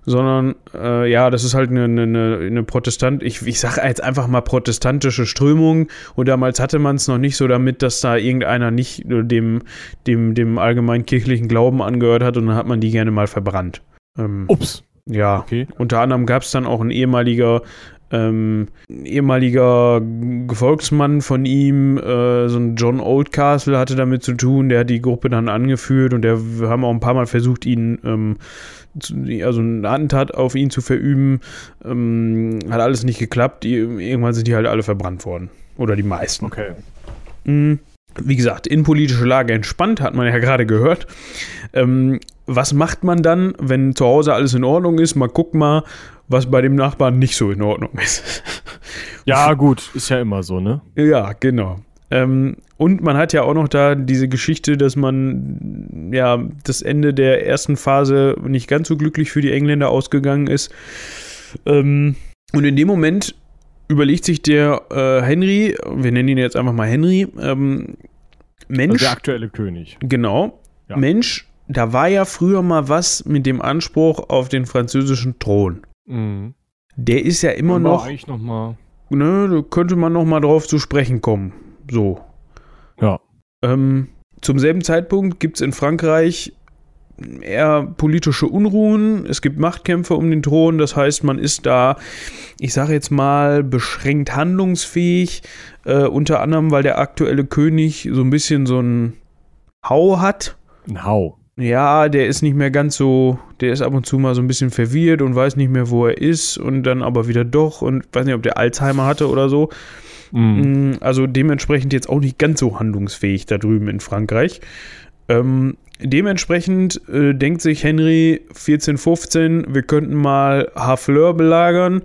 sondern äh, ja, das ist halt eine, eine, eine Protestant, ich, ich sage jetzt einfach mal protestantische Strömung und damals hatte man es noch nicht so damit, dass da irgendeiner nicht dem, dem, dem allgemeinen kirchlichen Glauben angehört hat und dann hat man die gerne mal verbrannt. Ähm, Ups. Ja, okay. unter anderem gab es dann auch ein ehemaliger ähm, ehemaliger Gefolgsmann von ihm, äh, so ein John Oldcastle, hatte damit zu tun. Der hat die Gruppe dann angeführt und der, wir haben auch ein paar Mal versucht, ihn, ähm, also eine Attentat auf ihn zu verüben. Ähm, hat alles nicht geklappt. Irgendwann sind die halt alle verbrannt worden. Oder die meisten. Okay. Mhm. Wie gesagt, innenpolitische Lage entspannt, hat man ja gerade gehört. Ähm, was macht man dann, wenn zu Hause alles in Ordnung ist? Man guckt mal, was bei dem Nachbarn nicht so in Ordnung ist. ja, gut, ist ja immer so, ne? Ja, genau. Ähm, und man hat ja auch noch da diese Geschichte, dass man ja das Ende der ersten Phase nicht ganz so glücklich für die Engländer ausgegangen ist. Ähm, und in dem Moment überlegt sich der äh, Henry, wir nennen ihn jetzt einfach mal Henry, ähm, Mensch. Also der aktuelle König. Genau. Ja. Mensch, da war ja früher mal was mit dem Anspruch auf den französischen Thron. Mhm. Der ist ja immer noch. Eigentlich noch mal. Ne, da könnte man noch mal drauf zu sprechen kommen. So. Ja. Ähm, zum selben Zeitpunkt gibt es in Frankreich eher politische Unruhen. Es gibt Machtkämpfe um den Thron. Das heißt, man ist da, ich sage jetzt mal, beschränkt handlungsfähig. Äh, unter anderem, weil der aktuelle König so ein bisschen so ein Hau hat. Ein Hau. Ja, der ist nicht mehr ganz so, der ist ab und zu mal so ein bisschen verwirrt und weiß nicht mehr, wo er ist und dann aber wieder doch und weiß nicht, ob der Alzheimer hatte oder so. Mhm. Also dementsprechend jetzt auch nicht ganz so handlungsfähig da drüben in Frankreich. Ähm, dementsprechend äh, denkt sich Henry 1415, wir könnten mal Harfleur belagern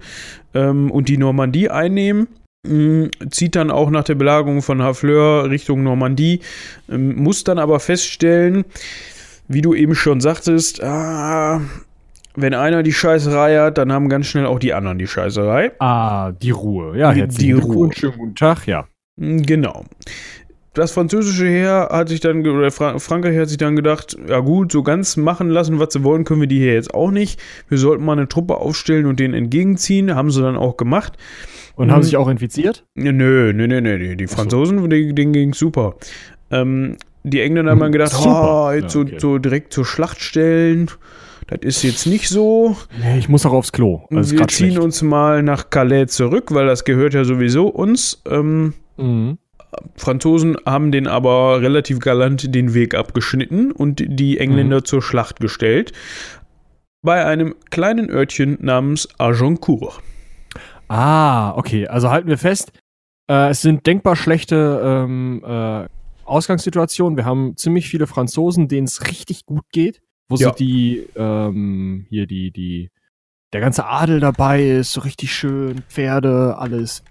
ähm, und die Normandie einnehmen. Ähm, zieht dann auch nach der Belagerung von Harfleur Richtung Normandie, ähm, muss dann aber feststellen, wie du eben schon sagtest, ah, wenn einer die Scheißerei hat, dann haben ganz schnell auch die anderen die Scheißerei. Ah, die Ruhe. Ja, die, die Ruhe. Schönen guten Tag, ja. Hm, genau. Das französische Heer hat sich dann, oder Fra Frankreich hat sich dann gedacht, ja gut, so ganz machen lassen, was sie wollen, können wir die hier jetzt auch nicht. Wir sollten mal eine Truppe aufstellen und denen entgegenziehen. Haben sie dann auch gemacht. Und haben hm. sich auch infiziert? Nö, nö, nö, nö. Die Franzosen, so. denen ging super. Ähm, Die Engländer haben dann gedacht, Super. oh, jetzt Ja, so, okay. so direkt zur Schlacht stellen. Das ist jetzt nicht so. Nee, ich muss auch aufs Klo. Also wir ziehen schlecht. uns mal nach Calais zurück, weil das gehört ja sowieso uns. Ähm, Mhm. Franzosen haben den aber relativ galant den Weg abgeschnitten und die Engländer Mhm. zur Schlacht gestellt. Bei einem kleinen Örtchen namens Agincourt. Ah, okay. Also halten wir fest, äh, es sind denkbar schlechte ähm, äh, Ausgangssituationen. Wir haben ziemlich viele Franzosen, denen es richtig gut geht, wo Ja. so die, ähm, hier die, die, der ganze Adel dabei ist, so richtig schön, Pferde, alles.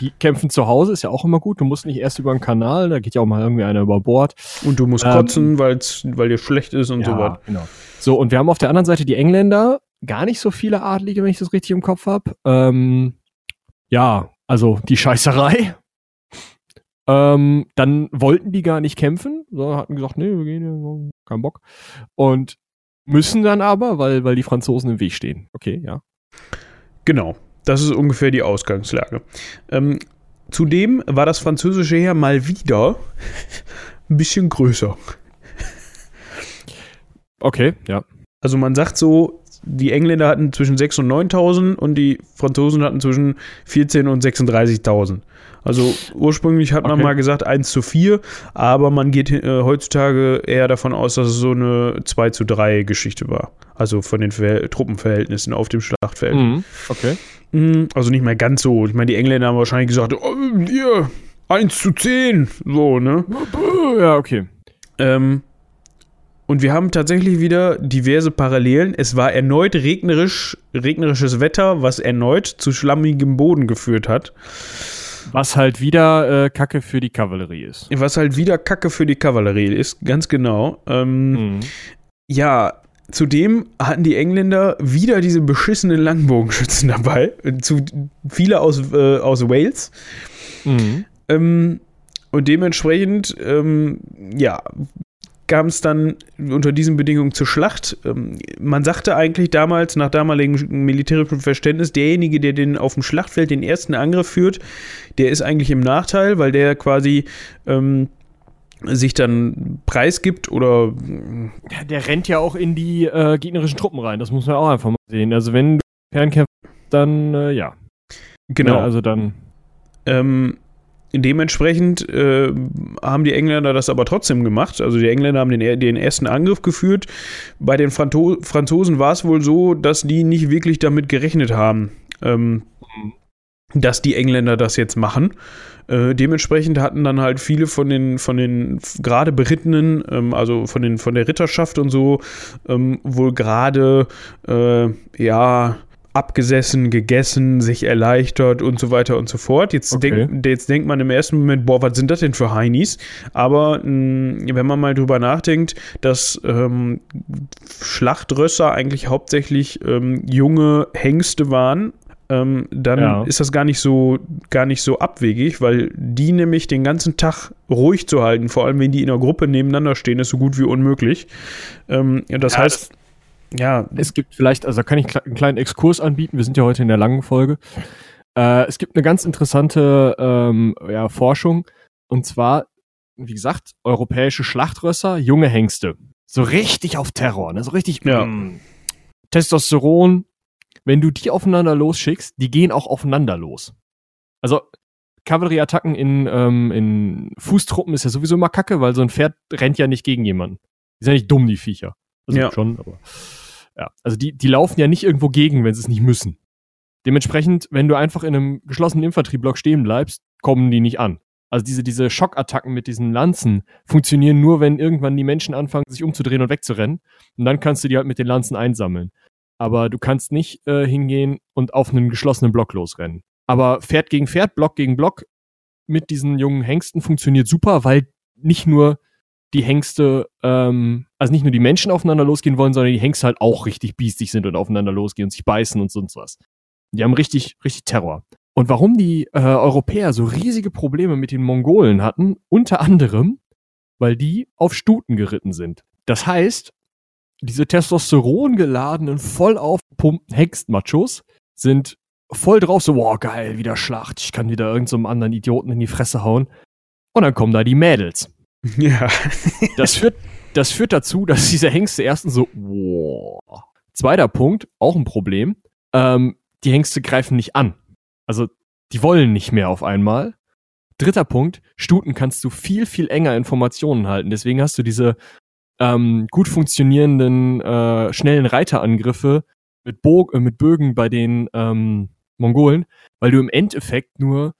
Die kämpfen zu Hause, ist ja auch immer gut. Du musst nicht erst über den Kanal, da geht ja auch mal irgendwie einer über Bord. Und du musst Ähm, kotzen, weil's, weil dir schlecht ist und so was. genau. So, und wir haben auf der anderen Seite die Engländer, gar nicht so viele Adlige, wenn ich das richtig im Kopf habe. Ähm, ja, also die Scheißerei. Ähm, dann wollten die gar nicht kämpfen, sondern hatten gesagt, nee, wir gehen hier, kein Bock. Und müssen dann aber, weil, weil die Franzosen im Weg stehen. Okay, ja. Genau, das ist ungefähr die Ausgangslage. Ähm, zudem war das französische Heer mal wieder ein bisschen größer. Okay, ja. Also man sagt so, die Engländer hatten zwischen 6.000 und 9.000 und die Franzosen hatten zwischen 14.000 und 36.000. Also ursprünglich hat man Okay. mal gesagt 1 zu 4, aber man geht äh, heutzutage eher davon aus, dass es so eine 2 zu 3 Geschichte war. Also von den Verhält Truppenverhältnissen auf dem Schlachtfeld. Mhm. Okay. Mm, Also nicht mehr ganz so. Ich meine, die Engländer haben wahrscheinlich gesagt, oh, hier, 1 zu 10. So, ne? Ja, okay. Ähm, und wir haben tatsächlich wieder diverse Parallelen. Es war erneut regnerisch, regnerisches Wetter, was erneut zu schlammigem Boden geführt hat. Was halt wieder äh, Kacke für die Kavallerie ist. Was halt wieder Kacke für die Kavallerie ist, ganz genau. Ähm, Mhm. Ja, zudem hatten die Engländer wieder diese beschissenen Langbogenschützen dabei. Zu, viele aus, äh, aus Wales. Mhm. Ähm, und dementsprechend, ähm, ja, kam es dann unter diesen Bedingungen zur Schlacht. Ähm, man sagte eigentlich damals, nach damaligem militärischem Verständnis, derjenige, der den auf dem Schlachtfeld den ersten Angriff führt, der ist eigentlich im Nachteil, weil der quasi ähm, sich dann preisgibt oder Ja, der rennt ja auch in die äh, gegnerischen Truppen rein. Das muss man auch einfach mal sehen. Also wenn du Fernkämpfer, dann äh, ja. genau. Ja, also dann. Ähm, dementsprechend äh, haben die Engländer das aber trotzdem gemacht. Also die Engländer haben den, den ersten Angriff geführt. Bei den Franto Franzosen war es wohl so, dass die nicht wirklich damit gerechnet haben, ähm, dass die Engländer das jetzt machen. Äh, dementsprechend hatten dann halt viele von den, von den gerade Berittenen, ähm, also von, den, von der Ritterschaft und so, ähm, wohl gerade, äh, ja, abgesessen, gegessen, sich erleichtert und so weiter und so fort. Jetzt, Okay. denk, jetzt denkt man im ersten Moment, boah, was sind das denn für Heinis? Aber mh, wenn man mal drüber nachdenkt, dass ähm, Schlachtrösser eigentlich hauptsächlich ähm, junge Hengste waren, ähm, dann Ja. ist das gar nicht so gar nicht so abwegig, weil die nämlich den ganzen Tag ruhig zu halten, vor allem wenn die in einer Gruppe nebeneinander stehen, ist so gut wie unmöglich. Ähm, das Ja, heißt, ja, Es gibt vielleicht, also da kann ich einen kleinen Exkurs anbieten. Wir sind ja heute in der langen Folge. Äh, es gibt eine ganz interessante ähm, ja, Forschung. Und zwar, wie gesagt, europäische Schlachtrösser, junge Hengste. So richtig auf Terror, ne? So richtig Ja. mm, Testosteron. Wenn du die aufeinander losschickst, die gehen auch aufeinander los. Also Kavallerieattacken in, ähm, in Fußtruppen ist ja sowieso immer kacke, weil so ein Pferd rennt ja nicht gegen jemanden. Die sind ja nicht dumm, die Viecher. Also Ja. schon, aber. Ja, also die, die laufen ja nicht irgendwo gegen, wenn sie es nicht müssen. Dementsprechend, wenn du einfach in einem geschlossenen Infanterieblock stehen bleibst, kommen die nicht an. Also diese, diese Schockattacken mit diesen Lanzen funktionieren nur, wenn irgendwann die Menschen anfangen, sich umzudrehen und wegzurennen. Und dann kannst du die halt mit den Lanzen einsammeln. Aber du kannst nicht äh, hingehen und auf einen geschlossenen Block losrennen. Aber Pferd gegen Pferd, Block gegen Block mit diesen jungen Hengsten funktioniert super, weil nicht nur die Hengste, ähm, also nicht nur die Menschen aufeinander losgehen wollen, sondern die Hengste halt auch richtig biestig sind und aufeinander losgehen und sich beißen und sonst was. Die haben richtig, richtig Terror. Und warum die äh, Europäer so riesige Probleme mit den Mongolen hatten, unter anderem, weil die auf Stuten geritten sind. Das heißt, diese Testosteron geladenen, voll aufgepumpten Hengstmachos sind voll drauf, so, wow, geil, wieder Schlacht, ich kann wieder irgendeinem so anderen Idioten in die Fresse hauen. Und dann kommen da die Mädels. Ja. Das führt, das führt dazu, dass diese Hengste erstens so, wow. Zweiter Punkt, auch ein Problem. Ähm, die Hengste greifen nicht an. Also, die wollen nicht mehr auf einmal. Dritter Punkt, Stuten kannst du viel, viel enger Informationen halten. Deswegen hast du diese ähm, gut funktionierenden, äh, schnellen Reiterangriffe mit, Bo äh, mit Bögen bei den ähm, Mongolen, weil du im Endeffekt nur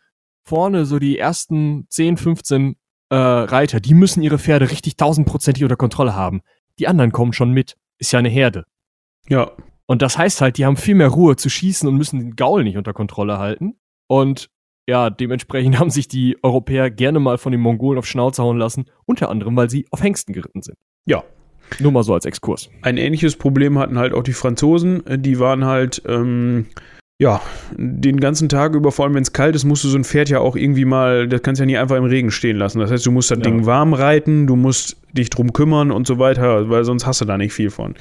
vorne so die ersten 10, 15 äh, Reiter, die müssen ihre Pferde richtig tausendprozentig unter Kontrolle haben. Die anderen kommen schon mit. Ist ja eine Herde. Ja. Und das heißt halt, die haben viel mehr Ruhe zu schießen und müssen den Gaul nicht unter Kontrolle halten. Und ja, dementsprechend haben sich die Europäer gerne mal von den Mongolen auf Schnauze hauen lassen, unter anderem, weil sie auf Hengsten geritten sind. Ja. Nur mal so als Exkurs. Ein ähnliches Problem hatten halt auch die Franzosen. Die waren halt, ähm, ja, den ganzen Tag über, vor allem wenn es kalt ist, musst du so ein Pferd ja auch irgendwie mal, das kannst du ja nie einfach im Regen stehen lassen. Das heißt, du musst das Ja. Ding warm reiten, du musst dich drum kümmern und so weiter, weil sonst hast du da nicht viel von.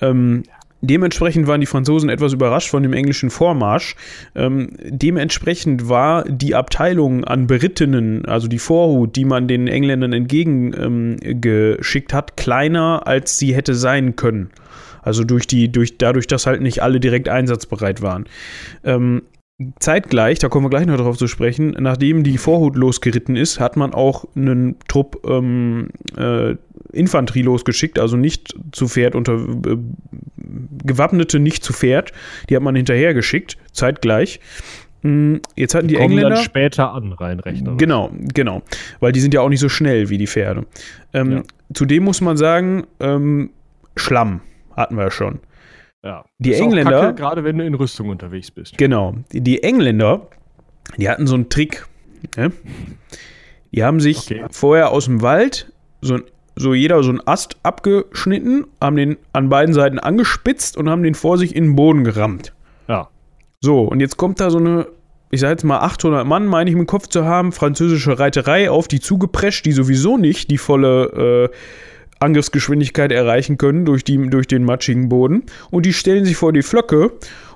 Ähm, Dementsprechend waren die Franzosen etwas überrascht von dem englischen Vormarsch. Ähm, dementsprechend war die Abteilung an Berittenen, also die Vorhut, die man den Engländern entgegengeschickt ähm, hat, kleiner als sie hätte sein können. Also durch die, durch, dadurch, dass halt nicht alle direkt einsatzbereit waren. Ähm, zeitgleich, da kommen wir gleich noch drauf zu sprechen, nachdem die Vorhut losgeritten ist, hat man auch einen Trupp ähm, äh, Infanterie losgeschickt, also nicht zu Pferd unter äh, Gewappnete nicht zu Pferd, die hat man hinterher geschickt, zeitgleich. Mm, Jetzt hatten die, kommen Engländer. dann später an, rein rechnerisch. Genau, genau. Weil die sind ja auch nicht so schnell wie die Pferde. Ähm, Ja. Zudem muss man sagen, ähm, Schlamm hatten wir ja schon. Ja. Die Ist Engländer- gerade wenn du in Rüstung unterwegs bist. Genau. Die, die Engländer, die hatten so einen Trick. Ne? Die haben sich Okay. vorher aus dem Wald so, so jeder so einen Ast abgeschnitten, haben den an beiden Seiten angespitzt und haben den vor sich in den Boden gerammt. Ja. So, und jetzt kommt da so eine, ich sag jetzt mal 800 Mann, meine ich im Kopf zu haben, französische Reiterei auf die zugeprescht, die sowieso nicht die volle äh, Angriffsgeschwindigkeit erreichen können durch, die, durch den matschigen Boden. Und die stellen sich vor die Flöcke.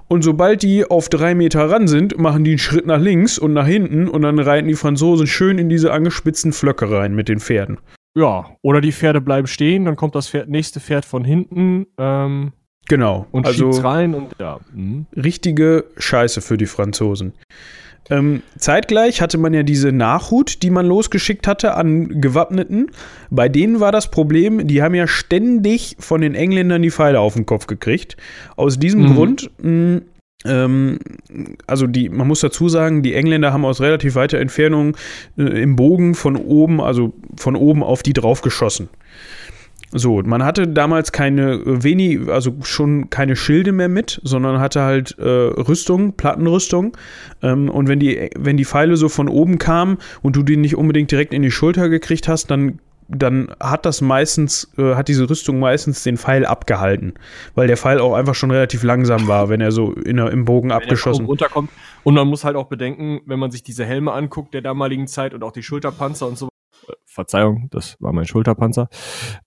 Und sobald die auf drei Meter ran sind, machen die einen Schritt nach links und nach hinten und dann reiten die Franzosen schön in diese angespitzten Flöcke rein mit den Pferden. Ja, oder die Pferde bleiben stehen, dann kommt das Pferd, nächste Pferd von hinten ähm, Genau. und also rein und ja. mhm. richtige Scheiße für die Franzosen. Ähm, zeitgleich hatte man ja diese Nachhut, die man losgeschickt hatte an Gewappneten. Bei denen war das Problem, die haben ja ständig von den Engländern die Pfeile auf den Kopf gekriegt. Aus diesem Mhm. Grund, mh, ähm, also die, man muss dazu sagen, die Engländer haben aus relativ weiter Entfernung äh, im Bogen von oben, also von oben auf die drauf geschossen. So, man hatte damals keine äh, wenig, also schon keine Schilde mehr mit, sondern hatte halt äh, Rüstung, Plattenrüstung. Ähm, und wenn die, wenn die Pfeile so von oben kamen und du die nicht unbedingt direkt in die Schulter gekriegt hast, dann, dann hat das meistens, äh, hat diese Rüstung meistens den Pfeil abgehalten, weil der Pfeil auch einfach schon relativ langsam war, wenn er so in der, im Bogen Wenn abgeschossen runterkommt. Und man muss halt auch bedenken, wenn man sich diese Helme anguckt der damaligen Zeit und auch die Schulterpanzer und so. Verzeihung, das war mein Schulterpanzer.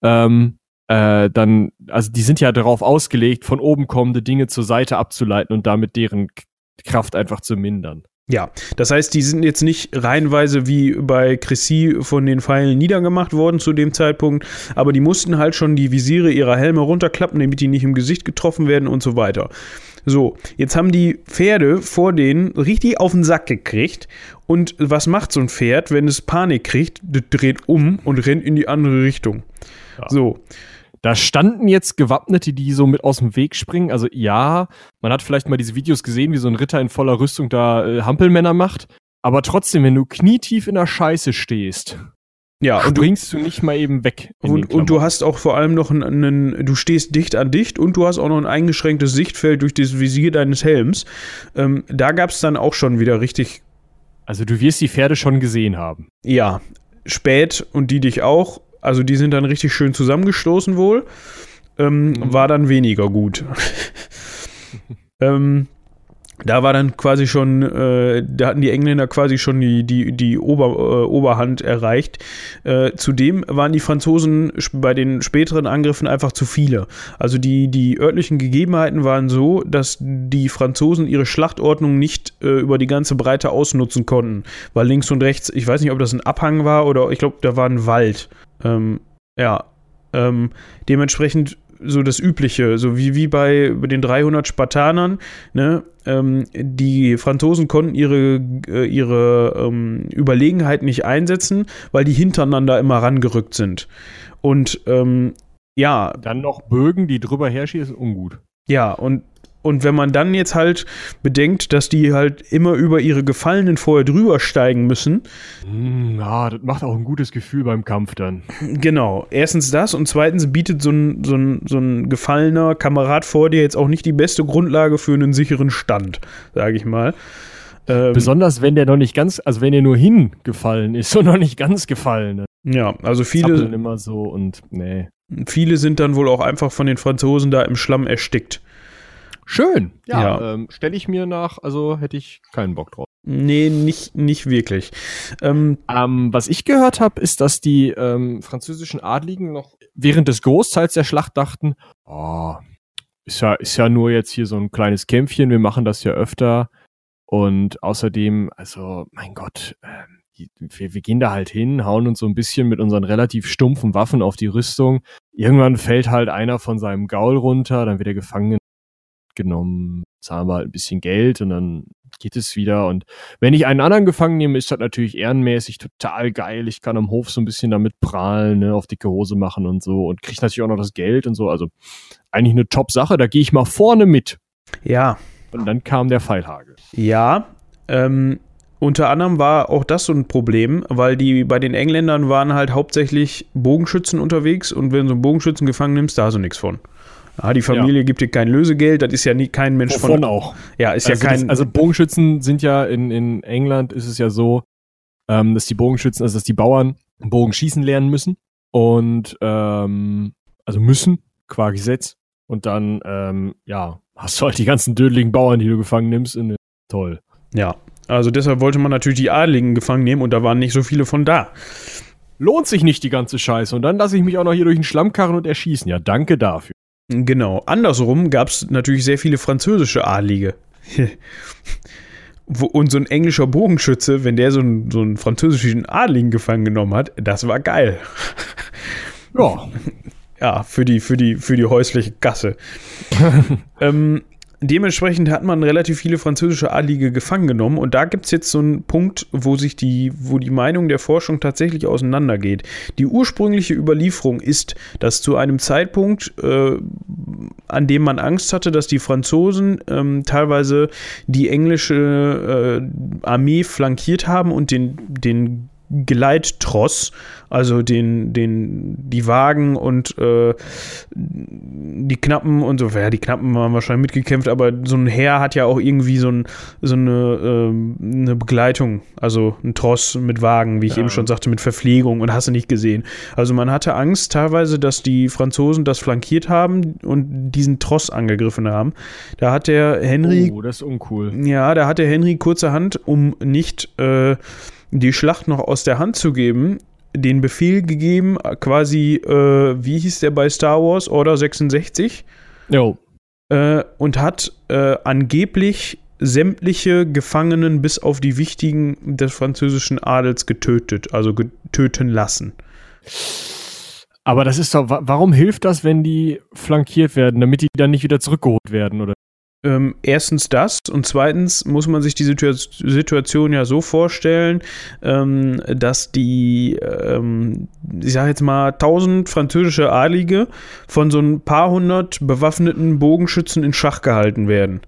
Ähm, äh, dann, also die sind ja darauf ausgelegt, von oben kommende Dinge zur Seite abzuleiten und damit deren Kraft einfach zu mindern. Ja, das heißt, die sind jetzt nicht reihenweise wie bei Chrissy von den Pfeilen niedergemacht worden zu dem Zeitpunkt, aber die mussten halt schon die Visiere ihrer Helme runterklappen, damit die nicht im Gesicht getroffen werden und so weiter. So, jetzt haben die Pferde vor denen richtig auf den Sack gekriegt. Und was macht so ein Pferd, wenn es Panik kriegt? Das dreht um und rennt in die andere Richtung. Ja. So, Da standen jetzt Gewappnete, die so mit aus dem Weg springen. Also ja, man hat vielleicht mal diese Videos gesehen, wie so ein Ritter in voller Rüstung da äh, Hampelmänner macht. Aber trotzdem, wenn du knietief in der Scheiße stehst, ja, und du, springst du nicht mal eben weg. Und, und du hast auch vor allem noch einen, einen, du stehst dicht an dicht und du hast auch noch ein eingeschränktes Sichtfeld durch das Visier deines Helms. Ähm, da gab es dann auch schon wieder richtig, Also du wirst die Pferde schon gesehen haben. ja, spät und die dich auch. Also die sind dann richtig schön zusammengestoßen wohl. Ähm, Mhm. War dann weniger gut. ähm, da war dann quasi schon, äh, da hatten die Engländer quasi schon die, die, die Ober, äh, Oberhand erreicht. Äh, zudem waren die Franzosen bei den späteren Angriffen einfach zu viele. Also die, die örtlichen Gegebenheiten waren so, dass die Franzosen ihre Schlachtordnung nicht äh, über die ganze Breite ausnutzen konnten. Weil links und rechts, ich weiß nicht, ob das ein Abhang war oder ich glaube, da war ein Wald. Ähm, ja, ähm, dementsprechend so das Übliche, so wie, wie bei den 300 Spartanern. Ne? Ähm, die Franzosen konnten ihre, äh, ihre ähm, Überlegenheit nicht einsetzen, weil die hintereinander immer rangerückt sind. Und ähm, ja. Dann noch Bögen, die drüber herschießen, ungut. Ja, und und wenn man dann jetzt halt bedenkt, dass die halt immer über ihre Gefallenen vorher drüber steigen müssen. Hm, ja, das macht auch ein gutes Gefühl beim Kampf dann. Genau. Erstens das und zweitens bietet so ein, so ein, so ein gefallener Kamerad vor dir jetzt auch nicht die beste Grundlage für einen sicheren Stand, sage ich mal. Ähm, Besonders wenn der noch nicht ganz, also wenn er nur hingefallen ist und noch nicht ganz gefallen. Ne? Ja, also viele. Zappeln immer so und nee. Viele sind dann wohl auch einfach von den Franzosen da im Schlamm erstickt. Schön. Ja, ja. Ähm, stelle ich mir nach, also hätte ich keinen Bock drauf. Nee, nicht, nicht wirklich. Ähm, ähm, was ich gehört habe, ist, dass die ähm, französischen Adligen noch während des Großteils der Schlacht dachten, oh, ist ja, ist ja nur jetzt hier so ein kleines Kämpfchen, wir machen das ja öfter. Und außerdem, also, mein Gott, äh, wir, wir gehen da halt hin, hauen uns so ein bisschen mit unseren relativ stumpfen Waffen auf die Rüstung. Irgendwann fällt halt einer von seinem Gaul runter, dann wird er gefangen genommen, zahlen wir halt ein bisschen Geld und dann geht es wieder. Und wenn ich einen anderen gefangen nehme, ist das natürlich ehrenmäßig total geil. Ich kann am Hof so ein bisschen damit prahlen, ne, auf dicke Hose machen und so und kriege natürlich auch noch das Geld und so. Also eigentlich eine Top-Sache. Da gehe ich mal vorne mit. Ja. Und dann kam der Pfeilhagel. Ja. Ähm, unter anderem war auch das so ein Problem, weil die bei den Engländern waren halt hauptsächlich Bogenschützen unterwegs und wenn du so einen Bogenschützen gefangen nimmst, da hast du nichts von. Ah, die Familie ja. gibt dir kein Lösegeld, das ist ja nie kein Mensch Wovon von. auch. Ja, ist also ja kein. Das, also Bogenschützen sind ja in, in England ist es ja so, ähm, dass die Bogenschützen, also dass die Bauern Bogen schießen lernen müssen. Und ähm, also müssen, qua Gesetz. Und dann, ähm, ja, hast du halt die ganzen dödeligen Bauern, die du gefangen nimmst. In, toll. Ja, also deshalb wollte man natürlich die Adligen gefangen nehmen und da waren nicht so viele von da. Lohnt sich nicht die ganze Scheiße. Und dann lasse ich mich auch noch hier durch den Schlamm karren und erschießen. Ja, danke dafür. Genau. Andersrum gab es natürlich sehr viele französische Adlige. Und so ein englischer Bogenschütze, wenn der so einen, so einen französischen Adligen gefangen genommen hat, das war geil. Ja. Ja, für die, für die, für die häusliche Gasse. ähm, dementsprechend hat man relativ viele französische Adlige gefangen genommen und da gibt es jetzt so einen Punkt, wo sich die, wo die Meinung der Forschung tatsächlich auseinandergeht. Die ursprüngliche Überlieferung ist, dass zu einem Zeitpunkt, äh, an dem man Angst hatte, dass die Franzosen ähm, teilweise die englische äh, Armee flankiert haben und den, den Geleittross, also den, den, die Wagen und äh, die Knappen und so. Ja, die Knappen haben wahrscheinlich mitgekämpft, aber so ein Heer hat ja auch irgendwie so, ein, so eine, äh, eine Begleitung, also ein Tross mit Wagen, wie ich ja. eben schon sagte, mit Verpflegung und hast du nicht gesehen. Also man hatte Angst teilweise, dass die Franzosen das flankiert haben und diesen Tross angegriffen haben. Da hat der Henry. Oh, das ist uncool. Ja, da hat der Henry kurzerhand, um nicht äh, die Schlacht noch aus der Hand zu geben, den Befehl gegeben, quasi, äh, wie hieß der bei Star Wars, Order 66? Jo. Äh, und hat äh, angeblich sämtliche Gefangenen bis auf die wichtigen des französischen Adels getötet, also getöten lassen. Aber das ist doch, warum hilft das, wenn die flankiert werden, damit die dann nicht wieder zurückgeholt werden, oder? Ähm, erstens das und zweitens muss man sich die Situation ja so vorstellen, ähm, dass die, ähm, ich sage jetzt mal, tausend französische Adlige von so ein paar hundert bewaffneten Bogenschützen in Schach gehalten werden.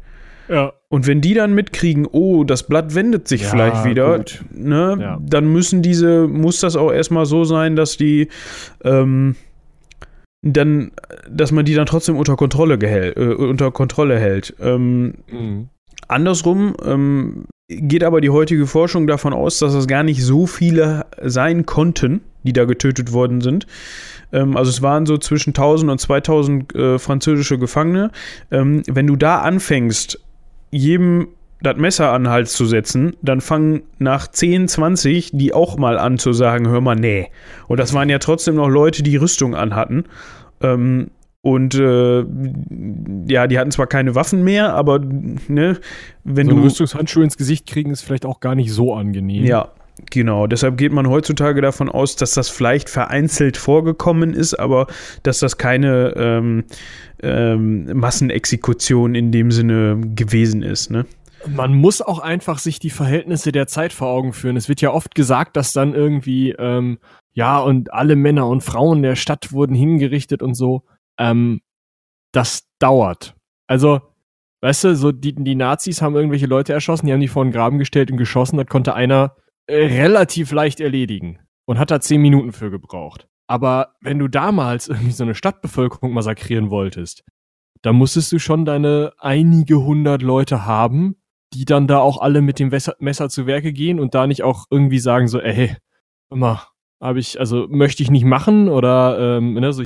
Ja. Und wenn die dann mitkriegen, oh, das Blatt wendet sich ja, vielleicht wieder, ne, ja. dann müssen diese, muss das auch erstmal so sein, dass die, ähm, dann, dass man die dann trotzdem unter Kontrolle, gehält, äh, unter Kontrolle hält. Ähm, mhm. Andersrum ähm, geht aber die heutige Forschung davon aus, dass es gar nicht so viele sein konnten, die da getötet worden sind. Ähm, also es waren so zwischen 1000 und 2000 äh, französische Gefangene. Ähm, wenn du da anfängst, jedem das Messer an den Hals zu setzen, dann fangen nach 10, 20 die auch mal an zu sagen, hör mal, nee. Und das waren ja trotzdem noch Leute, die Rüstung anhatten. Ähm, und äh, ja, die hatten zwar keine Waffen mehr, aber ne, wenn so du. Rüstungshandschuhe ins Gesicht kriegen ist vielleicht auch gar nicht so angenehm. Ja, genau. Deshalb geht man heutzutage davon aus, dass das vielleicht vereinzelt vorgekommen ist, aber dass das keine ähm, ähm, Massenexekution in dem Sinne gewesen ist, ne? Man muss auch einfach sich die Verhältnisse der Zeit vor Augen führen. Es wird ja oft gesagt, dass dann irgendwie, ähm, ja, und alle Männer und Frauen der Stadt wurden hingerichtet und so. Ähm, das dauert. Also, weißt du, so die, die Nazis haben irgendwelche Leute erschossen, die haben die vor den Graben gestellt und geschossen. Das konnte einer äh, relativ leicht erledigen und hat da zehn Minuten für gebraucht. Aber wenn du damals irgendwie so eine Stadtbevölkerung massakrieren wolltest, dann musstest du schon deine einige hundert Leute haben, die dann da auch alle mit dem Messer, Messer zu Werke gehen und da nicht auch irgendwie sagen so, ey, immer, habe ich, also möchte ich nicht machen oder ähm, ne, so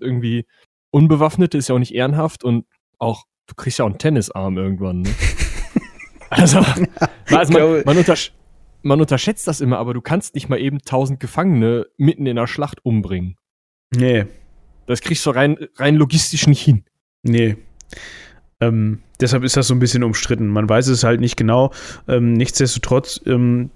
irgendwie Unbewaffnete ist ja auch nicht ehrenhaft und auch, du kriegst ja auch einen Tennisarm irgendwann. Ne? also, also man, man, untersch man unterschätzt das immer, aber du kannst nicht mal eben tausend Gefangene mitten in der Schlacht umbringen. Nee. Das kriegst du rein, rein logistisch nicht hin. Nee. Ähm, deshalb ist das so ein bisschen umstritten. Man weiß es halt nicht genau. Ähm, nichtsdestotrotz, ähm,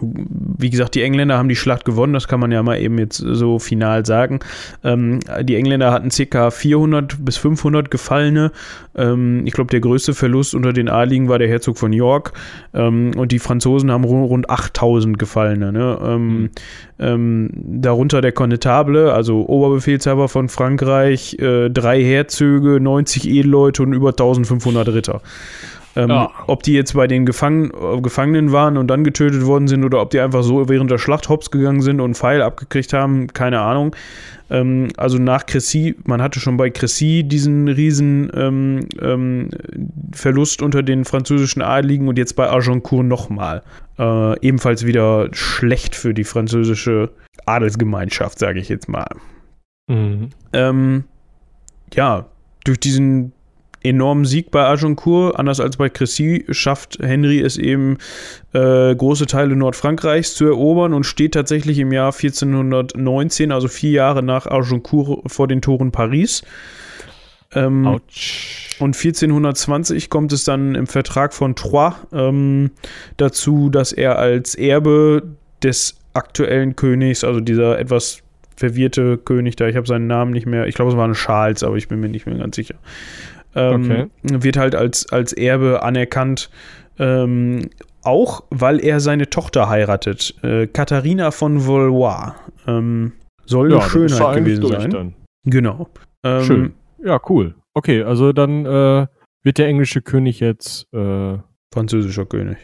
wie gesagt, die Engländer haben die Schlacht gewonnen, das kann man ja mal eben jetzt so final sagen. Ähm, die Engländer hatten ca. 400 bis 500 Gefallene. Ähm, ich glaube, der größte Verlust unter den Adligen war der Herzog von York. Ähm, und die Franzosen haben rund 8000 Gefallene. Ne? Mhm. darunter der Konnetable, also Oberbefehlshaber von Frankreich, äh, drei Herzöge, 90 Edelleute und über 1500 Ritter. Ähm, ja. Ob die jetzt bei den Gefang äh, Gefangenen waren und dann getötet worden sind oder ob die einfach so während der Schlacht hops gegangen sind und einen Pfeil abgekriegt haben, keine Ahnung. Ähm, also nach Cressy, man hatte schon bei Cressy diesen riesen ähm, ähm Verlust unter den französischen Adligen und jetzt bei Agincourt nochmal. Äh, ebenfalls wieder schlecht für die französische Adelsgemeinschaft, sage ich jetzt mal. Mhm. Ähm, ja, durch diesen enormen Sieg bei Agincourt. Anders als bei Crécy schafft Henry es eben, äh, große Teile Nordfrankreichs zu erobern und steht tatsächlich im Jahr 1419, also vier Jahre nach Agincourt, vor den Toren Paris. Ähm, und 1420 kommt es dann im Vertrag von Troyes ähm, dazu, dass er als Erbe des aktuellen Königs, also dieser etwas verwirrte König da, ich habe seinen Namen nicht mehr, ich glaube es war ein Charles, aber ich bin mir nicht mehr ganz sicher, ähm, okay. Wird halt als, als Erbe anerkannt. Ähm, auch weil er seine Tochter heiratet. Äh, Katharina von Valois. Ähm, soll ja, eine Schönheit gewesen sein. Dann. Genau. Ähm, Schön. Ja, cool. Okay, also dann äh, wird der englische König jetzt äh französischer König.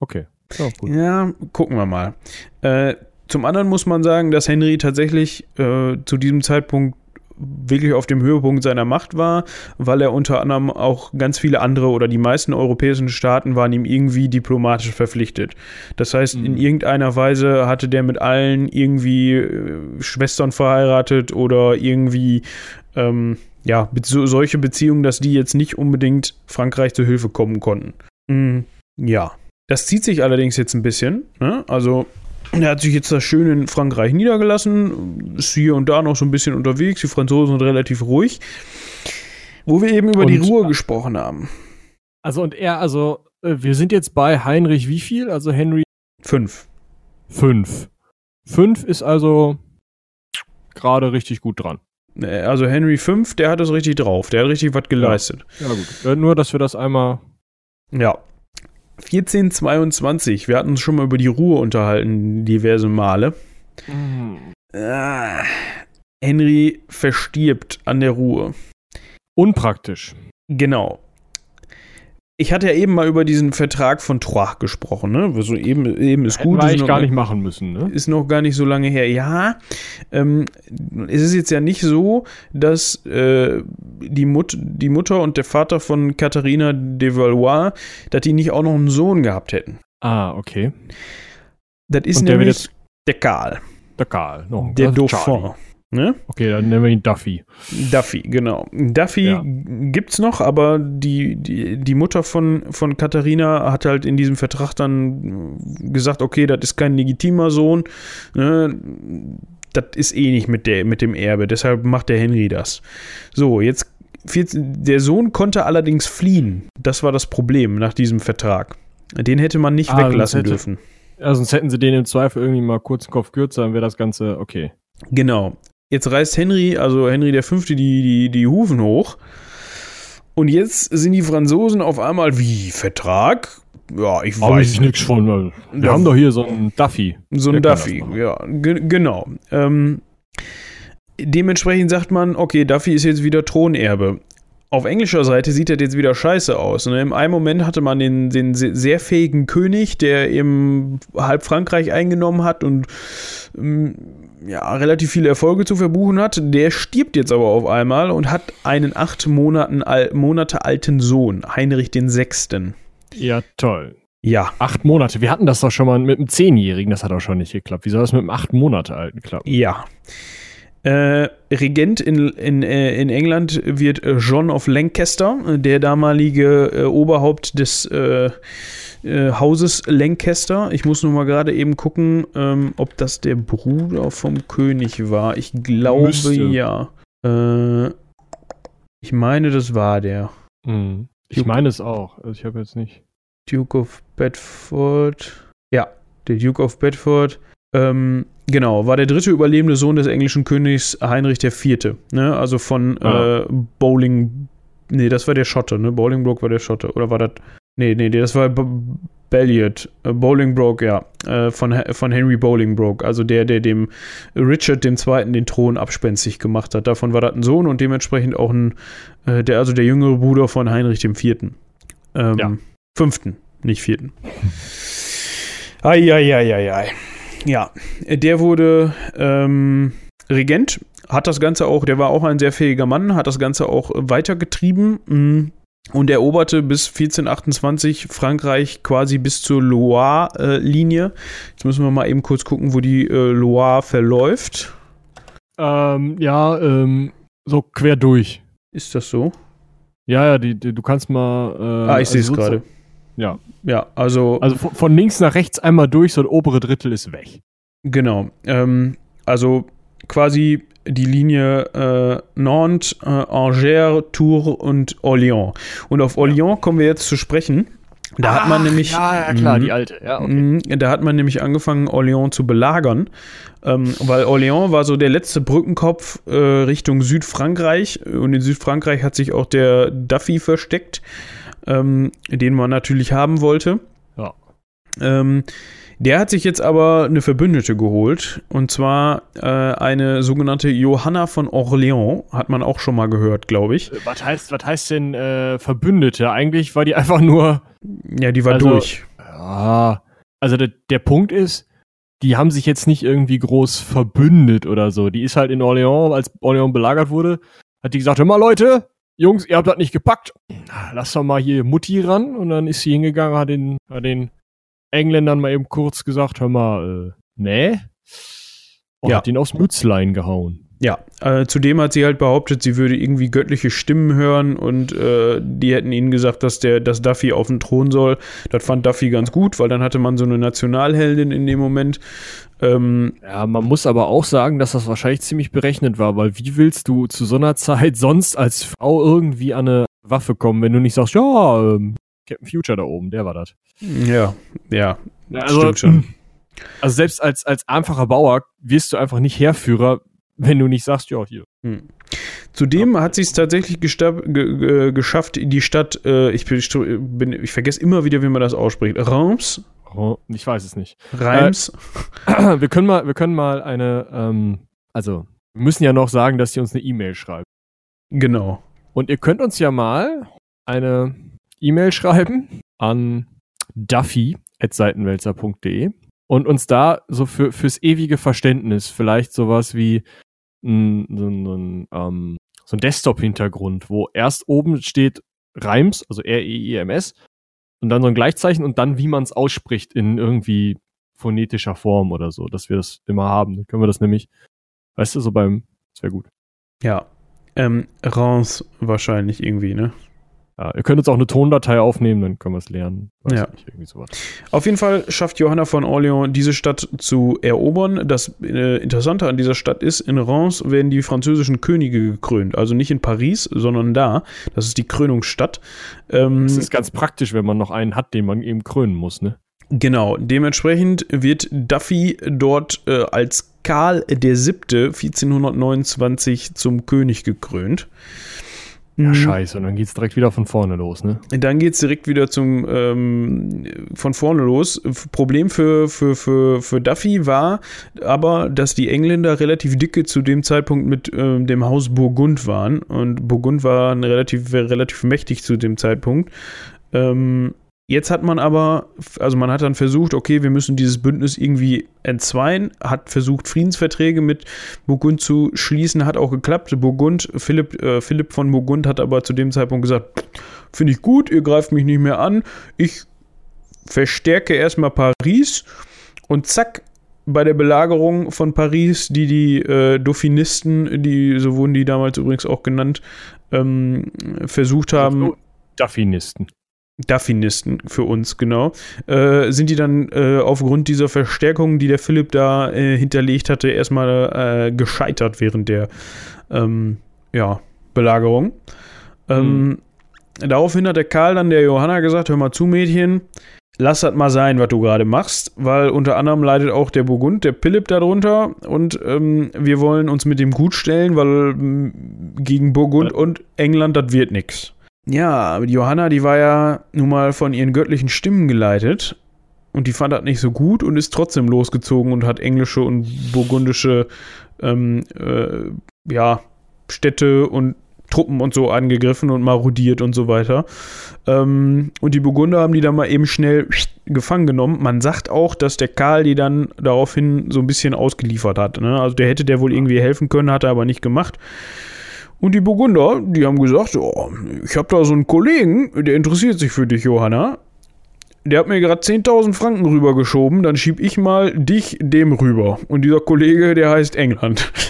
Okay. Ja, ja gucken wir mal. Äh, zum anderen muss man sagen, dass Henry tatsächlich äh, zu diesem Zeitpunkt wirklich auf dem Höhepunkt seiner Macht war, weil er unter anderem auch ganz viele andere oder die meisten europäischen Staaten waren ihm irgendwie diplomatisch verpflichtet. Das heißt, mhm. in irgendeiner Weise hatte der mit allen irgendwie äh, Schwestern verheiratet oder irgendwie ähm, ja, so, solche Beziehungen, dass die jetzt nicht unbedingt Frankreich zu Hilfe kommen konnten. Mhm. Ja. Das zieht sich allerdings jetzt ein bisschen. Ne? Also er hat sich jetzt das schön in Frankreich niedergelassen, ist hier und da noch so ein bisschen unterwegs. Die Franzosen sind relativ ruhig. Wo wir eben über und, die Ruhe gesprochen haben. Also und er, also äh, wir sind jetzt bei Heinrich wie viel? Also Henry? Fünf. Fünf. Fünf ist also gerade richtig gut dran. Also Henry V, der hat es richtig drauf. Der hat richtig was geleistet. Ja, ja gut. Äh, nur, dass wir das einmal. Ja. 1422, wir hatten uns schon mal über die Ruhe unterhalten, diverse Male. Mhm. Ah, Henry verstirbt an der Ruhe. Unpraktisch. Genau ich hatte ja eben mal über diesen Vertrag von Troyes gesprochen, ne? Also eben, eben ist Hätten gut. Hätte ich gar nicht machen müssen, ne? Ist noch gar nicht so lange her. Ja, ähm, es ist jetzt ja nicht so, dass äh, die, Mut die Mutter und der Vater von Katharina de Valois, dass die nicht auch noch einen Sohn gehabt hätten. Ah, okay. Das ist und nämlich der, der Karl. Der Karl, no, der Dauphin. Ne? Okay, dann nennen wir ihn Duffy. Duffy, genau. Duffy Ja. gibt's noch, aber die, die, die Mutter von, von Katharina hat halt in diesem Vertrag dann gesagt, okay, das ist kein legitimer Sohn, ne? das ist eh nicht mit, der, mit dem Erbe, deshalb macht der Henry das. So, jetzt, 14 der Sohn konnte allerdings fliehen. Das war das Problem nach diesem Vertrag. Den hätte man nicht Ah, weglassen hätte- dürfen. Ja, sonst hätten sie den im Zweifel irgendwie mal kurz den Kopf kürzer, dann wäre das Ganze okay. Genau. Jetzt reißt Henry, also Henry der Fünfte, die, die, die Hufen hoch. Und jetzt sind die Franzosen auf einmal wie Vertrag? Ja, ich Aber weiß ist nichts von. Wir Ja. haben doch hier so einen Duffy. So ein Der kann Duffy, ja, ge genau. Ähm, dementsprechend sagt man, okay, Duffy ist jetzt wieder Thronerbe. Auf englischer Seite sieht das jetzt wieder scheiße aus. Ne? Im einen Moment hatte man den, den se- sehr fähigen König, der eben halb Frankreich eingenommen hat und ähm, ja, relativ viele Erfolge zu verbuchen hat. Der stirbt jetzt aber auf einmal und hat einen acht Monaten al Monate alten Sohn, Heinrich den Sechsten. Ja, toll. Ja, Acht Monate. Wir hatten das doch schon mal mit einem Zehnjährigen, das hat auch schon nicht geklappt. Wie soll das mit einem acht Monate alten klappen? Ja. Äh, Regent in, in, äh, in England wird äh, John of Lancaster, äh, der damalige äh, Oberhaupt des äh, Hauses Lancaster. Ich muss nur mal gerade eben gucken, ähm, ob das der Bruder vom König war. Ich glaube Müsste. ja. Äh, ich meine, das war der. Mhm. Ich Duke- meine es auch. Also ich habe jetzt nicht. Duke of Bedford. Ja, der Duke of Bedford. Ähm, genau, war der dritte überlebende Sohn des englischen Königs Heinrich IV. Ne? Also von Ah. äh, Bowling. Nee, das war der Schotte, ne? Bolingbroke war der Schotte. Oder war das. Nee, nee, das war B Balliot. Äh, Bolingbroke, ja. Äh, von, von Henry Bolingbroke. Also der, der dem Richard II. den Thron abspenstig gemacht hat. Davon war das ein Sohn und dementsprechend auch ein. Äh, der, also der jüngere Bruder von Heinrich IV. Ähm, Ja. Fünften, nicht vierten. Eieieiei. Ja, der wurde ähm, Regent, hat das Ganze auch, der war auch ein sehr fähiger Mann, hat das Ganze auch weitergetrieben mm, und eroberte bis 1428 Frankreich quasi bis zur Loire-Linie. Jetzt müssen wir mal eben kurz gucken, wo die äh, Loire verläuft. Ähm, ja, ähm, so quer durch. Ist das so? Ja, ja, die, die, du kannst mal. Äh, ah, ich sehe es also gerade. Ja. Ja, also Also von, von links nach rechts einmal durch, so ein obere Drittel ist weg. Genau. Ähm, also quasi die Linie äh, Nantes, äh, Angers, Tours und Orléans. Und auf Orléans kommen wir jetzt zu sprechen. Da hat man nämlich. Ja, ja, klar, Mhm. die alte. Ja, okay. Mhm, Da hat man nämlich angefangen, Orléans zu belagern, ähm, weil Orléans war so der letzte Brückenkopf äh, Richtung Südfrankreich und in Südfrankreich hat sich auch der Duffy versteckt, ähm, den man natürlich haben wollte. Ähm, der hat sich jetzt aber eine Verbündete geholt und zwar äh, eine sogenannte Johanna von Orléans, hat man auch schon mal gehört, glaube ich. Äh, Was heißt, was heißt denn äh, Verbündete? Eigentlich war die einfach nur. Ja, die war Also- durch. Ja. Also der, der Punkt ist, die haben sich jetzt nicht irgendwie groß verbündet oder so. Die ist halt in Orléans, als Orléans belagert wurde, hat die gesagt, hör mal Leute, Jungs, ihr habt das nicht gepackt. Lass doch mal hier Mutti ran. Und dann ist sie hingegangen, hat den, hat den Engländern mal eben kurz gesagt, hör mal, äh, nee. Und Ja. hat ihn aufs Mützlein gehauen. Ja, äh, zudem hat sie halt behauptet, sie würde irgendwie göttliche Stimmen hören und äh, die hätten ihnen gesagt, dass der, dass Duffy auf den Thron soll. Das fand Duffy ganz gut, weil dann hatte man so eine Nationalheldin in dem Moment. Ähm, Ja, man muss aber auch sagen, dass das wahrscheinlich ziemlich berechnet war, weil wie willst du zu so einer Zeit sonst als Frau irgendwie an eine Waffe kommen, wenn du nicht sagst, ja, ähm, Captain Future da oben, der war das. ja, ja, Also, stimmt schon. Also selbst als, als einfacher Bauer wirst du einfach nicht Heerführer, wenn du nicht sagst, ja, hier. Zudem hat sie es tatsächlich ge, ge, geschafft, die Stadt, äh, ich, bin, bin, ich vergesse immer wieder, wie man das ausspricht. Reims? Ich weiß es nicht. Reims? wir können mal, wir können mal eine, ähm, also, wir müssen ja noch sagen, dass sie uns eine E-Mail schreibt. Genau. Und ihr könnt uns ja mal eine E-Mail schreiben an duffy.seitenwälzer.de und uns da so für, fürs ewige Verständnis vielleicht sowas wie ein, so, ein- so ein, ähm, so ein Desktop-Hintergrund, wo erst oben steht Reims, also R-E-I-M-S, und dann so ein Gleichzeichen und dann, wie man es ausspricht in irgendwie phonetischer Form oder so, dass wir das immer haben. Dann können wir das nämlich, weißt du, so beim wäre gut. Ja. Ähm, Reims wahrscheinlich irgendwie, ne? Ja, ihr könnt uns auch eine Tondatei aufnehmen, dann können wir es lernen. Ja. Nicht, irgendwie sowas. Auf jeden Fall schafft Johanna von Orléans diese Stadt zu erobern. Das äh, Interessante an dieser Stadt ist, in Reims werden die französischen Könige gekrönt. Also nicht in Paris, sondern da. Das ist die Krönungsstadt. Ähm, Das ist ganz praktisch, wenn man noch einen hat, den man eben krönen muss, ne? Genau, dementsprechend wird Duffy dort äh, als Karl der Siebte 1429 zum König gekrönt. Ja, Mhm. scheiße. Und dann geht's direkt wieder von vorne los, ne? Dann geht es direkt wieder zum ähm, von vorne los. Problem für, für, für, für Duffy war aber, dass die Engländer relativ dicke zu dem Zeitpunkt mit ähm, dem Haus Burgund waren. Und Burgund war relativ, relativ mächtig zu dem Zeitpunkt. Ähm, jetzt hat man aber, also man hat dann versucht, okay, wir müssen dieses Bündnis irgendwie entzweien, hat versucht, Friedensverträge mit Burgund zu schließen, hat auch geklappt. Burgund, Philipp, äh, Philipp von Burgund hat aber zu dem Zeitpunkt gesagt, finde ich gut, ihr greift mich nicht mehr an, ich verstärke erstmal Paris und zack, bei der Belagerung von Paris, die die äh, Dauphinisten, die, so wurden die damals übrigens auch genannt, ähm, versucht haben, Duffinisten. Duffinisten für uns, genau, äh, sind die dann äh, aufgrund dieser Verstärkung, die der Philipp da äh, hinterlegt hatte, erstmal äh, gescheitert während der ähm, ja, Belagerung. Ähm, Daraufhin hat der Karl dann der Johanna gesagt: Hör mal zu, Mädchen, lass das mal sein, was du gerade machst, weil unter anderem leidet auch der Burgund, der Philipp darunter und ähm, wir wollen uns mit dem gut stellen, weil gegen Burgund und England, das wird nix. Ja, die Johanna, die war ja nun mal von ihren göttlichen Stimmen geleitet und die fand das nicht so gut und ist trotzdem losgezogen und hat englische und burgundische ähm, äh, ja, Städte und Truppen und so angegriffen und marodiert und so weiter. Ähm, und die Burgunder haben die dann mal eben schnell gefangen genommen. Man sagt auch, dass der Karl die dann daraufhin so ein bisschen ausgeliefert hat. Ne? Also der hätte der wohl irgendwie helfen können, hat er aber nicht gemacht. Und die Burgunder, die haben gesagt, oh, ich habe da so einen Kollegen, der interessiert sich für dich, Johanna. Der hat mir gerade 10.000 Franken rübergeschoben, dann schieb ich mal dich dem rüber. Und dieser Kollege, der heißt England.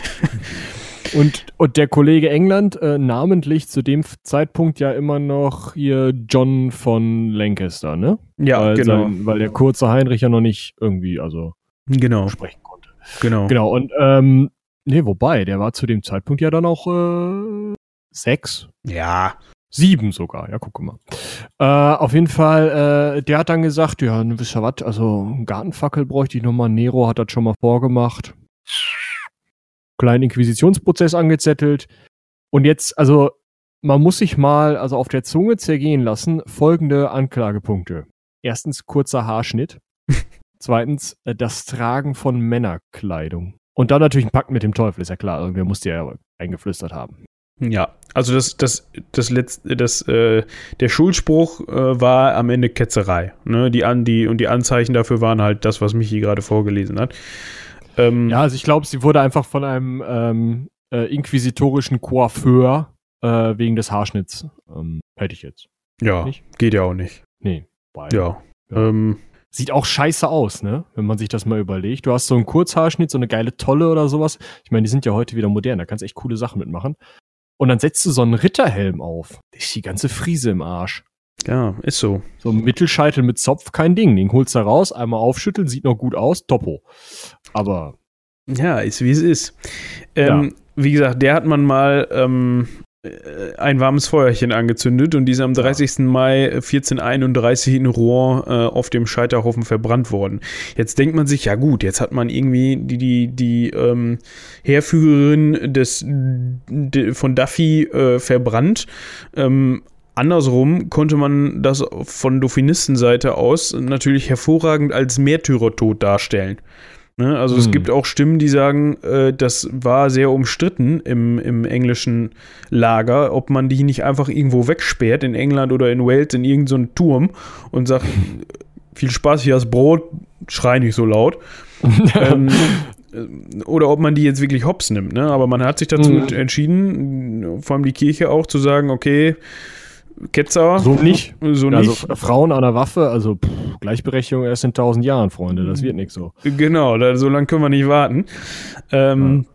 Und, und der Kollege England, äh, namentlich zu dem Zeitpunkt ja immer noch hier John von Lancaster, ne? ja, weil, genau. sein, weil der kurze Heinrich ja noch nicht irgendwie, also Genau, sprechen konnte. genau. Genau, und ähm, nee, wobei, der war zu dem Zeitpunkt ja dann auch äh, sechs, Ja, sieben sogar, ja, guck mal. Äh, auf jeden Fall, äh, der hat dann gesagt, ja, ne, wisst ihr was, also einen Gartenfackel bräuchte ich nochmal, Nero hat das schon mal vorgemacht. Kleinen Inquisitionsprozess angezettelt. Und jetzt, also, man muss sich mal, also auf der Zunge zergehen lassen, folgende Anklagepunkte. Erstens, kurzer Haarschnitt. Zweitens, äh, das Tragen von Männerkleidung. Und dann natürlich ein Pakt mit dem Teufel, ist ja klar. Irgendwer muss dir ja eingeflüstert haben. Ja, also das, das, das letzte, das, äh, der Schuldspruch äh, war am Ende Ketzerei. Ne? Die, an, die, und die Anzeichen dafür waren halt das, was Michi gerade vorgelesen hat. Ähm, Ja, also ich glaube, sie wurde einfach von einem ähm, äh, inquisitorischen Coiffeur äh, wegen des Haarschnitts. Ähm, hätte ich jetzt. ja, nicht? geht ja auch nicht. Nee. Weil Ja. Ja. Ähm, Sieht auch scheiße aus, ne? Wenn man sich das mal überlegt. Du hast so einen Kurzhaarschnitt, so eine geile Tolle oder sowas. Ich meine, die sind ja heute wieder modern, da kannst du echt coole Sachen mitmachen. Und dann setzt du so einen Ritterhelm auf. Da ist die ganze Friese im Arsch. ja, ist so. So ein Mittelscheitel mit Zopf, kein Ding. Den holst du raus, einmal aufschütteln, sieht noch gut aus, topo. Aber Ja, ist wie es ist. Ähm, Wie gesagt, der hat man mal ähm, äh, ein warmes Feuerchen angezündet und die ist am 30. Mai 1431 in Rouen äh, auf dem Scheiterhaufen verbrannt worden. Jetzt denkt man sich, ja gut, jetzt hat man irgendwie die, die, die ähm, Heerführerin des, de, von Duffy äh, verbrannt. Ähm, Andersrum konnte man das von Dauphinistenseite aus natürlich hervorragend als Märtyrertod darstellen. Ne? Also es Hm. gibt auch Stimmen, die sagen, äh, das war sehr umstritten im, im englischen Lager, ob man die nicht einfach irgendwo wegsperrt, in England oder in Wales, in irgendeinen Turm und sagt, viel Spaß, hier hast Brot, schrei nicht so laut. ähm, äh, oder ob man die jetzt wirklich hops nimmt. Ne? Aber man hat sich dazu Mhm. entschieden, vor allem die Kirche auch, zu sagen, okay, Ketzer, so nicht. so Also nicht. Frauen an der Waffe, also pff, Gleichberechtigung erst in tausend Jahren, Freunde. Das wird nicht so. Genau, da, so lange können wir nicht warten. Ähm,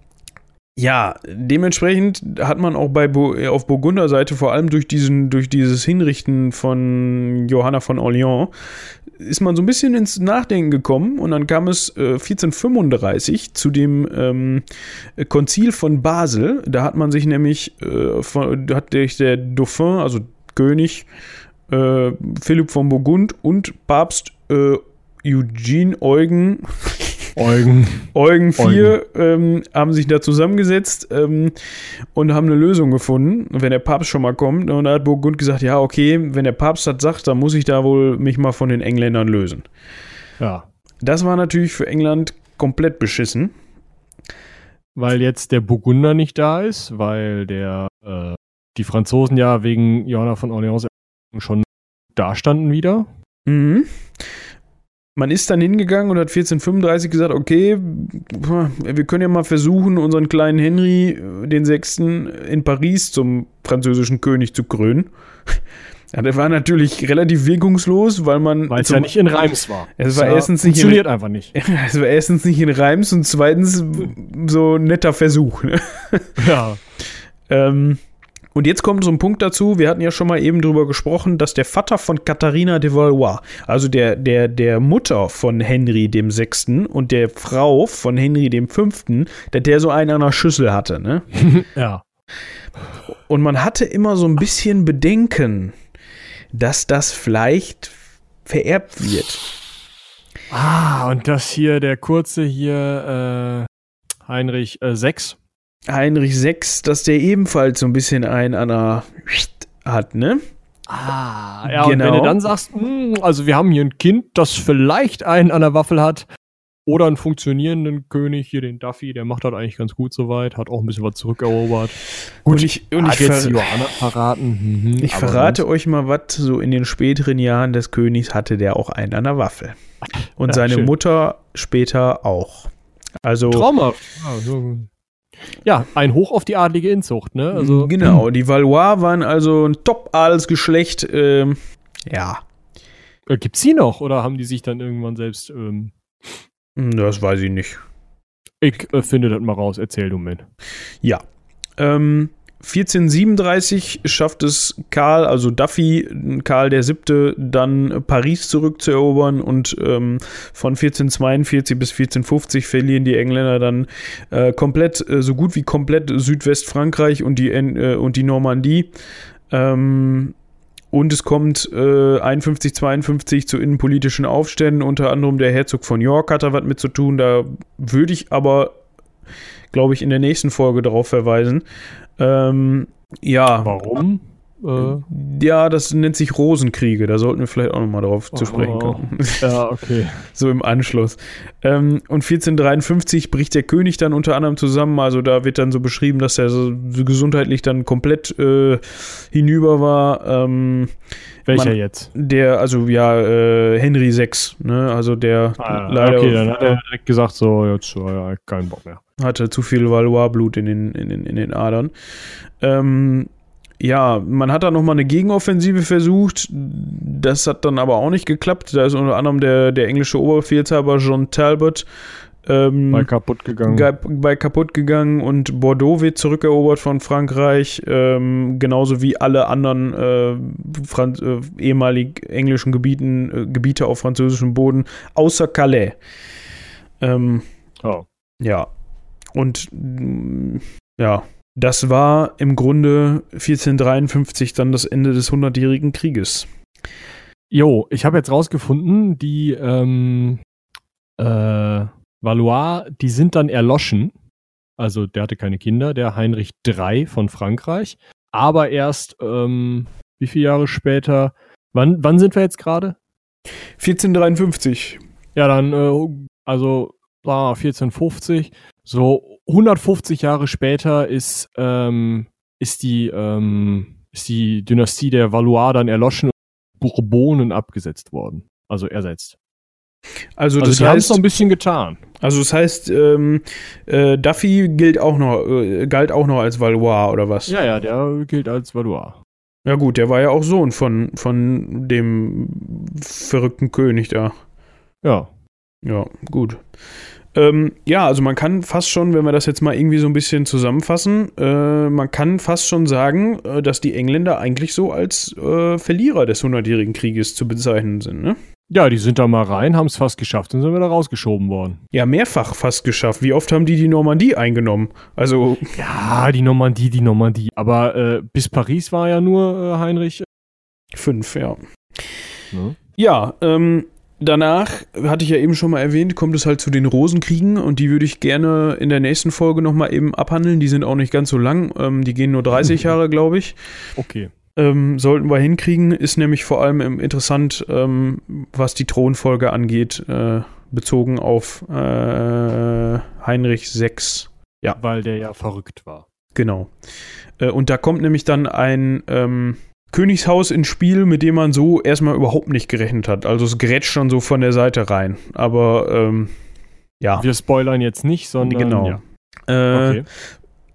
Ja, dementsprechend hat man auch bei Bo auf Burgunder Seite vor allem durch diesen durch dieses Hinrichten von Johanna von Orléans ist man so ein bisschen ins Nachdenken gekommen und dann kam es äh, 1435 zu dem ähm, Konzil von Basel. Da hat man sich nämlich äh, von, hat der Dauphin, also König äh, Philipp von Burgund und Papst äh, Eugene Eugen Eugen. Eugen 4 ähm, haben sich da zusammengesetzt ähm, und haben eine Lösung gefunden, wenn der Papst schon mal kommt. Und da hat Burgund gesagt, ja, okay, wenn der Papst das sagt, dann muss ich da wohl mich mal von den Engländern lösen. Ja. Das war natürlich für England komplett beschissen. Weil jetzt der Burgunder nicht da ist, weil der äh, die Franzosen ja wegen Johanna von Orleans schon da standen wieder. Mhm man ist dann hingegangen und hat 1435 gesagt, okay, wir können ja mal versuchen, unseren kleinen Henry äh, den Sechsten in Paris zum französischen König zu krönen. Ja, der war natürlich relativ wirkungslos, weil man. Weil es ja nicht in Reims war. Es war ja, erstens nicht funktioniert in, einfach nicht. Es war erstens nicht in Reims und zweitens so ein netter Versuch. Ne? Ja. ähm, und jetzt kommt so ein Punkt dazu, wir hatten ja schon mal eben drüber gesprochen, dass der Vater von Katharina de Valois, also der, der, der Mutter von Henry dem Sechsten und der Frau von Henry dem Fünften, dass der so einen an der Schüssel hatte, ne? ja. Und man hatte immer so ein bisschen Bedenken, dass das vielleicht vererbt wird. Ah, und das hier, der kurze hier, äh, Heinrich äh, 6 Heinrich 6, dass der ebenfalls so ein bisschen einen an der hat, ne? Ah, ja, genau. und wenn du genau. dann sagst, hm, also wir haben hier ein Kind, das vielleicht einen an der Waffel hat, oder einen funktionierenden König, hier den Duffy, der macht das eigentlich ganz gut soweit, hat auch ein bisschen was zurückerobert. Gut, und ich, und ich jetzt Johanna verraten. Mhm, ich verrate euch mal was, so in den späteren Jahren des Königs hatte der auch einen an der Waffel. Und ja, seine schön. Mutter später auch. Also. Traumhaft. Ja, so ja, ein Hoch auf die adlige Inzucht, ne? Also, genau, die Valois waren also ein Top-Adelsgeschlecht. Ähm, ja. Äh, gibt's sie noch oder haben die sich dann irgendwann selbst. Ähm hm, das weiß ich nicht. Ich äh, finde das mal raus, erzähl du mir. Ja. Ähm, 1437 schafft es Karl, also Duffy, Karl der Siebte, dann Paris zurückzuerobern und ähm, von 1442 bis 1450 verlieren die Engländer dann äh, komplett, äh, so gut wie komplett Südwestfrankreich und die, äh, und die Normandie. Ähm, und es kommt äh, 51, 52 zu innenpolitischen Aufständen, unter anderem der Herzog von York hat da was mit zu tun. Da würde ich aber, glaube ich, in der nächsten Folge darauf verweisen. Ähm, ja. Warum? Äh, ja, das nennt sich Rosenkriege. Da sollten wir vielleicht auch nochmal drauf oh, zu sprechen kommen. Ja, okay. so im Anschluss. Ähm, und 1453 bricht der König dann unter anderem zusammen. Also da wird dann so beschrieben, dass er so gesundheitlich dann komplett äh, hinüber war. Ähm, Welcher man, jetzt? Der, also ja, äh, Henry VI, ne? Also der ah, leider. Okay, dann hat er direkt gesagt, so, jetzt ja, keinen Bock mehr. Hatte zu viel Valois-Blut in den, in, den, in den Adern. Ähm, ja, man hat da nochmal eine Gegenoffensive versucht. Das hat dann aber auch nicht geklappt. Da ist unter anderem der, der englische Oberbefehlshaber John Talbot ähm, bei kaputt gegangen. Bei kaputt gegangen und Bordeaux wird zurückerobert von Frankreich, ähm, genauso wie alle anderen äh, äh, ehemalig englischen Gebieten, äh, Gebiete auf französischem Boden, außer Calais. Ähm, oh. Ja, und ja, das war im Grunde 1453 dann das Ende des Hundertjährigen Krieges. Jo, ich habe jetzt rausgefunden, die ähm, äh, Valois, die sind dann erloschen. Also der hatte keine Kinder, der Heinrich III von Frankreich. Aber erst, ähm, wie viele Jahre später, wann, wann sind wir jetzt gerade? 1453. Ja, dann, äh, also 1450. So 150 Jahre später ist, ähm, ist, die, ähm, ist die Dynastie der Valois dann erloschen und Bourbonen abgesetzt worden. Also ersetzt. Also, also das die heißt, haben es ein bisschen getan. Also das heißt, ähm, äh, Duffy gilt auch noch, äh, galt auch noch als Valois oder was? Ja, ja, der gilt als Valois. Ja gut, der war ja auch Sohn von, von dem verrückten König da. Ja. Ja, gut. Ähm, ja, also man kann fast schon, wenn wir das jetzt mal irgendwie so ein bisschen zusammenfassen, äh, man kann fast schon sagen, äh, dass die Engländer eigentlich so als äh, Verlierer des Hundertjährigen Krieges zu bezeichnen sind, ne? Ja, die sind da mal rein, haben es fast geschafft und sind wieder rausgeschoben worden. Ja, mehrfach fast geschafft. Wie oft haben die die Normandie eingenommen? Also. Ja, die Normandie, die Normandie. Aber äh, bis Paris war ja nur, äh, Heinrich. Fünf, ja. Ne? Ja, ähm, danach, hatte ich ja eben schon mal erwähnt, kommt es halt zu den Rosenkriegen und die würde ich gerne in der nächsten Folge nochmal eben abhandeln. Die sind auch nicht ganz so lang, ähm, die gehen nur 30 Jahre, glaube ich. Okay. Ähm, sollten wir hinkriegen, ist nämlich vor allem interessant, ähm, was die Thronfolge angeht, äh, bezogen auf äh, Heinrich VI. Ja. Weil der ja verrückt war. Genau. Äh, und da kommt nämlich dann ein ähm, Königshaus ins Spiel, mit dem man so erstmal überhaupt nicht gerechnet hat. Also es grätscht schon so von der Seite rein. Aber ähm, ja. Wir spoilern jetzt nicht, sondern. Genau. Ja. Äh, okay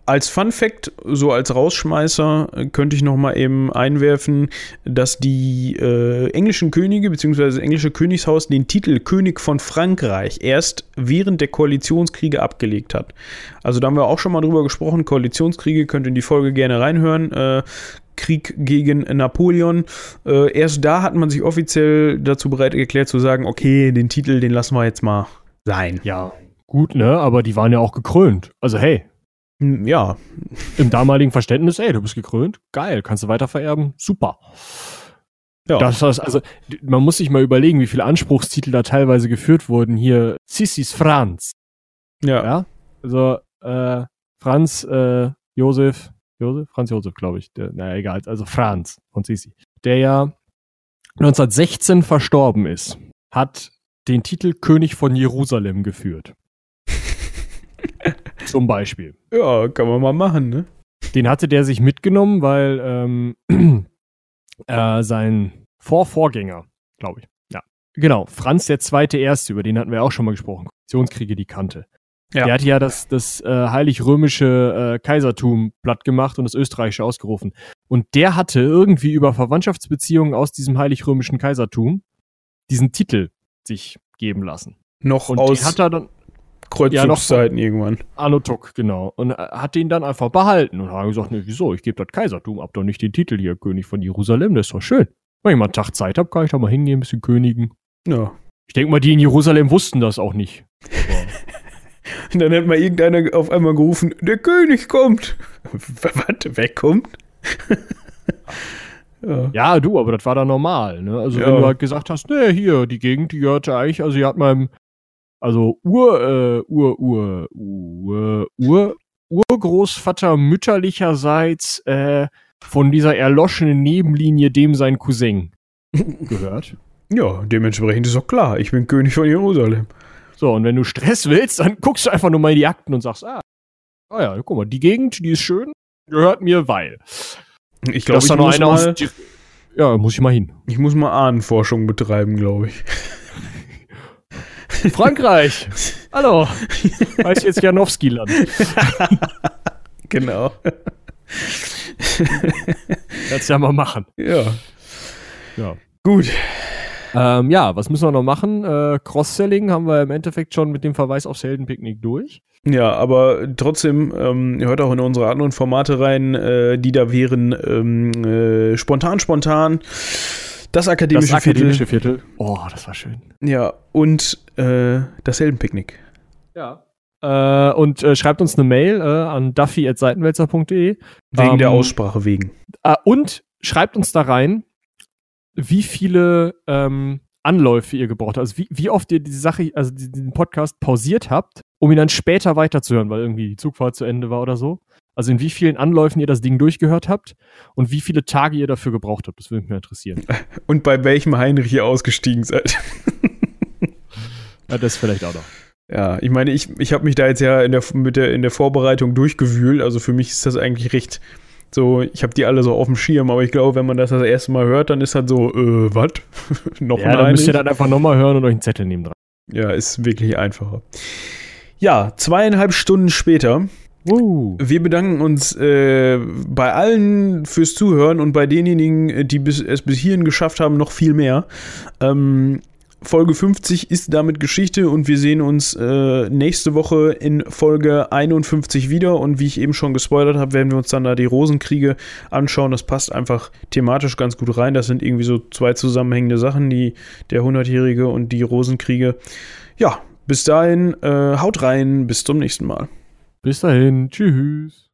als Fun Fact, so als Rausschmeißer, äh, könnte ich noch mal eben einwerfen, dass die äh, englischen Könige bzw. das englische Königshaus den Titel König von Frankreich erst während der Koalitionskriege abgelegt hat. Also da haben wir auch schon mal drüber gesprochen. Koalitionskriege könnt ihr in die Folge gerne reinhören. Äh, Krieg gegen Napoleon. Äh, erst da hat man sich offiziell dazu bereit erklärt zu sagen, okay, den Titel, den lassen wir jetzt mal sein. Ja, gut, ne? Aber die waren ja auch gekrönt. Also hey, hm, ja. Im damaligen Verständnis, ey, du bist gekrönt, geil, kannst du weiter vererben, super. Ja. Das heißt, also, man muss sich mal überlegen, wie viele Anspruchstitel da teilweise geführt wurden. Hier, Sissis Franz. Ja. ja? Also, äh, Franz, äh, Josef, Josef? Franz Josef, glaube ich. Der, naja, egal, also Franz von Sissi. Der ja 1916 verstorben ist, hat den Titel König von Jerusalem geführt. Zum Beispiel. Ja, kann man mal machen, ne? Den hatte der sich mitgenommen, weil ähm, äh, sein Vorvorgänger, glaube ich, ja, genau, Franz der Zweite Erste, über den hatten wir auch schon mal gesprochen, Koalitionskriege, die kannte. Ja. Der hatte ja das, das äh, heilig-römische äh, Kaisertum platt gemacht und das österreichische ausgerufen. Und der hatte irgendwie über Verwandtschaftsbeziehungen aus diesem heilig-römischen Kaisertum diesen Titel sich geben lassen. Noch und aus hat er dann Kreuzzugszeiten ja, irgendwann. Anotok, genau. Und hat den dann einfach behalten und hat gesagt, ne, wieso, ich gebe das Kaisertum ab, doch nicht den Titel hier, König von Jerusalem, das ist doch schön. Wenn ich mal einen Tag Zeit habe, kann ich da mal hingehen, ein bisschen königen. Ja. Ich denke mal, die in Jerusalem wussten das auch nicht. Und dann hat mal irgendeiner auf einmal gerufen, der König kommt. Warte, wer kommt? ja. ja. du, aber das war da normal, ne? Also ja. wenn du halt gesagt hast, ne, hier, die Gegend, die gehörte eigentlich, also die hat meinem also Ur, äh, Ur, Ur, Ur, Ur, Urgroßvater mütterlicherseits äh, von dieser erloschenen Nebenlinie dem sein Cousin gehört. Ja, dementsprechend ist auch klar, ich bin König von Jerusalem. So, und wenn du Stress willst, dann guckst du einfach nur mal in die Akten und sagst, ah, ah ja, guck mal, die Gegend, die ist schön, gehört mir, weil. Ich glaube, ich muss mal, Ja, muss ich mal hin. Ich muss mal Ahnenforschung betreiben, glaube ich. Frankreich. Hallo. Heißt jetzt Janowski-Land. genau. Kannst ja mal machen. Ja. Ja. Gut. Ähm, ja, was müssen wir noch machen? Äh, Cross-Selling haben wir im Endeffekt schon mit dem Verweis aufs Heldenpicknick durch. Ja, aber trotzdem, ähm, hört auch in unsere anderen Formate rein, äh, die da wären ähm, äh, spontan, spontan. Das akademische, das akademische Viertel. Viertel. Oh, das war schön. Ja, und äh, das Heldenpicknick. Ja. Äh, und äh, schreibt uns eine Mail äh, an duffy.seitenwälzer.de. Wegen ähm, der Aussprache wegen. Äh, und schreibt uns da rein, wie viele ähm, Anläufe ihr gebraucht habt. Also wie, wie oft ihr diese Sache, also diesen Podcast pausiert habt, um ihn dann später weiterzuhören, weil irgendwie die Zugfahrt zu Ende war oder so. Also in wie vielen Anläufen ihr das Ding durchgehört habt und wie viele Tage ihr dafür gebraucht habt. Das würde mich interessieren. Und bei welchem Heinrich ihr ausgestiegen seid. ja, das vielleicht auch noch. Ja, ich meine, ich, ich habe mich da jetzt ja in der, mit der, in der Vorbereitung durchgewühlt. Also für mich ist das eigentlich recht so, ich habe die alle so auf dem Schirm, aber ich glaube, wenn man das das erste Mal hört, dann ist halt so, äh, was? noch ja, dann müsst ihr dann einfach nochmal hören und euch einen Zettel nehmen dran. Ja, ist wirklich einfacher. Ja, zweieinhalb Stunden später Uh. Wir bedanken uns äh, bei allen fürs Zuhören und bei denjenigen, die bis, es bis hierhin geschafft haben, noch viel mehr. Ähm, Folge 50 ist damit Geschichte und wir sehen uns äh, nächste Woche in Folge 51 wieder. Und wie ich eben schon gespoilert habe, werden wir uns dann da die Rosenkriege anschauen. Das passt einfach thematisch ganz gut rein. Das sind irgendwie so zwei zusammenhängende Sachen, die der 100-Jährige und die Rosenkriege. Ja, bis dahin, äh, haut rein, bis zum nächsten Mal. Bis dahin, tschüss.